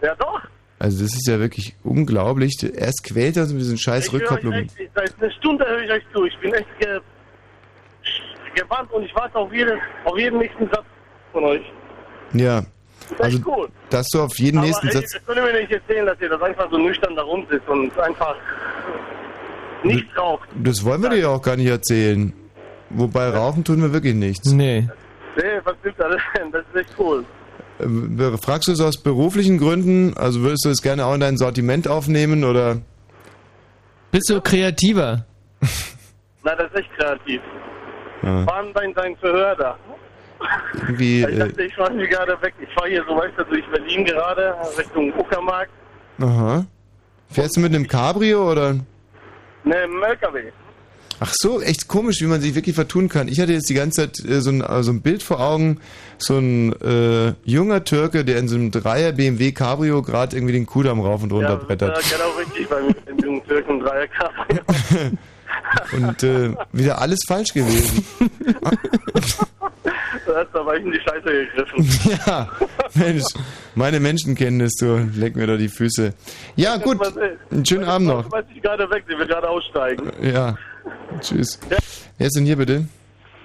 Ja, doch. Also das ist ja wirklich unglaublich. Erst quält er uns mit diesen scheiß Ich Rückkopplungen. echt, seit einer Stunde höre ich euch zu. Ich bin echt ge gewandt und ich warte auf jeden, auf jeden nächsten Satz von euch. Ja. Also, echt cool. dass du auf jeden Aber nächsten ey, Satz... das könnt ihr mir nicht erzählen, dass ihr das einfach so nüchtern da rumsitzt und einfach nichts raucht. Das wollen wir dir ja auch gar nicht erzählen. Wobei rauchen tun wir wirklich nichts. Nee. Nee, was gibt's da denn? Das ist echt cool. Äh, Fragst du es aus beruflichen Gründen? Also würdest du es gerne auch in dein Sortiment aufnehmen oder? Bist du kreativer? Na, das ist echt kreativ. Ja, Wann dein, dein Verhör da? Irgendwie. Ich Äh, dachte, ich fahre hier gerade weg. Ich fahre hier so, weißt du, durch Berlin gerade, Richtung Uckermark. aha. Fährst du mit einem Cabrio oder? Ne, im LKW. Ach so, echt komisch, wie man sich wirklich vertun kann. Ich hatte jetzt die ganze Zeit äh, so, ein, äh, so ein Bild vor Augen, so ein äh, junger Türke, der in so einem Dreier BMW Cabrio gerade irgendwie den Kudamm rauf und runter Ja, brettert. ist genau richtig bei mir, den jungen Türken Dreierkraft. Und äh, wieder alles falsch gewesen. Da hast du aber in die Scheiße gegriffen. ja, Mensch, meine Menschenkenntnis, du, leck mir doch die Füße. Ja, gut, einen schönen Abend noch. Ich weiß nicht gerade weg, sie will gerade aussteigen. Ja, tschüss. Wer ist denn hier bitte?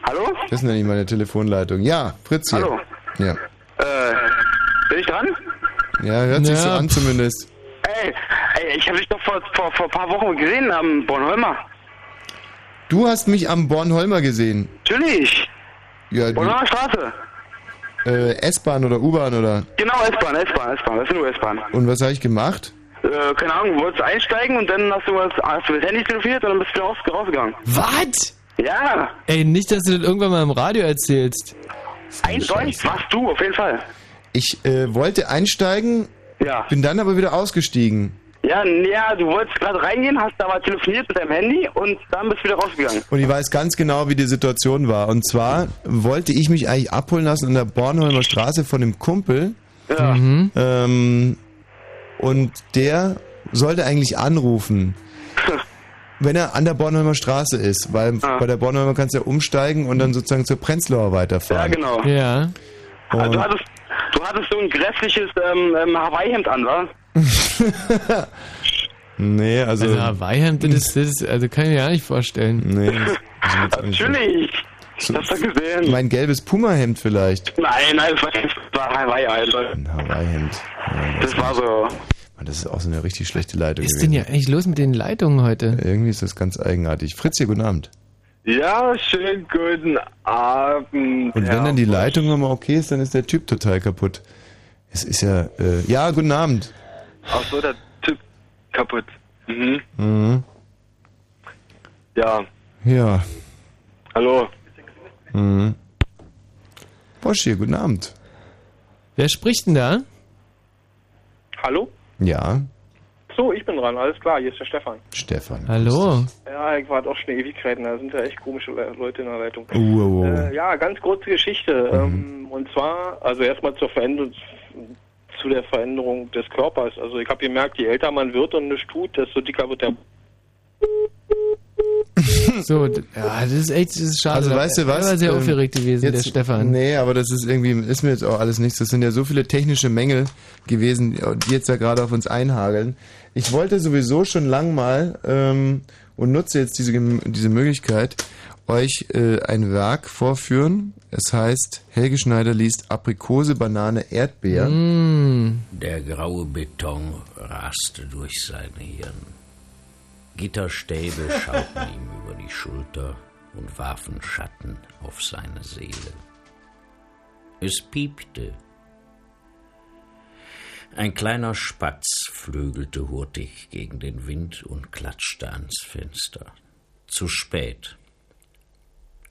Hallo? Das ist nämlich meine Telefonleitung. Ja, Fritz hier. Hallo. Ja, Äh, bin ich dran? ja hört sich so Ja. an zumindest. Ey, ey, ich habe dich doch vor, vor, vor ein paar Wochen gesehen am Bornholmer. Du hast mich am Bornholmer gesehen. Natürlich. Ja, Bornholmer Straße. äh, S-Bahn oder U-Bahn oder? Genau, S-Bahn, S-Bahn, S-Bahn. Das ist nur S-Bahn. Und was habe ich gemacht? Äh, keine Ahnung, du wolltest einsteigen und dann hast du, was, hast du das Handy telefoniert und dann bist du raus, rausgegangen. Was? Ja. Ey, nicht, dass du das irgendwann mal im Radio erzählst. Eindeutig warst du, auf jeden Fall. Ich äh, wollte einsteigen, Ja. bin dann aber wieder ausgestiegen. Ja, ja, du wolltest gerade reingehen, hast aber telefoniert mit deinem Handy und dann bist du wieder rausgegangen. Und ich weiß ganz genau, wie die Situation war. Und zwar wollte ich mich eigentlich abholen lassen an der Bornholmer Straße von einem Kumpel. Ja. Mhm. Ähm, und der sollte eigentlich anrufen, wenn er an der Bornholmer Straße ist. Weil bei der Bornholmer kannst du ja umsteigen und dann sozusagen zur Prenzlauer weiterfahren. Ja, genau. Ja. Also, du hattest, du hattest so ein grässliches ähm, ähm, Hawaii-Hemd an, wa? Nee, also. Also Hawaii-Hemd, das, ist- das ist, also kann ich mir gar nicht vorstellen. Nee. das- Natürlich. Ich hab's doch gesehen. Mein gelbes Puma-Hemd vielleicht. Nein, nein, das war, das war Hawaii, Alter. Ein Hawaii-Hemd. Ja, Das war so. Mann, das ist auch so eine richtig schlechte Leitung. Was ist denn gewesen. hier eigentlich los mit den Leitungen heute? Irgendwie ist das ganz eigenartig. Fritz hier, guten Abend. Ja, schönen guten Abend. Und wenn Herr dann die. Leitung nochmal okay ist, dann ist der Typ total kaputt. Es ist ja, äh, ja, guten Abend. Ach so, der Typ kaputt. Mhm. Mhm. Ja, Ja. hallo. Mhm. Bosch hier, guten Abend. Wer spricht denn da? Hallo? Ja, So, ich bin dran, alles klar, hier ist der Stefan. Stefan. Hallo. Ja, ich warte auch schon Ewigkeiten, da sind ja echt komische Le Leute in der Leitung. Oh, oh, oh. Äh, ja, ganz kurze Geschichte. Ähm, und zwar, also erstmal zur Veränderung, zu der Veränderung des Körpers. Also ich habe gemerkt, je älter man wird und nichts tut, desto dicker wird der. So, ja, das ist echt, das ist schade. Also weißt du was? Er war sehr Ähm, aufgeregt gewesen, der jetzt- Stefan. Nee, aber das ist irgendwie, ist mir jetzt auch alles nichts. Das sind ja so viele technische Mängel gewesen, die jetzt ja gerade auf uns einhageln. Ich wollte sowieso schon lang mal ähm, und nutze jetzt diese, diese Möglichkeit, euch äh, ein Werk vorführen. Es heißt, Helge Schneider liest Aprikose, Banane, Erdbeer. Mm. Der graue Beton raste durch sein Hirn. Gitterstäbe schauten ihm über die Schulter und warfen Schatten auf seine Seele. Es piepte. Ein kleiner Spatz flügelte hurtig gegen den Wind und klatschte ans Fenster. Zu spät.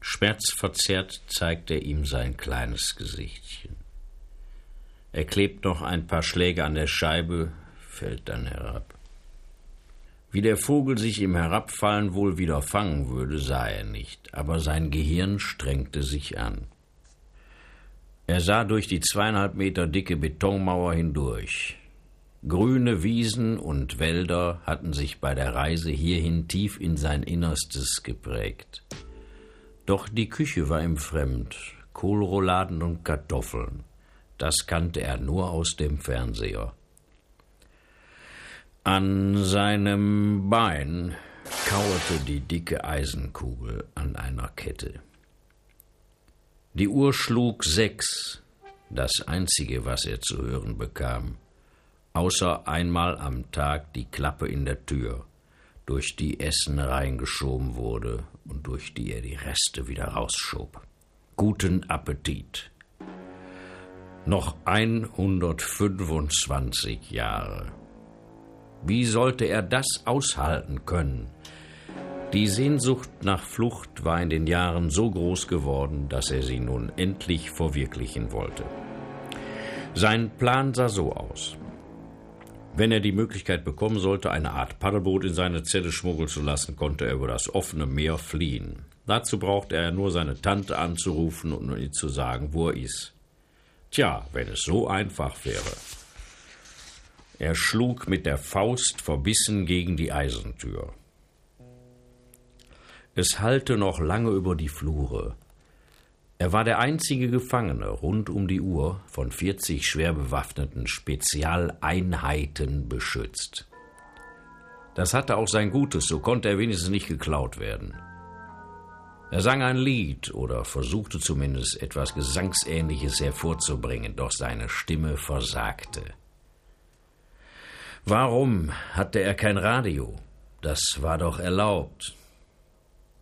Schmerzverzerrt zeigt er ihm sein kleines Gesichtchen. Er klebt noch ein paar Schläge an der Scheibe, fällt dann herab. Wie der Vogel sich im Herabfallen wohl wieder fangen würde, sah er nicht, aber sein Gehirn strengte sich an. Er sah durch die zweieinhalb Meter dicke Betonmauer hindurch. Grüne Wiesen und Wälder hatten sich bei der Reise hierhin tief in sein Innerstes geprägt. Doch die Küche war ihm fremd, Kohlrouladen und Kartoffeln. Das kannte er nur aus dem Fernseher. An seinem Bein kauerte die dicke Eisenkugel an einer Kette. Die Uhr schlug sechs, das einzige, was er zu hören bekam, außer einmal am Tag die Klappe in der Tür, durch die Essen reingeschoben wurde und durch die er die Reste wieder rausschob. Guten Appetit. Noch 125 Jahre. Wie sollte er das aushalten können? Die Sehnsucht nach Flucht war in den Jahren so groß geworden, dass er sie nun endlich verwirklichen wollte. Sein Plan sah so aus. Wenn er die Möglichkeit bekommen sollte, eine Art Paddelboot in seine Zelle schmuggeln zu lassen, konnte er über das offene Meer fliehen. Dazu brauchte er nur seine Tante anzurufen und ihr zu sagen, wo er ist. Tja, wenn es so einfach wäre. Er schlug mit der Faust verbissen gegen die Eisentür. Es hallte noch lange über die Flure. Er war der einzige Gefangene rund um die Uhr von 40 schwer bewaffneten Spezialeinheiten beschützt. Das hatte auch sein Gutes, so konnte er wenigstens nicht geklaut werden. Er sang ein Lied oder versuchte zumindest etwas Gesangsähnliches hervorzubringen, doch seine Stimme versagte. Warum hatte er kein Radio? Das war doch erlaubt.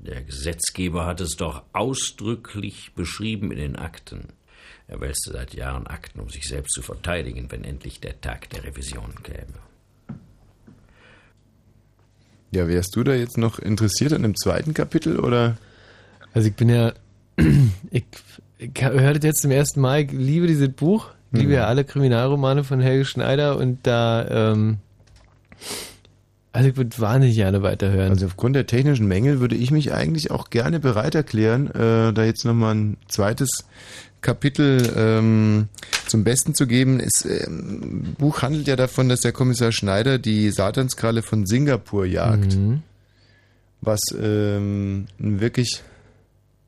Der Gesetzgeber hat es doch ausdrücklich beschrieben in den Akten. Er wälzte seit Jahren Akten, um sich selbst zu verteidigen, wenn endlich der Tag der Revision käme. Ja, wärst du da jetzt noch interessiert an dem zweiten Kapitel oder? Also ich bin ja, ich, ich höre das jetzt zum ersten Mal, ich liebe dieses Buch, ich liebe Mhm. ja alle Kriminalromane von Helge Schneider und da, ähm, also ich würde wahnsinnig gerne weiterhören. Also aufgrund der technischen Mängel würde ich mich eigentlich auch gerne bereit erklären, äh, da jetzt nochmal ein zweites Kapitel ähm, zum Besten zu geben. Das ähm, Buch handelt ja davon, dass der Kommissar Schneider die Satanskralle von Singapur jagt. Mhm. Was ähm, wirklich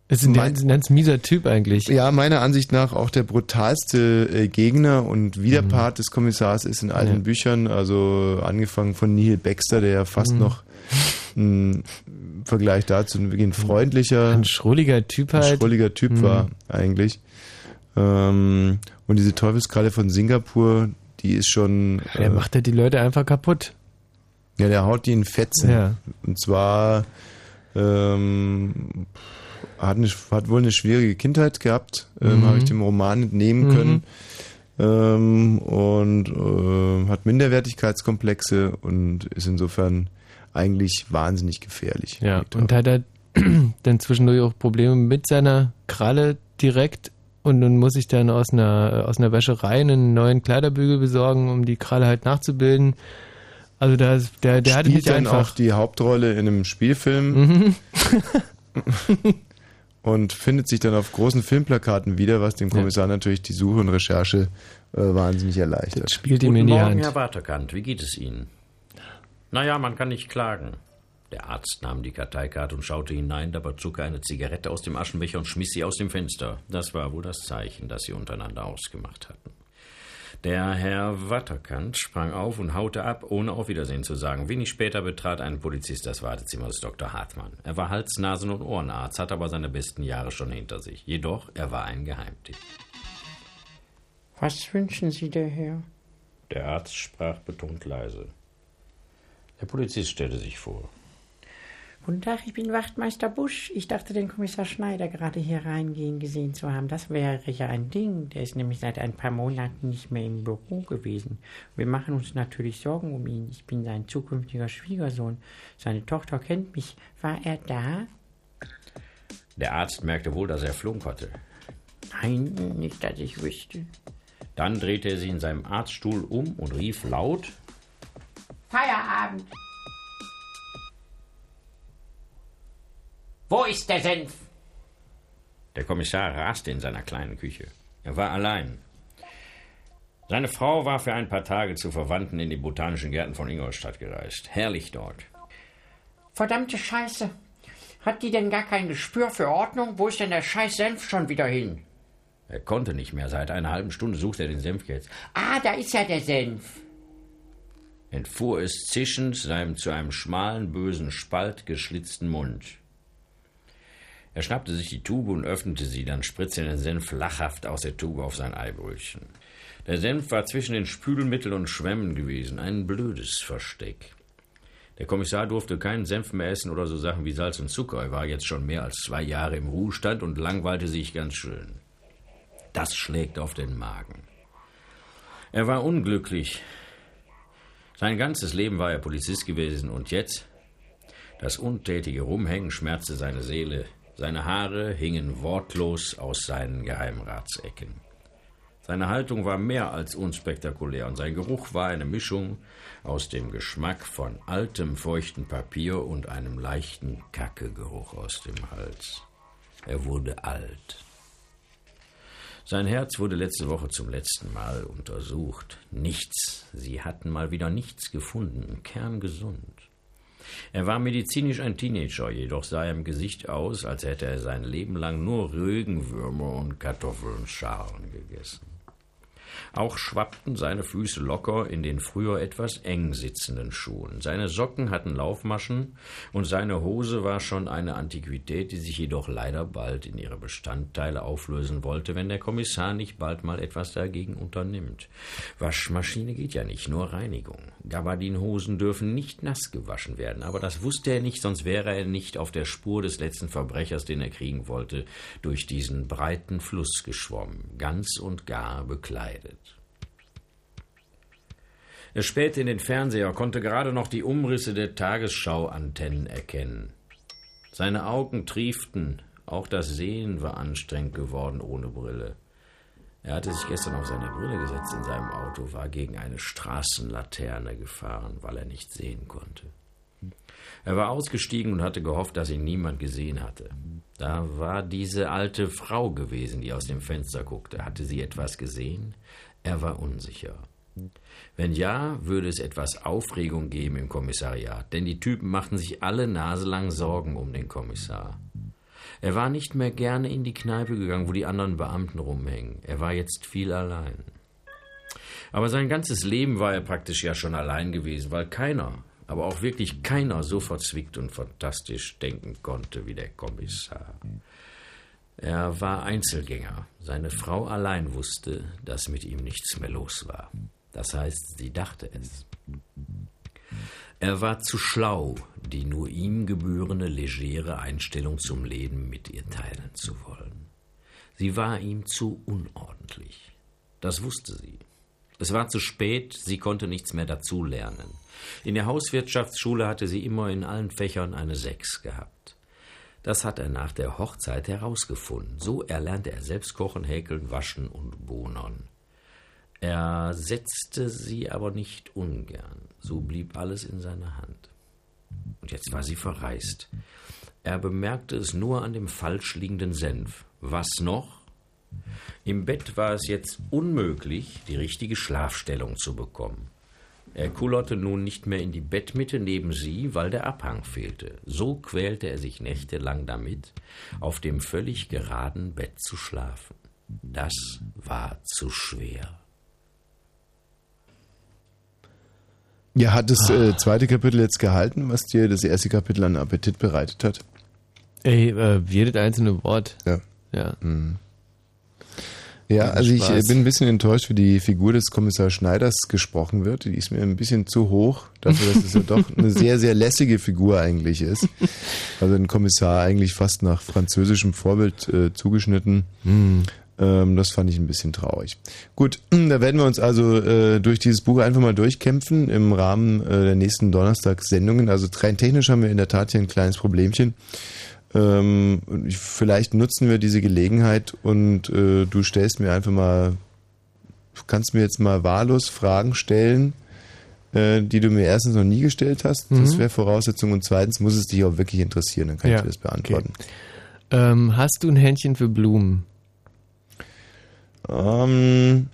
Ist ein Mein- ganz, ein ganz mieser Typ eigentlich. Ja, meiner Ansicht nach auch der brutalste äh, Gegner und Widerpart des Kommissars ist in all den Ja. Büchern, also angefangen von Neil Baxter, der ja fast Mhm. noch ein Vergleich dazu ein wirklich ein freundlicher, Ein schrulliger Typ ein halt. schrulliger Typ Mhm. war eigentlich. Ähm, und diese Teufelskralle von Singapur, die ist schon. Der macht ja die Leute einfach kaputt. Ja, der haut die in Fetzen. Ja. Und zwar ähm, hat, eine, hat wohl eine schwierige Kindheit gehabt, ähm, Mhm. habe ich dem Roman entnehmen Mhm. können. Ähm, und ähm, hat Minderwertigkeitskomplexe und ist insofern eigentlich wahnsinnig gefährlich. Ja, und hat er dann zwischendurch auch Probleme mit seiner Kralle direkt und nun muss ich dann aus einer, aus einer Wäscherei einen neuen Kleiderbügel besorgen, um die Kralle halt nachzubilden. Also da der, der hatte Spielt dann einfach. auch die Hauptrolle in einem Spielfilm Mhm. und findet sich dann auf großen Filmplakaten wieder, was dem Kommissar natürlich die Suche und Recherche äh, wahnsinnig erleichtert. Spielt Guten Morgen, Herr Waterkant. Wie geht es Ihnen? Naja, man kann nicht klagen. Der Arzt nahm die Karteikarte und schaute hinein, dabei zog er eine Zigarette aus dem Aschenbecher und schmiss sie aus dem Fenster. Das war wohl das Zeichen, das sie untereinander ausgemacht hatten. Der Herr Watterkant sprang auf und haute ab, ohne auf Wiedersehen zu sagen. Wenig später betrat ein Polizist das Wartezimmer des Dr. Hartmann. Er war Hals-, Nasen- und Ohrenarzt, hatte aber seine besten Jahre schon hinter sich. Jedoch, er war ein Geheimtipp. Was wünschen Sie, der Herr? Der Arzt sprach betont leise. Der Polizist stellte sich vor. Guten Tag, ich bin Wachtmeister Busch. Ich dachte, den Kommissar Schneider gerade hier reingehen gesehen zu haben. Das wäre ja ein Ding. Der ist nämlich seit ein paar Monaten nicht mehr im Büro gewesen. Wir machen uns natürlich Sorgen um ihn. Ich bin sein zukünftiger Schwiegersohn. Seine Tochter kennt mich. War er da? Der Arzt merkte wohl, dass er flunkerte. Nein, nicht, dass ich wüsste. Dann drehte er sich in seinem Arztstuhl um und rief laut: Feierabend. Wo ist der Senf? Der Kommissar raste in seiner kleinen Küche. Er war allein. Seine Frau war für ein paar Tage zu Verwandten in die botanischen Gärten von Ingolstadt gereist. Herrlich dort. Verdammte Scheiße. Hat die denn gar kein Gespür für Ordnung? Wo ist denn der scheiß Senf schon wieder hin? Er konnte nicht mehr. Seit einer halben Stunde sucht er den Senf jetzt. Ah, da ist ja der Senf. Entfuhr es zischend seinem zu einem schmalen, bösen Spalt geschlitzten Mund. Er schnappte sich die Tube und öffnete sie, dann spritzte er den Senf lachhaft aus der Tube auf sein Eibrötchen. Der Senf war zwischen den Spülmitteln und Schwämmen gewesen, ein blödes Versteck. Der Kommissar durfte keinen Senf mehr essen oder so Sachen wie Salz und Zucker. Er war jetzt schon mehr als zwei Jahre im Ruhestand und langweilte sich ganz schön. Das schlägt auf den Magen. Er war unglücklich. Sein ganzes Leben war er Polizist gewesen und jetzt? Das untätige Rumhängen schmerzte seine Seele. Seine Haare hingen wortlos aus seinen Geheimratsecken. Seine Haltung war mehr als unspektakulär und sein Geruch war eine Mischung aus dem Geschmack von altem, feuchten Papier und einem leichten Kackegeruch aus dem Hals. Er wurde alt. Sein Herz wurde letzte Woche zum letzten Mal untersucht. Nichts. Sie hatten mal wieder nichts gefunden. Kerngesund. Er war medizinisch ein Teenager, jedoch sah er im Gesicht aus, als hätte er sein Leben lang nur Rögenwürmer und Kartoffelschalen gegessen. Auch schwappten seine Füße locker in den früher etwas eng sitzenden Schuhen. Seine Socken hatten Laufmaschen und seine Hose war schon eine Antiquität, die sich jedoch leider bald in ihre Bestandteile auflösen wollte, wenn der Kommissar nicht bald mal etwas dagegen unternimmt. Waschmaschine geht ja nicht, nur Reinigung. Gabardinhosen dürfen nicht nass gewaschen werden, aber das wusste er nicht, sonst wäre er nicht auf der Spur des letzten Verbrechers, den er kriegen wollte, durch diesen breiten Fluss geschwommen, ganz und gar bekleidet. Er spähte in den Fernseher, konnte gerade noch die Umrisse der Tagesschauantennen erkennen. Seine Augen trieften, auch das Sehen war anstrengend geworden ohne Brille. Er hatte sich gestern auf seine Brille gesetzt in seinem Auto, war gegen eine Straßenlaterne gefahren, weil er nicht sehen konnte. Er war ausgestiegen und hatte gehofft, dass ihn niemand gesehen hatte. Da war diese alte Frau gewesen, die aus dem Fenster guckte. Hatte sie etwas gesehen? Er war unsicher. Wenn ja, würde es etwas Aufregung geben im Kommissariat, denn die Typen machten sich alle naselang Sorgen um den Kommissar. Er war nicht mehr gerne in die Kneipe gegangen, wo die anderen Beamten rumhängen. Er war jetzt viel allein. Aber sein ganzes Leben war er praktisch ja schon allein gewesen, weil keiner, aber auch wirklich keiner so verzwickt und fantastisch denken konnte wie der Kommissar. Er war Einzelgänger. Seine Frau allein wusste, dass mit ihm nichts mehr los war. Das heißt, sie dachte es. Er war zu schlau, die nur ihm gebührende legere Einstellung zum Leben mit ihr teilen zu wollen. Sie war ihm zu unordentlich. Das wusste sie. Es war zu spät, sie konnte nichts mehr dazulernen. In der Hauswirtschaftsschule hatte sie immer in allen Fächern eine Sechs gehabt. Das hat er nach der Hochzeit herausgefunden. So erlernte er selbst kochen, häkeln, waschen und bohnern. Er setzte sie aber nicht ungern. So blieb alles in seiner Hand. Und jetzt war sie verreist. Er bemerkte es nur an dem falsch liegenden Senf. Was noch? Im Bett war es jetzt unmöglich, die richtige Schlafstellung zu bekommen. Er kullerte nun nicht mehr in die Bettmitte neben sie, weil der Abhang fehlte. So quälte er sich nächtelang damit, auf dem völlig geraden Bett zu schlafen. Das war zu schwer. Ja, hat das äh, zweite Kapitel jetzt gehalten, was dir das erste Kapitel an Appetit bereitet hat? Ey, äh, jedes einzelne Wort. Ja. Ja. Mhm. Ja, also ich äh, Spaß. bin ein bisschen enttäuscht, wie die Figur des Kommissar Schneiders gesprochen wird. Die ist mir ein bisschen zu hoch, dafür, dass es ja doch eine sehr, sehr lässige Figur eigentlich ist. Also ein Kommissar eigentlich fast nach französischem Vorbild äh, zugeschnitten. Ähm, das fand ich ein bisschen traurig. Gut, da werden wir uns also äh, durch dieses Buch einfach mal durchkämpfen im Rahmen äh, der nächsten Donnerstagssendungen. Also rein technisch haben wir in der Tat hier ein kleines Problemchen. Ähm, vielleicht nutzen wir diese Gelegenheit und äh, du stellst mir einfach mal, kannst mir jetzt mal wahllos Fragen stellen, äh, die du mir erstens noch nie gestellt hast. Das Mhm. wäre Voraussetzung. Und zweitens muss es dich auch wirklich interessieren, dann kann Ja, ich dir das beantworten. Ähm, hast du ein Händchen für Blumen? Ähm,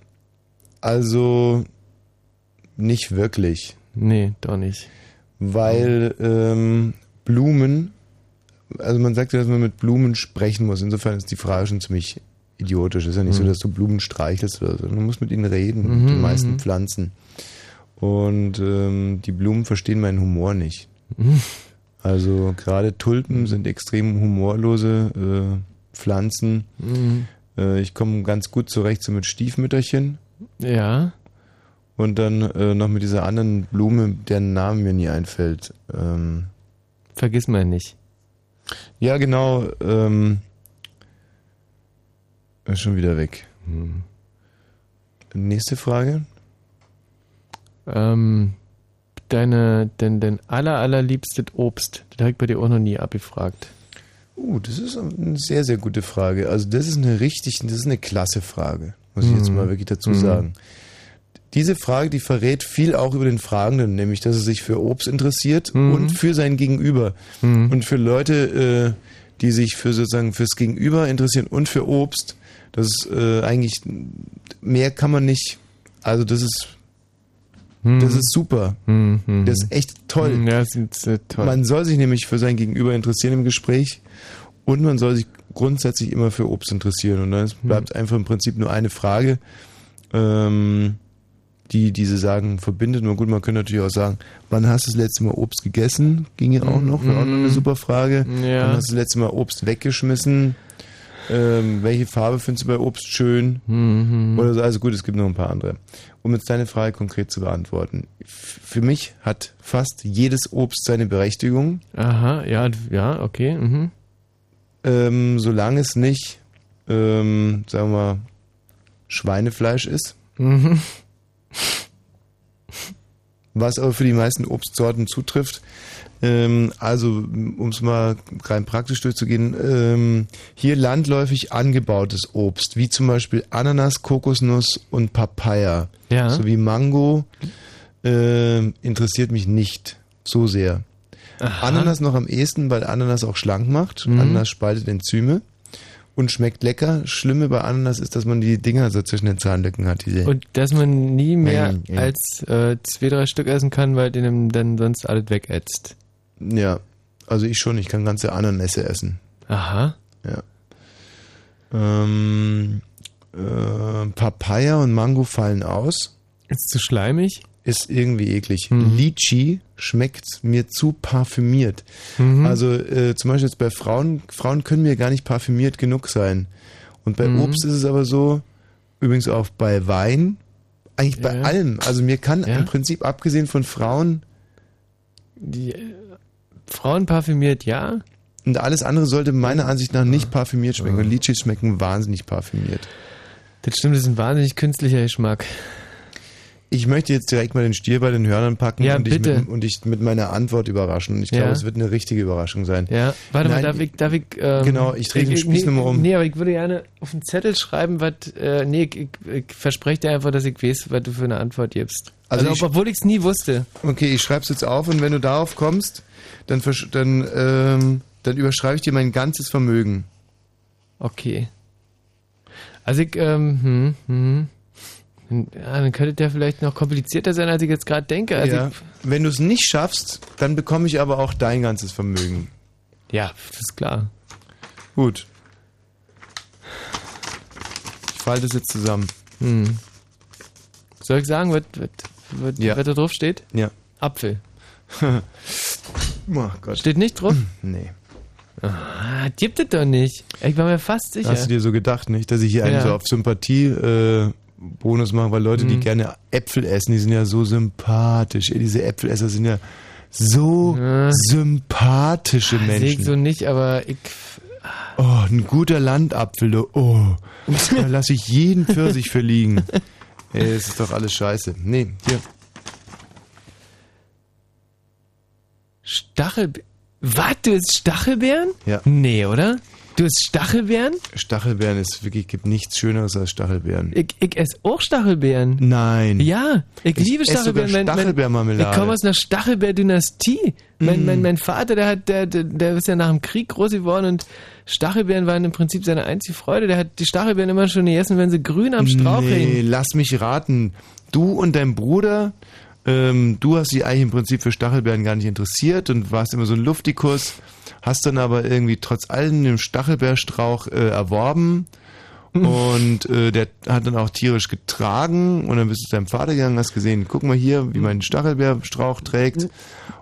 also nicht wirklich. Nee, doch nicht. Weil ähm, Blumen, also man sagt ja, dass man mit Blumen sprechen muss. Insofern ist die Frage schon ziemlich idiotisch. Es ist ja nicht so, Mhm. dass du Blumen streichelst oder so. Man muss mit ihnen reden, Mhm, mit den meisten mhm. Pflanzen. Und ähm, die Blumen verstehen meinen Humor nicht. Mhm. Also gerade Tulpen sind extrem humorlose äh, Pflanzen. Mhm. Äh, ich komme ganz gut zurecht so mit Stiefmütterchen. Ja. Und dann äh, noch mit dieser anderen Blume, deren Name mir nie einfällt. Ähm, Vergiss mal nicht. Ja, genau. Ähm, schon wieder weg. Hm. Nächste Frage. Ähm, deine, dein, dein aller, allerliebstes Obst, das habe ich bei dir auch noch nie abgefragt. Uh, das ist eine sehr, sehr gute Frage. Also das ist eine richtig, das ist eine klasse Frage, muss ich jetzt Mhm. mal wirklich dazu Mhm. sagen. Diese Frage, die verrät viel auch über den Fragenden, nämlich, dass er sich für Obst interessiert Mhm. und für sein Gegenüber. Mhm. Und für Leute, äh, die sich für sozusagen fürs Gegenüber interessieren und für Obst, das ist äh, eigentlich mehr kann man nicht. Also das ist Mhm. das ist super. Mhm. Das ist echt toll. Mhm, Ja, das ist äh, toll. Man soll sich nämlich für sein Gegenüber interessieren im Gespräch und man soll sich grundsätzlich immer für Obst interessieren. Und dann Hm. bleibt einfach im Prinzip nur eine Frage, ähm, die diese Sagen verbindet. Nur gut, man könnte natürlich auch sagen, wann hast du das letzte Mal Obst gegessen? Ging ja auch noch, wäre auch noch eine Mhm. super Frage. Ja. Wann hast du das letzte Mal Obst weggeschmissen? Ähm, welche Farbe findest du bei Obst schön? Mhm. Oder so. Also gut, es gibt noch ein paar andere. Um jetzt deine Frage konkret zu beantworten. Für mich hat fast jedes Obst seine Berechtigung. Aha, ja, ja, okay. Mhm. Ähm, solange es nicht, ähm, sagen wir mal, Schweinefleisch ist. Mhm. Was aber für die meisten Obstsorten zutrifft. Ähm, also, um es mal rein praktisch durchzugehen, ähm, hier landläufig angebautes Obst, wie zum Beispiel Ananas, Kokosnuss und Papaya, Ja. sowie Mango, ähm, interessiert mich nicht so sehr. Aha. Ananas noch am ehesten, weil Ananas auch schlank macht. Mhm. Ananas spaltet Enzyme und schmeckt lecker. Schlimme bei Ananas ist, dass man die Dinger so zwischen den Zahnlücken hat. Diese Und dass man nie mehr Ja, ja. als äh, zwei, drei Stück essen kann, weil dem dann sonst alles wegätzt. Ja, also ich schon, ich kann ganze Ananässe essen. Aha. Ja. Ähm, äh, Papaya und Mango fallen aus. Ist zu schleimig? Ist irgendwie eklig. Mhm. Lychee schmeckt mir zu parfümiert. Mhm. Also äh, zum Beispiel jetzt bei Frauen, Frauen können mir gar nicht parfümiert genug sein. Und bei Mhm. Obst ist es aber so, übrigens auch bei Wein, eigentlich bei Ja. allem. Also mir kann Ja. im Prinzip abgesehen von Frauen Die äh, Frauen parfümiert, ja. und alles andere sollte meiner Ansicht nach nicht parfümiert schmecken. Und Lychees schmecken wahnsinnig parfümiert. Das stimmt, das ist ein wahnsinnig künstlicher Geschmack. Ich möchte jetzt direkt mal den Stier bei den Hörnern packen Ja, und, dich mit, und dich mit meiner Antwort überraschen. Und ich glaube, Ja. es wird eine richtige Überraschung sein. Ja, warte Nein, mal, darf ich, darf ich, ähm, Genau, ich drehe den Spieß nochmal um. Nee, aber ich würde gerne auf den Zettel schreiben, was, äh, nee, ich, ich, ich verspreche dir einfach, dass ich weiß, was du für eine Antwort gibst. Also Also, ich- obwohl ich es nie wusste. Okay, ich schreibe es jetzt auf und wenn du darauf kommst, dann, dann, ähm, dann überschreibe ich dir mein ganzes Vermögen. Okay. Also ich, ähm, hm, hm. Ja, dann könnte der vielleicht noch komplizierter sein, als ich jetzt gerade denke. Also ja. Wenn du es nicht schaffst, dann bekomme ich aber auch dein ganzes Vermögen. ja, das ist klar. Gut. Ich falte es jetzt zusammen. Hm. Soll ich sagen, was, was, was, Ja. was da drauf steht? Ja. Apfel. oh Gott. Steht nicht drauf? Nee. Ah, gibt es doch nicht. Ich war mir fast sicher. Hast du dir so gedacht, nicht, dass ich hier einen Ja. so auf Sympathie äh, Bonus mache, weil Leute, die Mhm. gerne Äpfel essen, die sind ja so sympathisch. Diese Äpfelesser sind ja so sympathische Sehe ich Menschen. so nicht, aber ich. Oh, ein guter Landapfel, du. oh. Da lasse ich jeden Pfirsich verliegen. Ey, es ist doch alles scheiße. Nee, hier. Stachelbeeren. Was? Du isst Stachelbeeren? Ja. Nee, oder? Du isst Stachelbeeren? Stachelbeeren ist wirklich, gibt nichts Schöneres als Stachelbeeren. Ich, ich esse auch Stachelbeeren. Nein. Ja, ich, Ich liebe sogar Stachelbeeren. Mein- Stachelbeermarmelade. Ich komme aus einer Stachelbeer-Dynastie. Mein, Mm. mein, mein Vater, der hat, der, der, der ist ja nach dem Krieg groß geworden und Stachelbeeren waren im Prinzip seine einzige Freude. Der hat die Stachelbeeren immer schon gegessen, wenn sie grün am Strauch nee, hingen. lass mich raten. Du und dein Bruder, ähm, du hast dich eigentlich im Prinzip für Stachelbeeren gar nicht interessiert und warst immer so ein Luftikus, hast dann aber irgendwie trotz allem den Stachelbeerstrauch äh, erworben und äh, der hat dann auch tierisch getragen und dann bist du zu deinem Vater gegangen, hast gesehen, guck mal hier, wie mein Stachelbeerstrauch trägt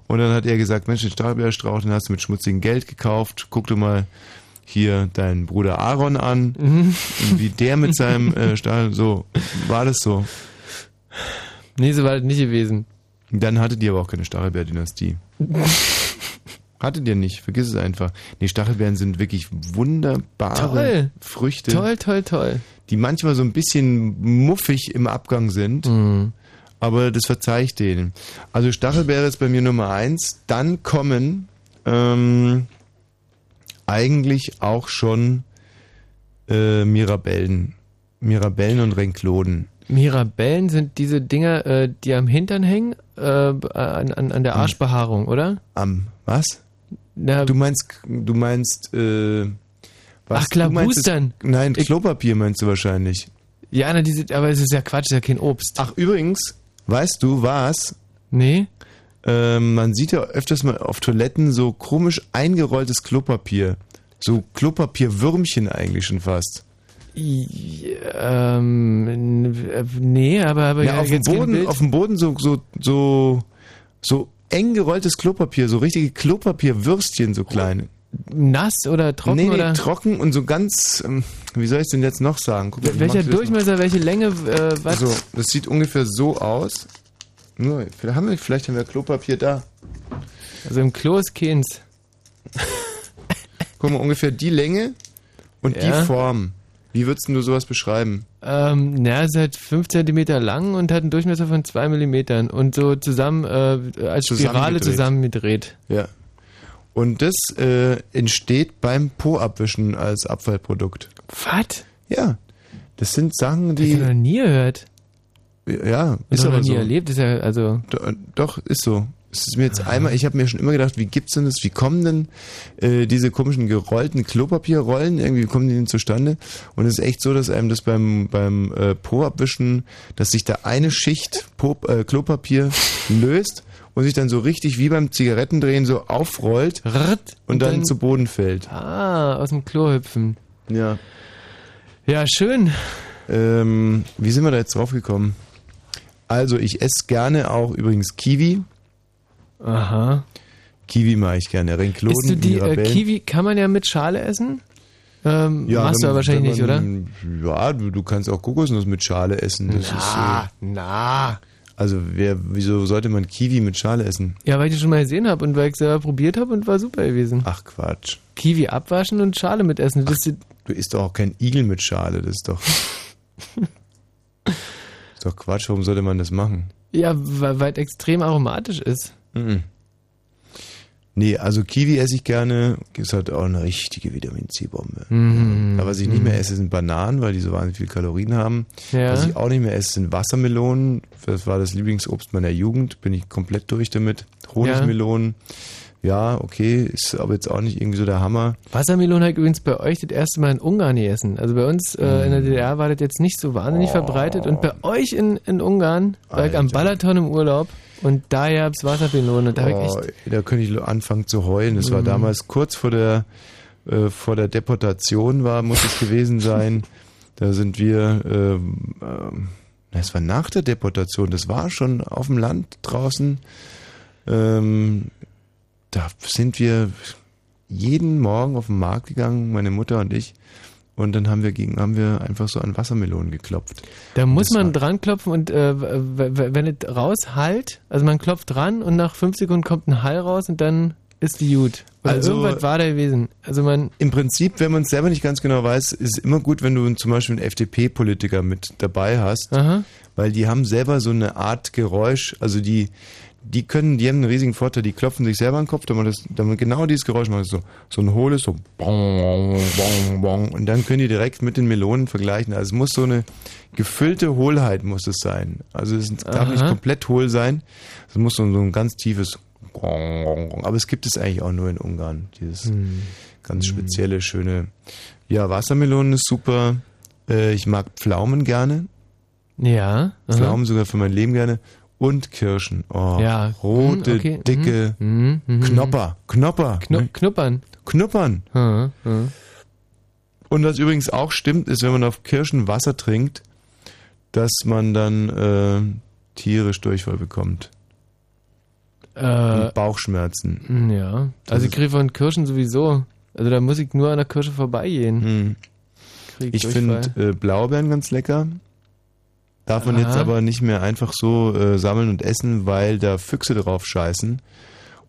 und dann hat er gesagt, Mensch, den Stachelbeerstrauch, den hast du mit schmutzigem Geld gekauft, guck dir mal hier deinen Bruder Aaron an, Mhm. wie der mit seinem äh, Stachel, so, war das so. Nee, so war das nicht gewesen. Dann hattet ihr aber auch keine Stachelbeer-Dynastie. Hattet ihr nicht, vergiss es einfach. Nee, Stachelbeeren sind wirklich wunderbare Toll. Früchte. Toll, toll, toll. Die manchmal so ein bisschen muffig im Abgang sind. Mhm. Aber das verzeih ich denen. Also Stachelbeere ist bei mir Nummer eins. Dann kommen ähm, eigentlich auch schon äh, Mirabellen. Mirabellen und Renkloden. Mirabellen sind diese Dinger, äh, die am Hintern hängen, äh, an, an, an der Arschbehaarung, oder? Am was? Na, Du meinst, du meinst, äh, was? Ach du meinst. Das, nein, Klopapier meinst du wahrscheinlich. Ja, na, diese, aber es ist ja Quatsch, es ist ja kein Obst. Ach, übrigens, weißt du was? Nee. Ähm, man sieht ja öfters mal auf Toiletten so komisch eingerolltes Klopapier. So Klopapierwürmchen eigentlich schon fast. Ähm, äh, nee, aber, aber Ja, auf, dem Boden, auf dem Boden so, so, so, so eng gerolltes Klopapier, so richtige Klopapierwürstchen, so kleine. Nass oder trocken nee, nee, oder? trocken und so ganz, ähm, wie soll ich es denn jetzt noch sagen? Guck Welcher Durchmesser, welche Länge, äh, was? So, das sieht ungefähr so aus. Nur, vielleicht haben wir, vielleicht haben wir Klopapier da. Also im Klo ist keins. Guck mal, ungefähr die Länge und Ja. die Form. Wie würdest du sowas beschreiben? Ähm, na, es ist halt 5 cm lang und hat einen Durchmesser von 2 mm und so zusammen, äh, als Spirale Zusammengedreht. Ja. Und das äh, entsteht beim Po-Abwischen als Abfallprodukt. Was? Ja. Das sind Sachen, Die die. ich noch nie gehört. Ja, Ist ist noch aber nie so. erlebt, ist ja, also. Do- Doch, ist so. Es ist mir jetzt einmal, ich habe mir schon immer gedacht, wie gibt's denn das, wie kommen denn äh, diese komischen gerollten Klopapierrollen, irgendwie wie kommen die denn zustande? Und es ist echt so, dass einem das beim, beim äh, Po-Abwischen, dass sich da eine Schicht po, äh, Klopapier löst und sich dann so richtig wie beim Zigarettendrehen so aufrollt und, und dann, dann- zu Boden fällt. Ah, aus dem Klo hüpfen. Ja. Ja, schön. Ähm, wie sind wir da jetzt drauf gekommen? Also, ich esse gerne auch übrigens Kiwi. Aha. Kiwi mache ich gerne. Renkloden, Isst du die äh. Kiwi, kann man ja mit Schale essen? Ähm, machst du wenn- aber wahrscheinlich nicht, oder? man- Ja, du, du kannst auch Kokosnuss mit Schale essen. Das Na, ist, äh, na. Also, wer, wieso sollte man Kiwi mit Schale essen? Ja, weil ich die schon mal gesehen habe und weil ich selber probiert habe und war super gewesen. Ach Quatsch. Kiwi abwaschen und Schale mitessen. Das ist, Du isst doch auch kein Igel mit Schale, das ist doch. ist doch Quatsch, warum sollte man das machen? ja, weil es extrem aromatisch ist. Mhm. Nee, also Kiwi esse ich gerne. Ist halt auch eine richtige Vitamin C-Bombe. Mhm. Aber was ich nicht Mhm. mehr esse, sind Bananen, weil die so wahnsinnig viel Kalorien haben. Ja. Was ich auch nicht mehr esse, sind Wassermelonen. Das war das Lieblingsobst meiner Jugend. Bin ich komplett durch damit. Honigmelonen. Ja, okay, ist aber jetzt auch nicht irgendwie so der Hammer. Wassermelone habe ich übrigens bei euch das erste Mal in Ungarn gegessen. Also bei uns äh, in der DDR war das jetzt nicht so wahnsinnig verbreitet. Und bei euch in, in Ungarn war ich am Balaton im Urlaub und da gab's Wassermelone. Da hab ich Oh, echt, da könnte ich anfangen zu heulen. Das war Mhm. damals kurz vor der, äh, vor der Deportation war, muss es gewesen sein. Da sind wir, ähm, na, es war nach der Deportation, das war schon auf dem Land draußen. Ähm, da sind wir jeden Morgen auf den Markt gegangen, meine Mutter und ich. Und dann haben wir gegen, haben wir einfach so an Wassermelonen geklopft. da muss man dran klopfen und äh, wenn es raushalt, also man klopft dran und nach fünf Sekunden kommt ein Hall raus und dann ist die gut. Oder Also- irgendwas war da gewesen. Also man Im Prinzip, wenn man es selber nicht ganz genau weiß, ist es immer gut, wenn du zum Beispiel einen FDP-Politiker mit dabei hast, weil die haben selber so eine Art Geräusch, also die, die können, die haben einen riesigen Vorteil, die klopfen sich selber an den Kopf, damit das, damit genau dieses Geräusch machen, so, so ein hohles, so bong, bong, bong, und dann können die direkt mit den Melonen vergleichen. Also es muss so eine gefüllte Hohlheit muss es sein. Also es darf Aha. nicht komplett hohl sein, es muss so, so ein ganz tiefes aber es gibt es eigentlich auch nur in Ungarn, dieses Hm. ganz spezielle, schöne. Ja, Wassermelonen ist super. Äh, ich mag Pflaumen gerne. Ja. aha. Pflaumen sogar für mein Leben gerne. Und Kirschen. Oh, Ja. rote, Hm, okay. dicke Mhm, mhm, Knopper. Knopper. Knu knuppern. Knuppern. Aha, aha. Und was übrigens auch stimmt, ist, wenn man auf Kirschen Wasser trinkt, dass man dann äh, tierisch Durchfall bekommt. Äh, Und Bauchschmerzen. Ja. Also ich kriege von Kirschen sowieso. Also da muss ich nur an der Kirsche vorbeigehen. Krieg Ich Durchfall. finde äh, Blaubeeren ganz lecker. Darf man Aha. jetzt aber nicht mehr einfach so äh, sammeln und essen, weil da Füchse drauf scheißen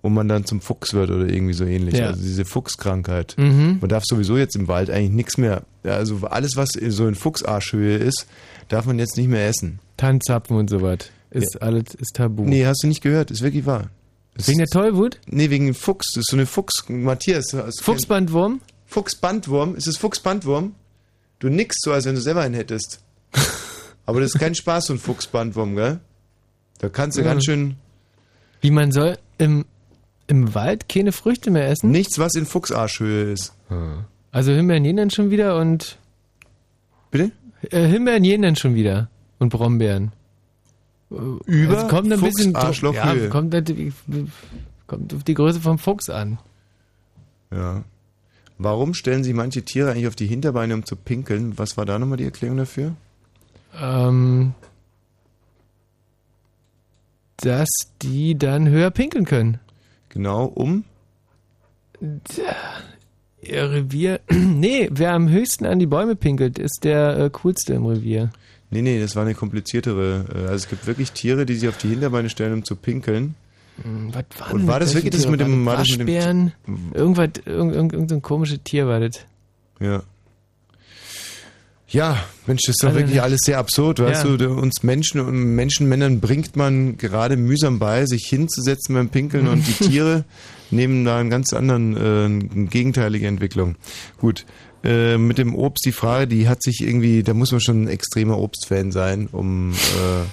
und man dann zum Fuchs wird oder irgendwie so ähnlich. Ja. Also diese Fuchskrankheit. Mhm. Man darf sowieso jetzt im Wald eigentlich nichts mehr, ja, also alles, was so in Fuchsarschhöhe ist, darf man jetzt nicht mehr essen. Tanzzapfen und sowas. Ist alles ist tabu. Nee, hast du nicht gehört, ist wirklich wahr. Das Wegen der Tollwut? Nee, wegen dem Fuchs. Das ist so eine Fuchs. Matthias, Fuchsbandwurm? Fuchsbandwurm? Ist es Fuchsbandwurm? Du nickst so, als wenn du selber einen hättest. Aber das ist kein Spaß, so ein Fuchsbandwurm, gell? Da kannst du Ja. ganz schön. Wie man soll im, im Wald keine Früchte mehr essen? Nichts, was in Fuchsarschhöhe ist. Also Himbeeren dann schon wieder und. Bitte? Äh, Himbeeren dann schon wieder. Und Brombeeren. Über Also kommt ein bisschen. Ja, kommt, halt- kommt auf die Größe vom Fuchs an. Ja. Warum stellen sich manche Tiere eigentlich auf die Hinterbeine, um zu pinkeln? Was war da nochmal die Erklärung dafür? Ähm, dass die dann höher pinkeln können. Genau, um? Ihr Revier. nee, wer am höchsten an die Bäume pinkelt, ist der äh, coolste im Revier. Nee, nee, das war eine kompliziertere. äh, Also es gibt wirklich Tiere, die sich auf die Hinterbeine stellen, um zu pinkeln. Hm, Was war Und war das wirklich das mit dem, War das mit dem? Irgendwas, irgend, irgend, irgend so ein komisches Tier war das. Ja. Ja, Mensch, das ist doch Also, wirklich alles sehr absurd, weißt ja. du, der- uns Menschen und Menschenmännern bringt man gerade mühsam bei, sich hinzusetzen beim Pinkeln und die Tiere nehmen da einen ganz anderen, äh, eine gegenteilige Entwicklung. Gut, äh, mit dem Obst die Frage, die hat sich irgendwie, da muss man schon ein extremer Obstfan sein, um, äh,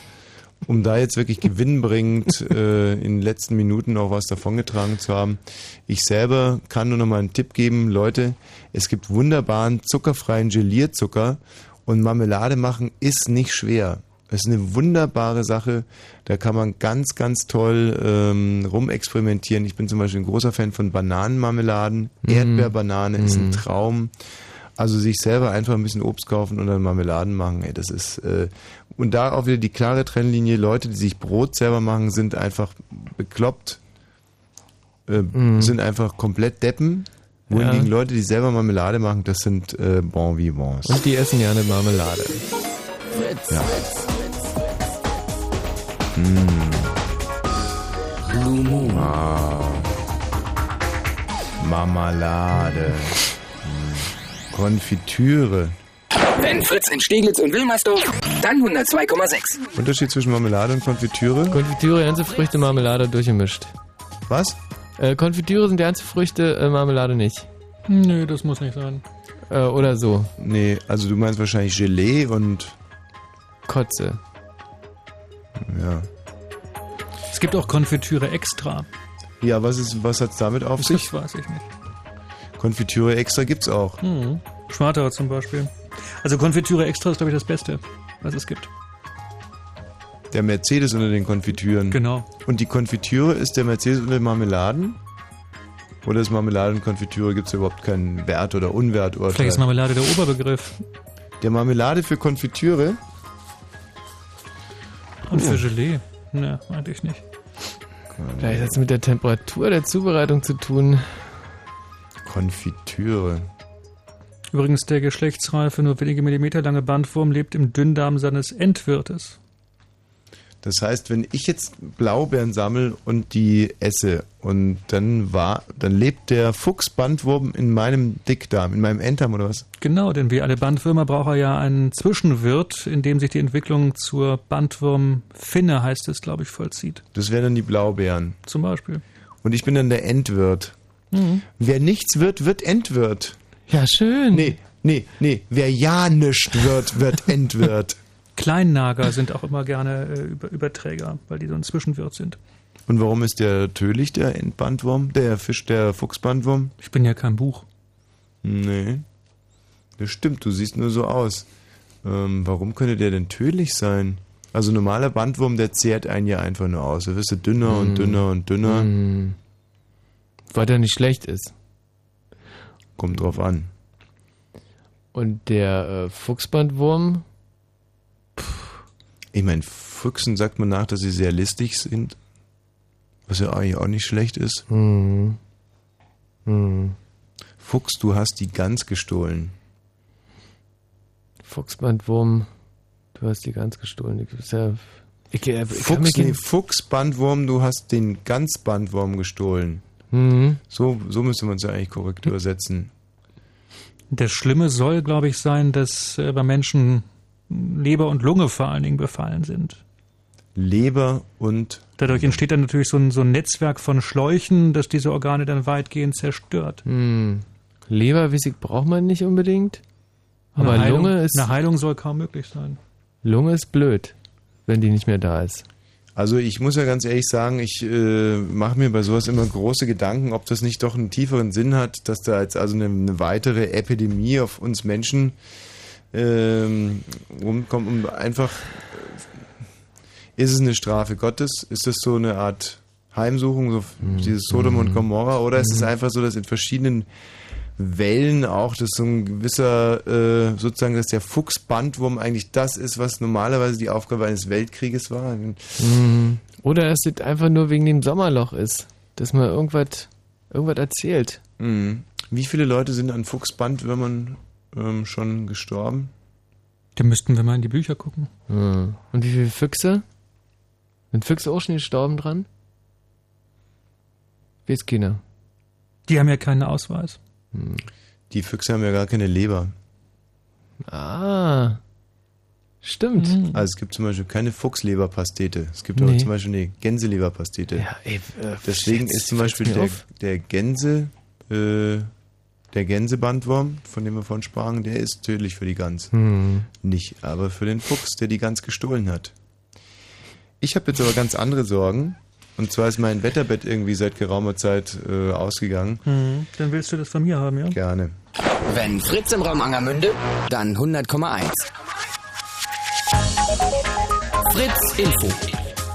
um da jetzt wirklich gewinnbringend äh, in den letzten Minuten auch was davongetragen zu haben. Ich selber kann nur noch mal einen Tipp geben, Leute, es gibt wunderbaren zuckerfreien Gelierzucker und Marmelade machen ist nicht schwer. Es ist eine wunderbare Sache. Da kann man ganz, ganz toll ähm, rumexperimentieren. Ich bin zum Beispiel ein großer Fan von Bananenmarmeladen. Mhm. Erdbeerbanane ist ein Mhm. Traum. Also sich selber einfach ein bisschen Obst kaufen und dann Marmeladen machen. Ey, das ist äh, und da auch wieder die klare Trennlinie. Leute, die sich Brot selber machen, sind einfach bekloppt, äh, Mhm. sind einfach komplett Deppen. Wohingegen Leute, die selber Marmelade machen, das sind äh, Bon Vivants. Und die essen ja eine Marmelade. Fritz. Ja. Fritz. Mm. Blue Moon. Ah. Marmelade. Konfitüre. Wenn Fritz in Steglitz und Wilmersdorf, dann 102,6. Unterschied zwischen Marmelade und Konfitüre? Konfitüre, ganze Früchte, Marmelade durchgemischt. Was? Äh, Konfitüre sind ganze Früchte, äh, Marmelade nicht. Nö, das muss nicht sein. Äh, oder so. Nee, also du meinst wahrscheinlich Gelee und Kotze. Ja. Es gibt auch Konfitüre extra. Ja, was ist, was hat's damit auf Das sich? weiß ich nicht. Konfitüre extra gibt's auch. Mhm. Schmartauer zum Beispiel. Also Konfitüre extra ist, glaube ich, das Beste, was es gibt. Der Mercedes unter den Konfitüren. Genau. Und die Konfitüre ist der Mercedes unter den Marmeladen? Oder ist Marmelade und Konfitüre gibt es überhaupt keinen Wert oder Unwerturteil? Vielleicht ist Marmelade der Oberbegriff. Der Marmelade für Konfitüre? Und Oh. für Gelee? Ne, eigentlich nicht. Vielleicht hat es mit der Temperatur der Zubereitung zu tun. Konfitüre. Übrigens, der geschlechtsreife, nur wenige Millimeter lange Bandwurm lebt im Dünndarm seines Endwirtes. Das heißt, wenn ich jetzt Blaubeeren sammle und die esse und dann war, dann lebt der Fuchsbandwurm in meinem Dickdarm, in meinem Enddarm oder was? Genau, denn wie alle Bandwürmer braucht er ja einen Zwischenwirt, in dem sich die Entwicklung zur Bandwurmfinne, heißt es, glaube ich, vollzieht. Das wären dann die Blaubeeren. Zum Beispiel. Und ich bin dann der Endwirt. Mhm. Wer nichts wird, wird Endwirt. Ja, schön. Nee, nee, nee. Wer ja nischt wird, wird Endwirt. Kleinnager sind auch immer gerne äh, Über Überträger, weil die so ein Zwischenwirt sind. Und warum ist der tödlich, der Endbandwurm? Der Fisch, der Fuchsbandwurm? Ich bin ja kein Buch. Nee. Das stimmt, du siehst nur so aus. Ähm, warum könnte der denn tödlich sein? Also normaler Bandwurm, der zehrt einen ja einfach nur aus. Da wirst du dünner Mhm. und dünner und dünner. Mhm. Weil der nicht schlecht ist. Kommt drauf an. Und der äh, Fuchsbandwurm, Ich meine, Füchsen sagt man nach, dass sie sehr listig sind. Was ja eigentlich auch nicht schlecht ist. Mhm. Mhm. Fuchs, du hast die Gans gestohlen. Fuchsbandwurm, du hast die ganz gestohlen. Ich, ja, ich, ich Fuchs, nee, Fuchsbandwurm, du hast den Gansbandwurm gestohlen. Mhm. So, so müsste man es ja eigentlich korrekt übersetzen. Das Schlimme soll, glaube ich, sein, dass äh, bei Menschen Leber und Lunge vor allen Dingen befallen sind. Leber und Dadurch entsteht dann natürlich so ein, so ein Netzwerk von Schläuchen, das diese Organe dann weitgehend zerstört. Hm. Leberwissig braucht man nicht unbedingt. Aber eine Heilung, Lunge ist eine Heilung soll kaum möglich sein. Lunge ist blöd, wenn die nicht mehr da ist. Also ich muss ja ganz ehrlich sagen, ich äh, mache mir bei sowas immer große Gedanken, ob das nicht doch einen tieferen Sinn hat, dass da jetzt also eine, eine weitere Epidemie auf uns Menschen ähm, rumkommt und einfach äh, ist es eine Strafe Gottes? Ist es so eine Art Heimsuchung, so dieses Sodom und Gomorra, oder ist es einfach so, dass in verschiedenen Wellen auch, dass so ein gewisser, äh, sozusagen, dass der Fuchsbandwurm eigentlich das ist, was normalerweise die Aufgabe eines Weltkrieges war? Mhm. Oder es ist einfach nur wegen dem Sommerloch ist, dass man irgendwas, irgendwas erzählt. Mhm. Wie viele Leute sind an Fuchsbandwürmern ähm, schon gestorben? Da müssten wir mal in die Bücher gucken. Mhm. Und wie viele Füchse? Sind Füchse auch schon gestorben dran? Weiß keiner. Die haben ja keinen Ausweis. Die Füchse haben ja gar keine Leber. Ah. Stimmt. Also es gibt zum Beispiel keine Fuchsleberpastete. Es gibt Nee. aber zum Beispiel eine Gänseleberpastete. Ja, ey, äh, Deswegen ist zum Beispiel der, der Gänse, äh, der Gänsebandwurm, von dem wir vorhin sprachen, der ist tödlich für die Gans. Hm. Nicht aber für den Fuchs, der die Gans gestohlen hat. Ich habe jetzt aber ganz andere Sorgen. Und zwar ist mein Wetterbett irgendwie seit geraumer Zeit äh, ausgegangen. Mhm. Dann willst du das von mir haben, ja? Gerne. Wenn Fritz im Raum Angermünde, dann 100,1. Fritz Info.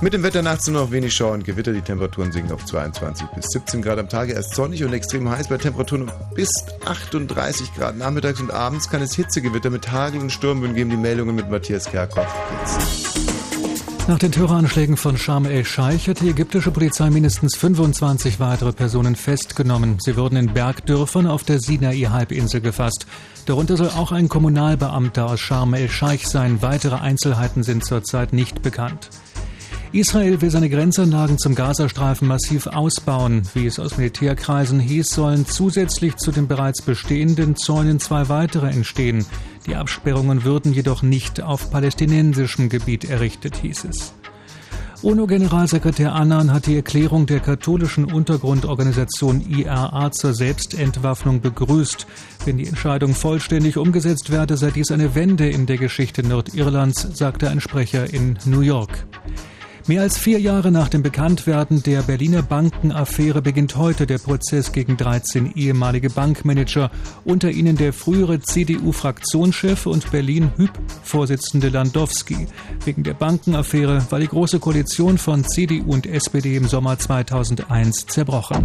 Mit dem Wetter nachts nur noch wenig Schauer und Gewitter. Die Temperaturen sinken auf 22 bis 17 Grad am Tage. Erst sonnig und extrem heiß bei Temperaturen bis 38 Grad. Nachmittags und abends kann es Hitzegewitter mit Hagel und Sturmböen geben. Die Meldungen mit Matthias Kerkhoff. Nach den Terroranschlägen von Sharm el-Scheich hat die ägyptische Polizei mindestens 25 weitere Personen festgenommen. Sie wurden in Bergdörfern auf der Sinai-Halbinsel gefasst. Darunter soll auch ein Kommunalbeamter aus Sharm el-Scheich sein. Weitere Einzelheiten sind zurzeit nicht bekannt. Israel will seine Grenzanlagen zum Gazastreifen massiv ausbauen. Wie es aus Militärkreisen hieß, sollen zusätzlich zu den bereits bestehenden Zäunen zwei weitere entstehen. Die Absperrungen würden jedoch nicht auf palästinensischem Gebiet errichtet, hieß es. UNO-Generalsekretär Annan hat die Erklärung der katholischen Untergrundorganisation IRA zur Selbstentwaffnung begrüßt. Wenn die Entscheidung vollständig umgesetzt werde, sei dies eine Wende in der Geschichte Nordirlands, sagte ein Sprecher in New York. Mehr als vier Jahre nach dem Bekanntwerden der Berliner Bankenaffäre beginnt heute der Prozess gegen 13 ehemalige Bankmanager, unter ihnen der frühere CDU-Fraktionschef und Berlin-Hüb-Vorsitzende Landowski. Wegen der Bankenaffäre war die Große Koalition von CDU und SPD im Sommer 2001 zerbrochen.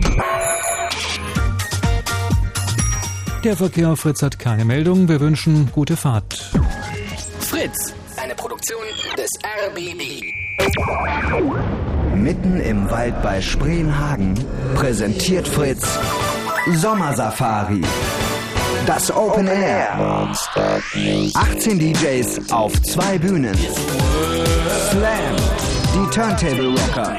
Der Verkehr auf Fritz hat keine Meldung. Wir wünschen gute Fahrt. Fritz, eine Produktion des RBB. Mitten im Wald bei Spreenhagen präsentiert Fritz Sommersafari. Das Open Air. 18 DJs auf zwei Bühnen. Slam. Die Turntable Rocker.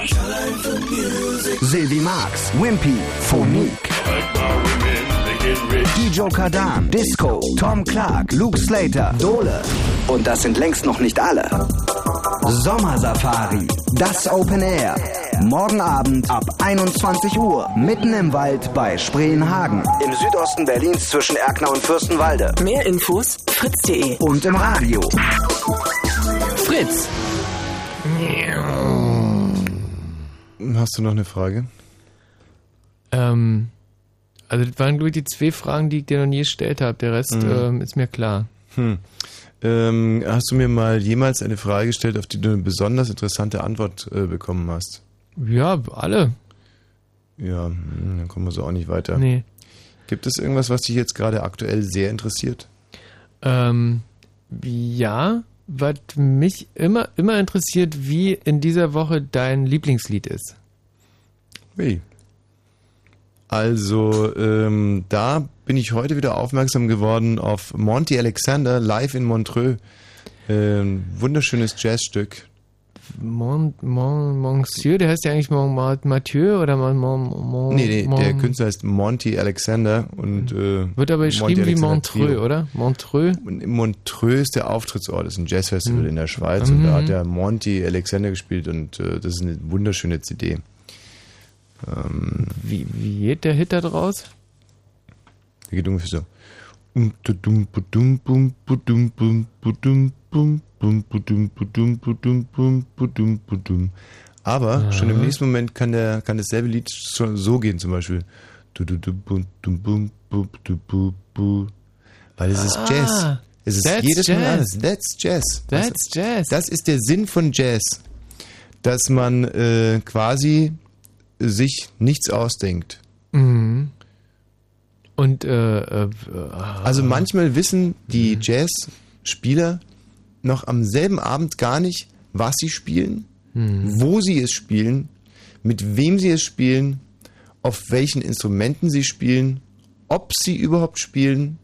Sylvie Marx. Wimpy. Phonique. DJ Kadan, Disco, Tom Clark, Luke Slater, Dole. Und das sind längst noch nicht alle. Sommersafari, das Open Air. Morgen Abend ab 21 Uhr, mitten im Wald bei Spreenhagen. Im Südosten Berlins zwischen Erkner und Fürstenwalde. Mehr Infos fritz.de Und im Radio. Fritz. Hast du noch eine Frage? Ähm, also das waren, glaube ich, die zwei Fragen, die ich dir noch nie gestellt habe. Der Rest Mhm. ähm, ist mir klar. Hm. Ähm, hast du mir mal jemals eine Frage gestellt, auf die du eine besonders interessante Antwort äh, bekommen hast? Ja, alle. Ja, hm, dann kommen wir so auch nicht weiter. Nee. Gibt es irgendwas, was dich jetzt gerade aktuell sehr interessiert? Ähm, ja, was mich immer, immer interessiert, wie in dieser Woche dein Lieblingslied ist. Wie? Also, ähm, da bin ich heute wieder aufmerksam geworden auf Monty Alexander live in Montreux. Ähm, wunderschönes Jazzstück. Mon, Mon, Monsieur, der heißt ja eigentlich Mon, Mon, Mathieu oder Mon, Mon, Mon, Nee, nee, der Künstler heißt Monty Alexander und äh, Wird aber geschrieben wie Montreux, Trio. oder? Montreux? Montreux ist der Auftrittsort, das ist ein Jazzfestival Mhm. in der Schweiz und da Mhm. hat der Monty Alexander gespielt und äh, das ist eine wunderschöne CD. Ähm, wie, wie geht der Hit da draus? Der geht ungefähr so. Aber Ja. schon im nächsten Moment kann, der, kann dasselbe Lied so, so gehen, zum Beispiel. Weil es ist Ah, Jazz. Es ist that's jedes Mal Jazz. anders. That's Jazz. That's Jazz. Das ist der Sinn von Jazz. Dass man äh, quasi sich nichts ausdenkt. Mhm. Und, äh, äh, Also manchmal wissen die Jazzspieler noch am selben Abend gar nicht, was sie spielen, Mhm. wo sie es spielen, mit wem sie es spielen, auf welchen Instrumenten sie spielen, ob sie überhaupt spielen,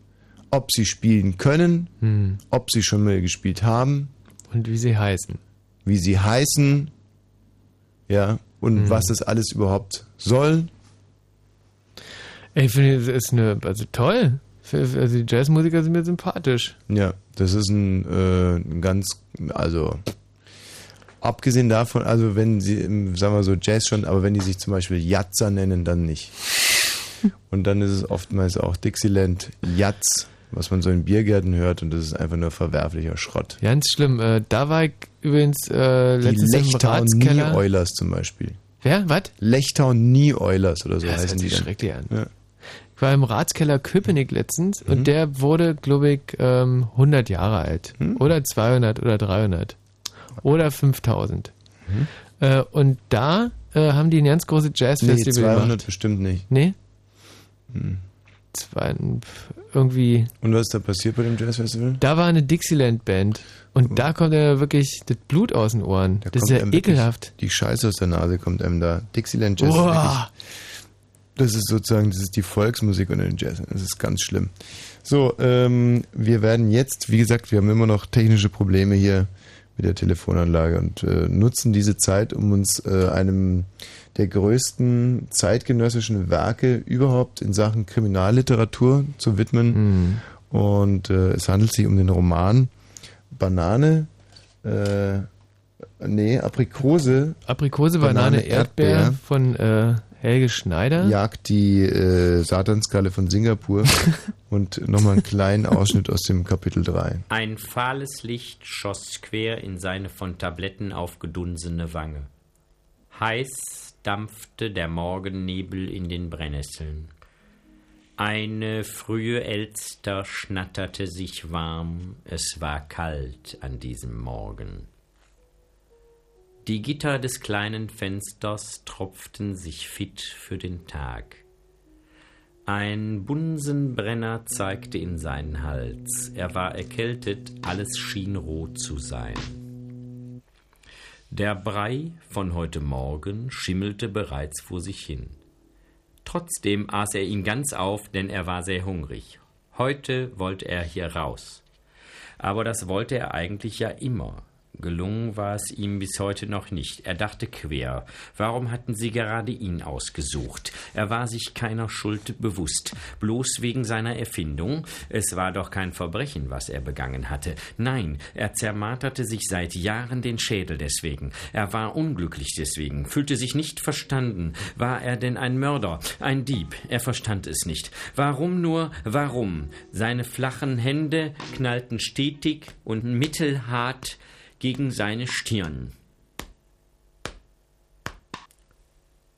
ob sie spielen können, Mhm. ob sie schon mal gespielt haben. Und wie sie heißen. Wie sie heißen, ja, und Mhm. was das alles überhaupt soll. Ich finde, das ist eine, also toll. Also die Jazzmusiker sind mir sympathisch. Ja, das ist ein, äh, ein ganz, also abgesehen davon, also wenn sie, im, sagen wir so Jazz schon, aber wenn die sich zum Beispiel Jatzer nennen, dann nicht. Und dann ist es oftmals auch Dixieland Jatz, was man so in Biergärten hört und das ist einfach nur verwerflicher Schrott. Ganz schlimm. Äh, da war ich übrigens äh, Die letztens im Ratskeller. Nie Oilers zum Beispiel. Wer? Was? Lechtau Nie Oilers oder so Das hört heißen die. dann. schrecklich an. Ja. Ich war im Ratskeller Köpenick letztens Mhm. und der wurde, glaube ich, ähm, 100 Jahre alt. Hm? Oder 200 oder 300. oder 5000. Äh, und da äh, haben die ein ganz großes Nee, Jazzfestival 200 gemacht. bestimmt nicht. Nee? Hm. Zwei, irgendwie. Und was ist da passiert bei dem Jazzfestival? Da war eine Dixieland-Band. Und da kommt ja wirklich das Blut aus den Ohren. das ist ja einem ekelhaft. Die Scheiße aus der Nase kommt einem da. Dixieland Jazz ist Boah. wirklich, das ist sozusagen, das ist die Volksmusik unter den Jazz. Das ist ganz schlimm. So, ähm, wir werden jetzt, wie gesagt, wir haben immer noch technische Probleme hier mit der Telefonanlage und äh, nutzen diese Zeit, um uns äh, einem der größten zeitgenössischen Werke überhaupt in Sachen Kriminalliteratur zu widmen. Und äh, es handelt sich um den Roman Banane, äh, nee, Aprikose. Aprikose, Banane, Erdbeer von äh, Helge Schneider. Jagt die äh, Satanskalle von Singapur und nochmal einen kleinen Ausschnitt aus dem Kapitel 3. Ein fahles Licht schoss quer in seine von Tabletten aufgedunsene Wange. Heiß dampfte der Morgennebel in den Brennnesseln. Eine frühe Elster schnatterte sich warm, es war kalt an diesem Morgen. Die Gitter des kleinen Fensters tropften sich fit für den Tag. Ein Bunsenbrenner zeigte in seinen Hals. Er war erkältet, alles schien rot zu sein. Der Brei von heute Morgen schimmelte bereits vor sich hin. Trotzdem aß er ihn ganz auf, denn er war sehr hungrig. Heute wollte er hier raus. Aber das wollte er eigentlich ja immer. Gelungen war es ihm bis heute noch nicht. Er dachte quer. Warum hatten sie gerade ihn ausgesucht? Er war sich keiner Schuld bewusst. Bloß wegen seiner Erfindung. Es war doch kein Verbrechen, was er begangen hatte. Nein, er zermarterte sich seit Jahren den Schädel deswegen. Er war unglücklich deswegen, fühlte sich nicht verstanden. War er denn ein Mörder, ein Dieb? Er verstand es nicht. Warum nur, warum? Seine flachen Hände knallten stetig und mittelhart gegen seine Stirn.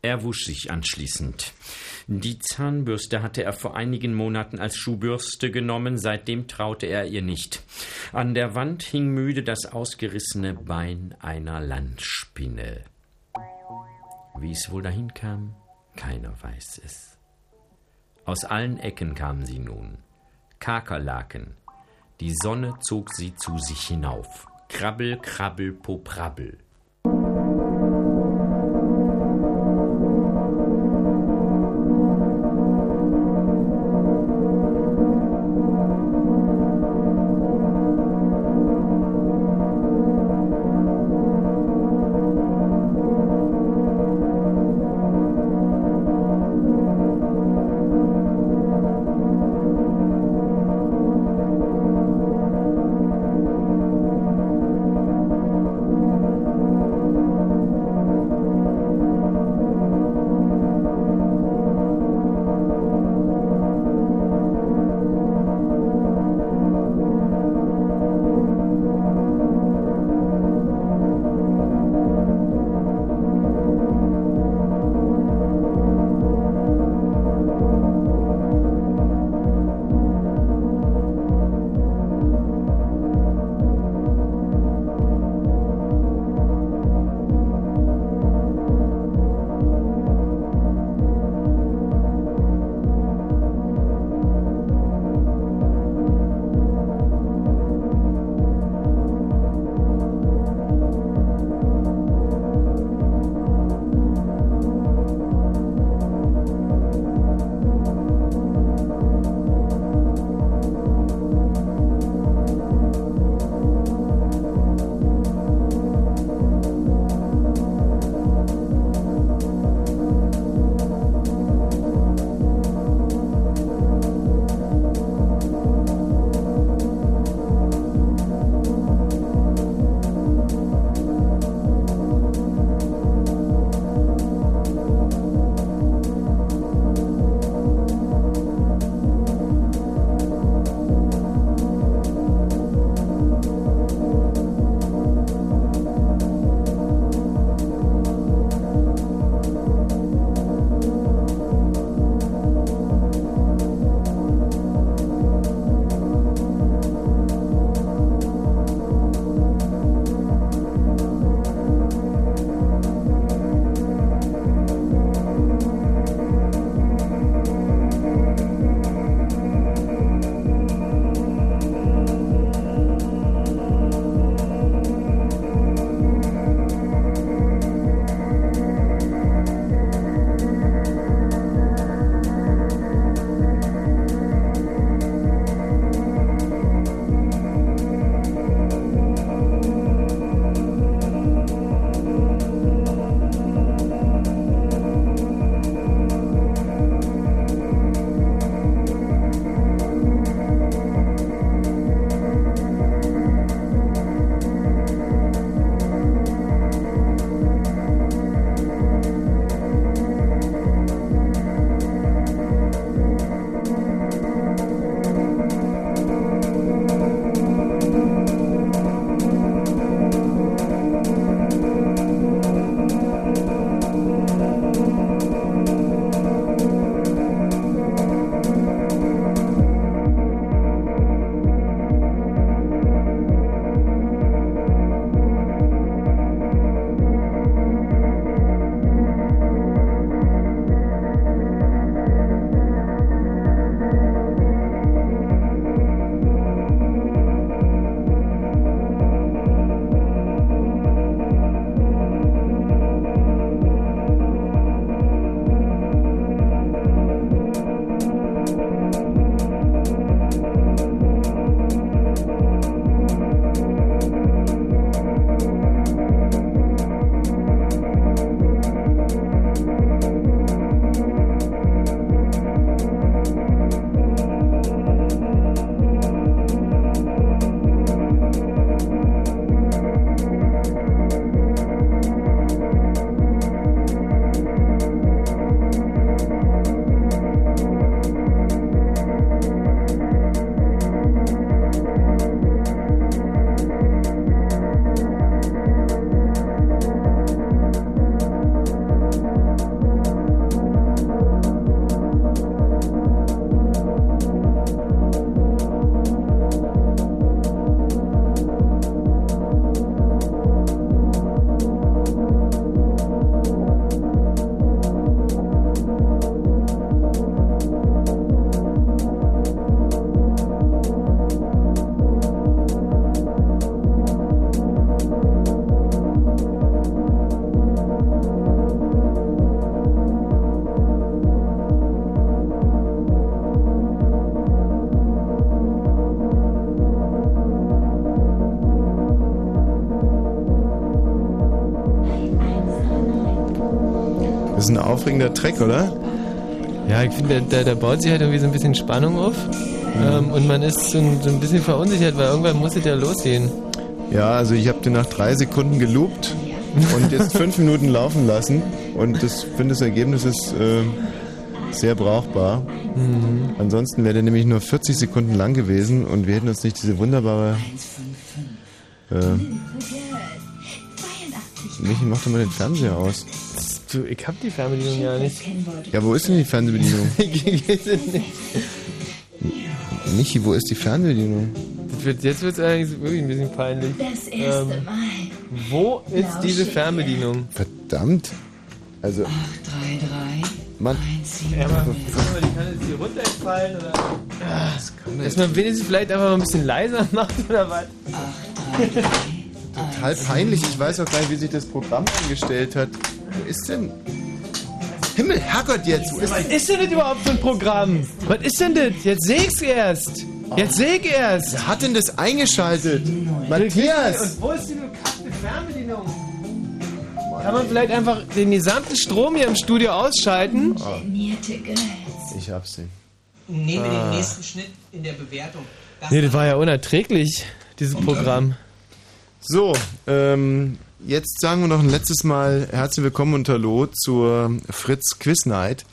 Er wusch sich anschließend. Die Zahnbürste hatte er vor einigen Monaten als Schuhbürste genommen, seitdem traute er ihr nicht. An der Wand hing müde das ausgerissene Bein einer Landspinne. Wie es wohl dahin kam, keiner weiß es. Aus allen Ecken kamen sie nun. Kakerlaken. Die Sonne zog sie zu sich hinauf. Krabbel, krabbel, poprabbel. Aufregender Track, oder? Ja, ich finde, da, da baut sich halt irgendwie so ein bisschen Spannung auf. Ähm, und man ist so ein, so ein bisschen verunsichert, weil irgendwann muss es ja losgehen. Ja, also ich habe den nach drei Sekunden geloopt und jetzt fünf Minuten laufen lassen und das finde das Ergebnis ist äh, sehr brauchbar. Mhm. Ansonsten wäre der nämlich nur 40 Sekunden lang gewesen und wir hätten uns nicht diese wunderbare. Äh, Michi, mach doch mal den Fernseher aus. Du, ich hab die Fernbedienung ja nicht. Ja, wo ist denn die Fernbedienung? Michi, wo ist die Fernbedienung? Das wird, jetzt wird es eigentlich wirklich ein bisschen peinlich. Das erste Ähm, Mal. wo ist diese Fernbedienung? Verdammt. Also, 3, 3. Mann. Ja, aber die kann jetzt hier runterfallen oder. Dass man wenigstens vielleicht einfach mal ein bisschen leiser macht oder was? Total peinlich. Ich weiß auch gar nicht, wie sich das Programm angestellt hat. Ist denn. Himmel, Herrgott jetzt! Wo ist Was ist denn das überhaupt für ein Programm? Was ist denn das? Jetzt seh ich's erst. Jetzt seh ich erst. Wer hat denn das eingeschaltet? Matthias! Und wo ist die bekackte Fernbedienung? Kann man vielleicht einfach den gesamten Strom hier im Studio ausschalten? Ich hab's sie. Nehmen wir Ah. den nächsten Schnitt in der Bewertung. Das Nee, das war ja unerträglich, dieses Programm. So, ähm, jetzt sagen wir noch ein letztes Mal herzlich willkommen und Hallo zur Fritz Quiz Night.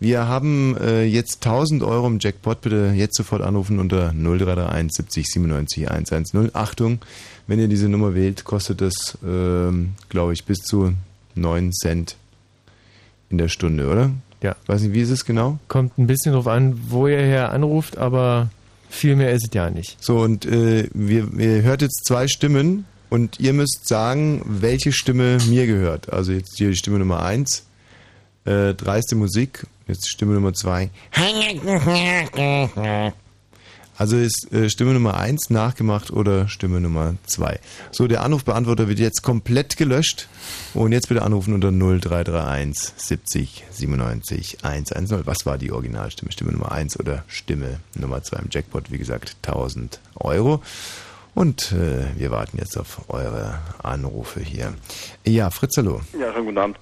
Wir haben äh, jetzt 1000 Euro im Jackpot. Bitte jetzt sofort anrufen unter 0331 70 97 110. Achtung, wenn ihr diese Nummer wählt, kostet das, ähm, glaube ich, bis zu 9 Cent in der Stunde, oder? Ja. Weiß nicht, wie ist es genau? Kommt ein bisschen drauf an, wo ihr her anruft, aber viel mehr ist es ja nicht. So, und äh, wir, ihr hört jetzt zwei Stimmen und ihr müsst sagen, welche Stimme mir gehört. Also jetzt hier die Stimme Nummer eins, äh, dreiste Musik, jetzt Stimme Nummer zwei. Also ist äh, Stimme Nummer eins nachgemacht oder Stimme Nummer zwei. So, der Anrufbeantworter wird jetzt komplett gelöscht. Und jetzt bitte anrufen unter 0331 70 97 110. Was war die Originalstimme? Stimme Nummer eins oder Stimme Nummer zwei im Jackpot? Wie gesagt, 1000 Euro. Und äh, wir warten jetzt auf eure Anrufe hier. Ja, Fritz, hallo. Ja, schönen guten Abend.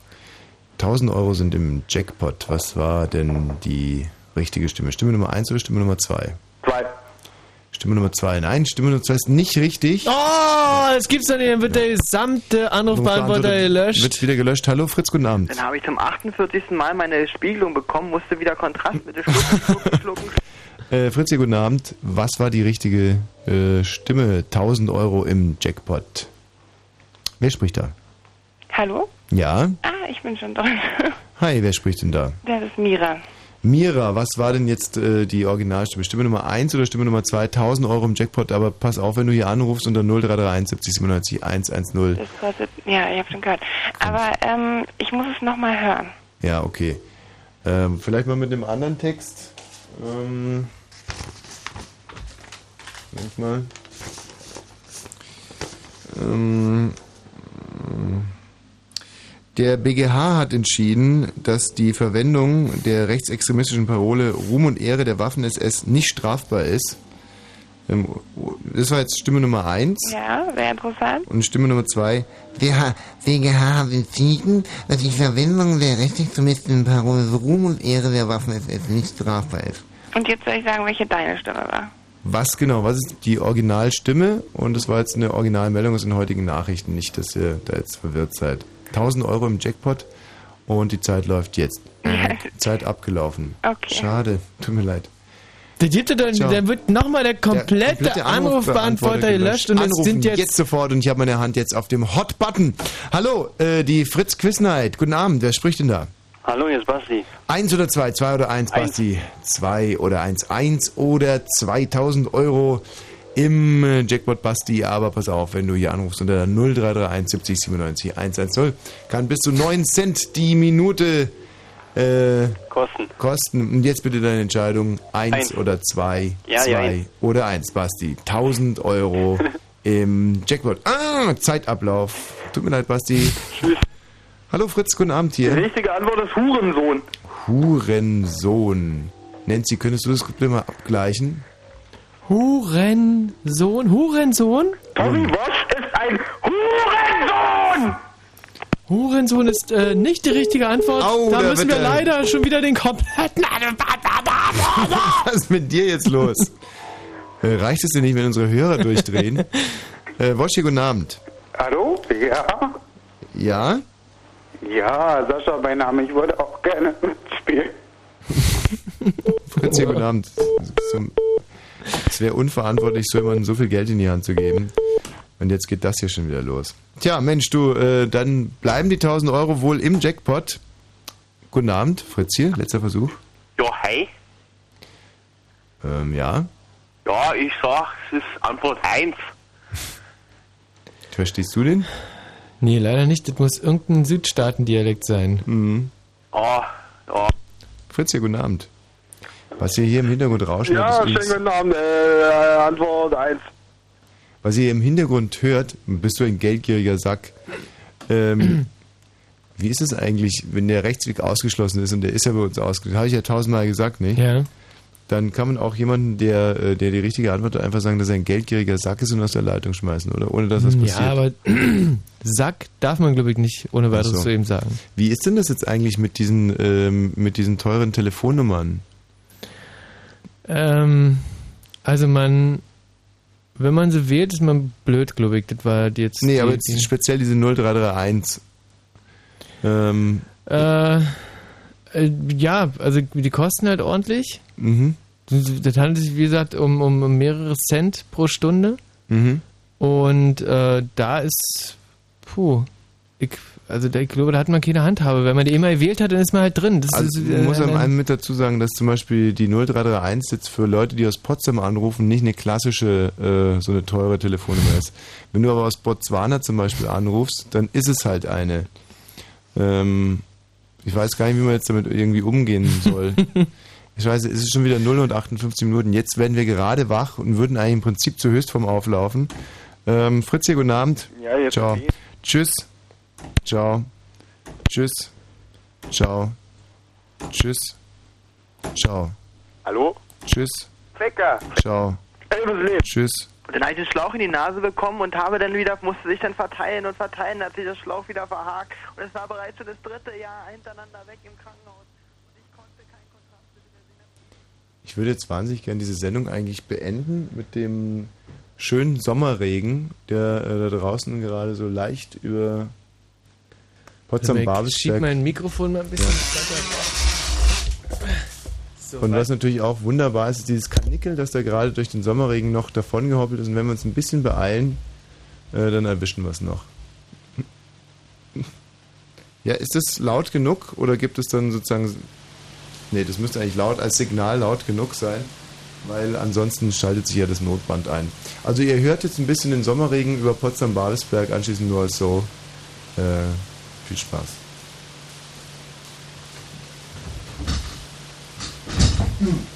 1000 Euro sind im Jackpot. Was war denn die richtige Stimme? Stimme Nummer eins oder Stimme Nummer zwei? Zwei. Stimme Nummer zwei. Nein, Stimme Nummer zwei ist nicht richtig. Oh, das gibt's doch nicht. Dann wird der gesamte Anrufbeantworter gelöscht. Wird wieder gelöscht. Hallo, Fritz, guten Abend. Dann habe ich zum 48. Mal meine Spiegelung bekommen, musste wieder Kontrastmittel schlucken, schlucken, schlucken. Äh, Fritz, guten Abend. Was war die richtige äh, Stimme? 1000 Euro im Jackpot. Wer spricht da? Hallo? Ja? Ah, ich bin schon dran. Hi, wer spricht denn da? Das ist Mira. Mira, was war denn jetzt äh, die Originalstimme? Stimme Nummer 1 oder Stimme Nummer 2? 1000 Euro im Jackpot, aber pass auf, wenn du hier anrufst unter 0331 70 97 110. Das kostet, ja, ich habe schon gehört. Aber ähm, ich muss es nochmal hören. Ja, okay. Ähm, vielleicht mal mit dem anderen Text. Ähm, Moment mal. Ähm, der BGH hat entschieden, dass die Verwendung der rechtsextremistischen Parole Ruhm und Ehre der Waffen-SS nicht strafbar ist. Ähm, Das war jetzt Stimme Nummer 1. Ja, wäre interessant. Und Stimme Nummer 2. Der WGH hat entschieden, dass die Verwendung der rechtsextremistischen Parole Ruhm und Ehre der Waffen-SS nicht strafbar ist. Und jetzt soll ich sagen, welche deine Stimme war. Was genau? Was ist die Originalstimme? Und das war jetzt eine Originalmeldung aus den heutigen Nachrichten. Nicht, dass ihr da jetzt verwirrt seid. 1000 Euro im Jackpot und die Zeit läuft jetzt. Zeit abgelaufen. Okay. Schade, tut mir leid. Der gibt dann, dann wird nochmal der komplette, komplette Anrufbeantworter gelöscht und es Anrufen sind jetzt, jetzt sofort und ich habe meine Hand jetzt auf dem Hot-Button. Hallo, äh, die Fritz Quiz Night. Guten Abend, wer spricht denn da? Hallo, hier ist Basti. Eins oder zwei, zwei oder eins, Eins. Basti. Zwei oder eins, eins oder 2000 Euro im Jackpot Basti. Aber pass auf, wenn du hier anrufst unter 0331 70 97 110, kann bis zu 9 Cent die Minute äh, Kosten. kosten. Und jetzt bitte deine Entscheidung. Eins, Eins. oder zwei, Ja, zwei ja, eins. oder eins, Basti. 1000 Euro im Jackpot. Ah, Zeitablauf. Tut mir leid, Basti. Hallo Fritz, guten Abend Die hier. richtige Antwort ist Hurensohn. Hurensohn. Nancy, könntest du das bitte mal abgleichen? Hurensohn, Hurensohn? Tommy Wosch ist ein Hurensohn! Hurensohn ist äh, nicht die richtige Antwort. Au, da da müssen wird wir er- leider schon wieder den kompletten... Was ist mit dir jetzt los? Äh, reicht es dir nicht, wenn unsere Hörer durchdrehen? äh, Woschi, guten Abend. Hallo? Ja? Ja? Ja, Sascha, mein Name. Ich würde auch gerne mitspielen. Fritz, guten Abend. Es wäre unverantwortlich, so jemandem so viel Geld in die Hand zu geben. Und jetzt geht das hier schon wieder los. Tja, Mensch, du, äh, dann bleiben die 1000 Euro wohl im Jackpot. Guten Abend, Fritz hier, letzter Versuch. Ja, hi. Ähm, ja, Ja, ich sag, es ist Antwort 1. verstehst du den? Nee, leider nicht. Das muss irgendein Südstaatendialekt sein. Mhm. Ah, ja. Fritz hier, guten Abend. Was ihr hier im Hintergrund rauschen Ja, hört, ist schönen guten Abend. Äh, Antwort 1. Was ihr im Hintergrund hört, bist du ein geldgieriger Sack. Ähm, wie ist es eigentlich, wenn der Rechtsweg ausgeschlossen ist und der ist ja bei uns ausgeschlossen? Habe ich ja tausendmal gesagt, nicht? Ja. Dann kann man auch jemanden, der, äh, der die richtige Antwort hat, einfach sagen, dass er ein geldgieriger Sack ist und aus der Leitung schmeißen, oder? Ohne dass das passiert. Ja, aber Sack darf man, glaube ich, nicht ohne weiteres so. zu ihm sagen. Wie ist denn das jetzt eigentlich mit diesen, ähm, mit diesen teuren Telefonnummern? Ähm, also man, wenn man sie wählt, ist man blöd, glaube ich. Das war jetzt. Nee, die, aber jetzt die, speziell diese 0331. Ähm, äh, äh, ja, also die kosten halt ordentlich. Mhm. Das handelt sich, wie gesagt, um, um, mehrere Cent pro Stunde. Mhm. Und äh, da ist, puh, ich, also ich glaube, da hat man keine Handhabe. Wenn man die immer gewählt hat, dann ist man halt drin. Das Also ist, ich muss äh, am dann- einen mit dazu sagen, dass zum Beispiel die 0331 jetzt für Leute, die aus Potsdam anrufen, nicht eine klassische, äh, so eine teure Telefonnummer ist. Wenn du aber aus Botswana zum Beispiel anrufst, dann ist es halt eine. Ähm, ich weiß gar nicht, wie man jetzt damit irgendwie umgehen soll. ich weiß, es ist schon wieder 0 und 58 Minuten. Jetzt werden wir gerade wach und würden eigentlich im Prinzip zur Höchstform auflaufen. Ähm, Fritz hier, guten Abend. Ja, jetzt Ciao. Tschüss. Ciao. Tschüss. Ciao. Tschüss. Ciao. Hallo? Tschüss. Wecker. Ciao. Tschüss. Und dann habe ich den Schlauch in die Nase bekommen und habe dann wieder, musste sich dann verteilen und verteilen, hat sich der Schlauch wieder verhakt. Und es war bereits schon das dritte Jahr hintereinander weg im Krankenhaus. Ich würde jetzt wahnsinnig gerne diese Sendung eigentlich beenden mit dem schönen Sommerregen, der äh, da draußen gerade so leicht über Potsdam Ich schieb Babelsberg. mein Mikrofon mal ein bisschen weiter. So, Und was natürlich auch wunderbar ist, ist dieses Kanickel, das da gerade durch den Sommerregen noch davon gehoppelt ist. Und wenn wir uns ein bisschen beeilen, äh, dann erwischen wir es noch. Ja, ist das laut genug oder gibt es dann sozusagen. Nee, das müsste eigentlich laut als Signal laut genug sein, weil ansonsten schaltet sich ja das Notband ein. Also ihr hört jetzt ein bisschen den Sommerregen über Potsdam-Babelsberg, anschließend nur so. Äh, viel Spaß. so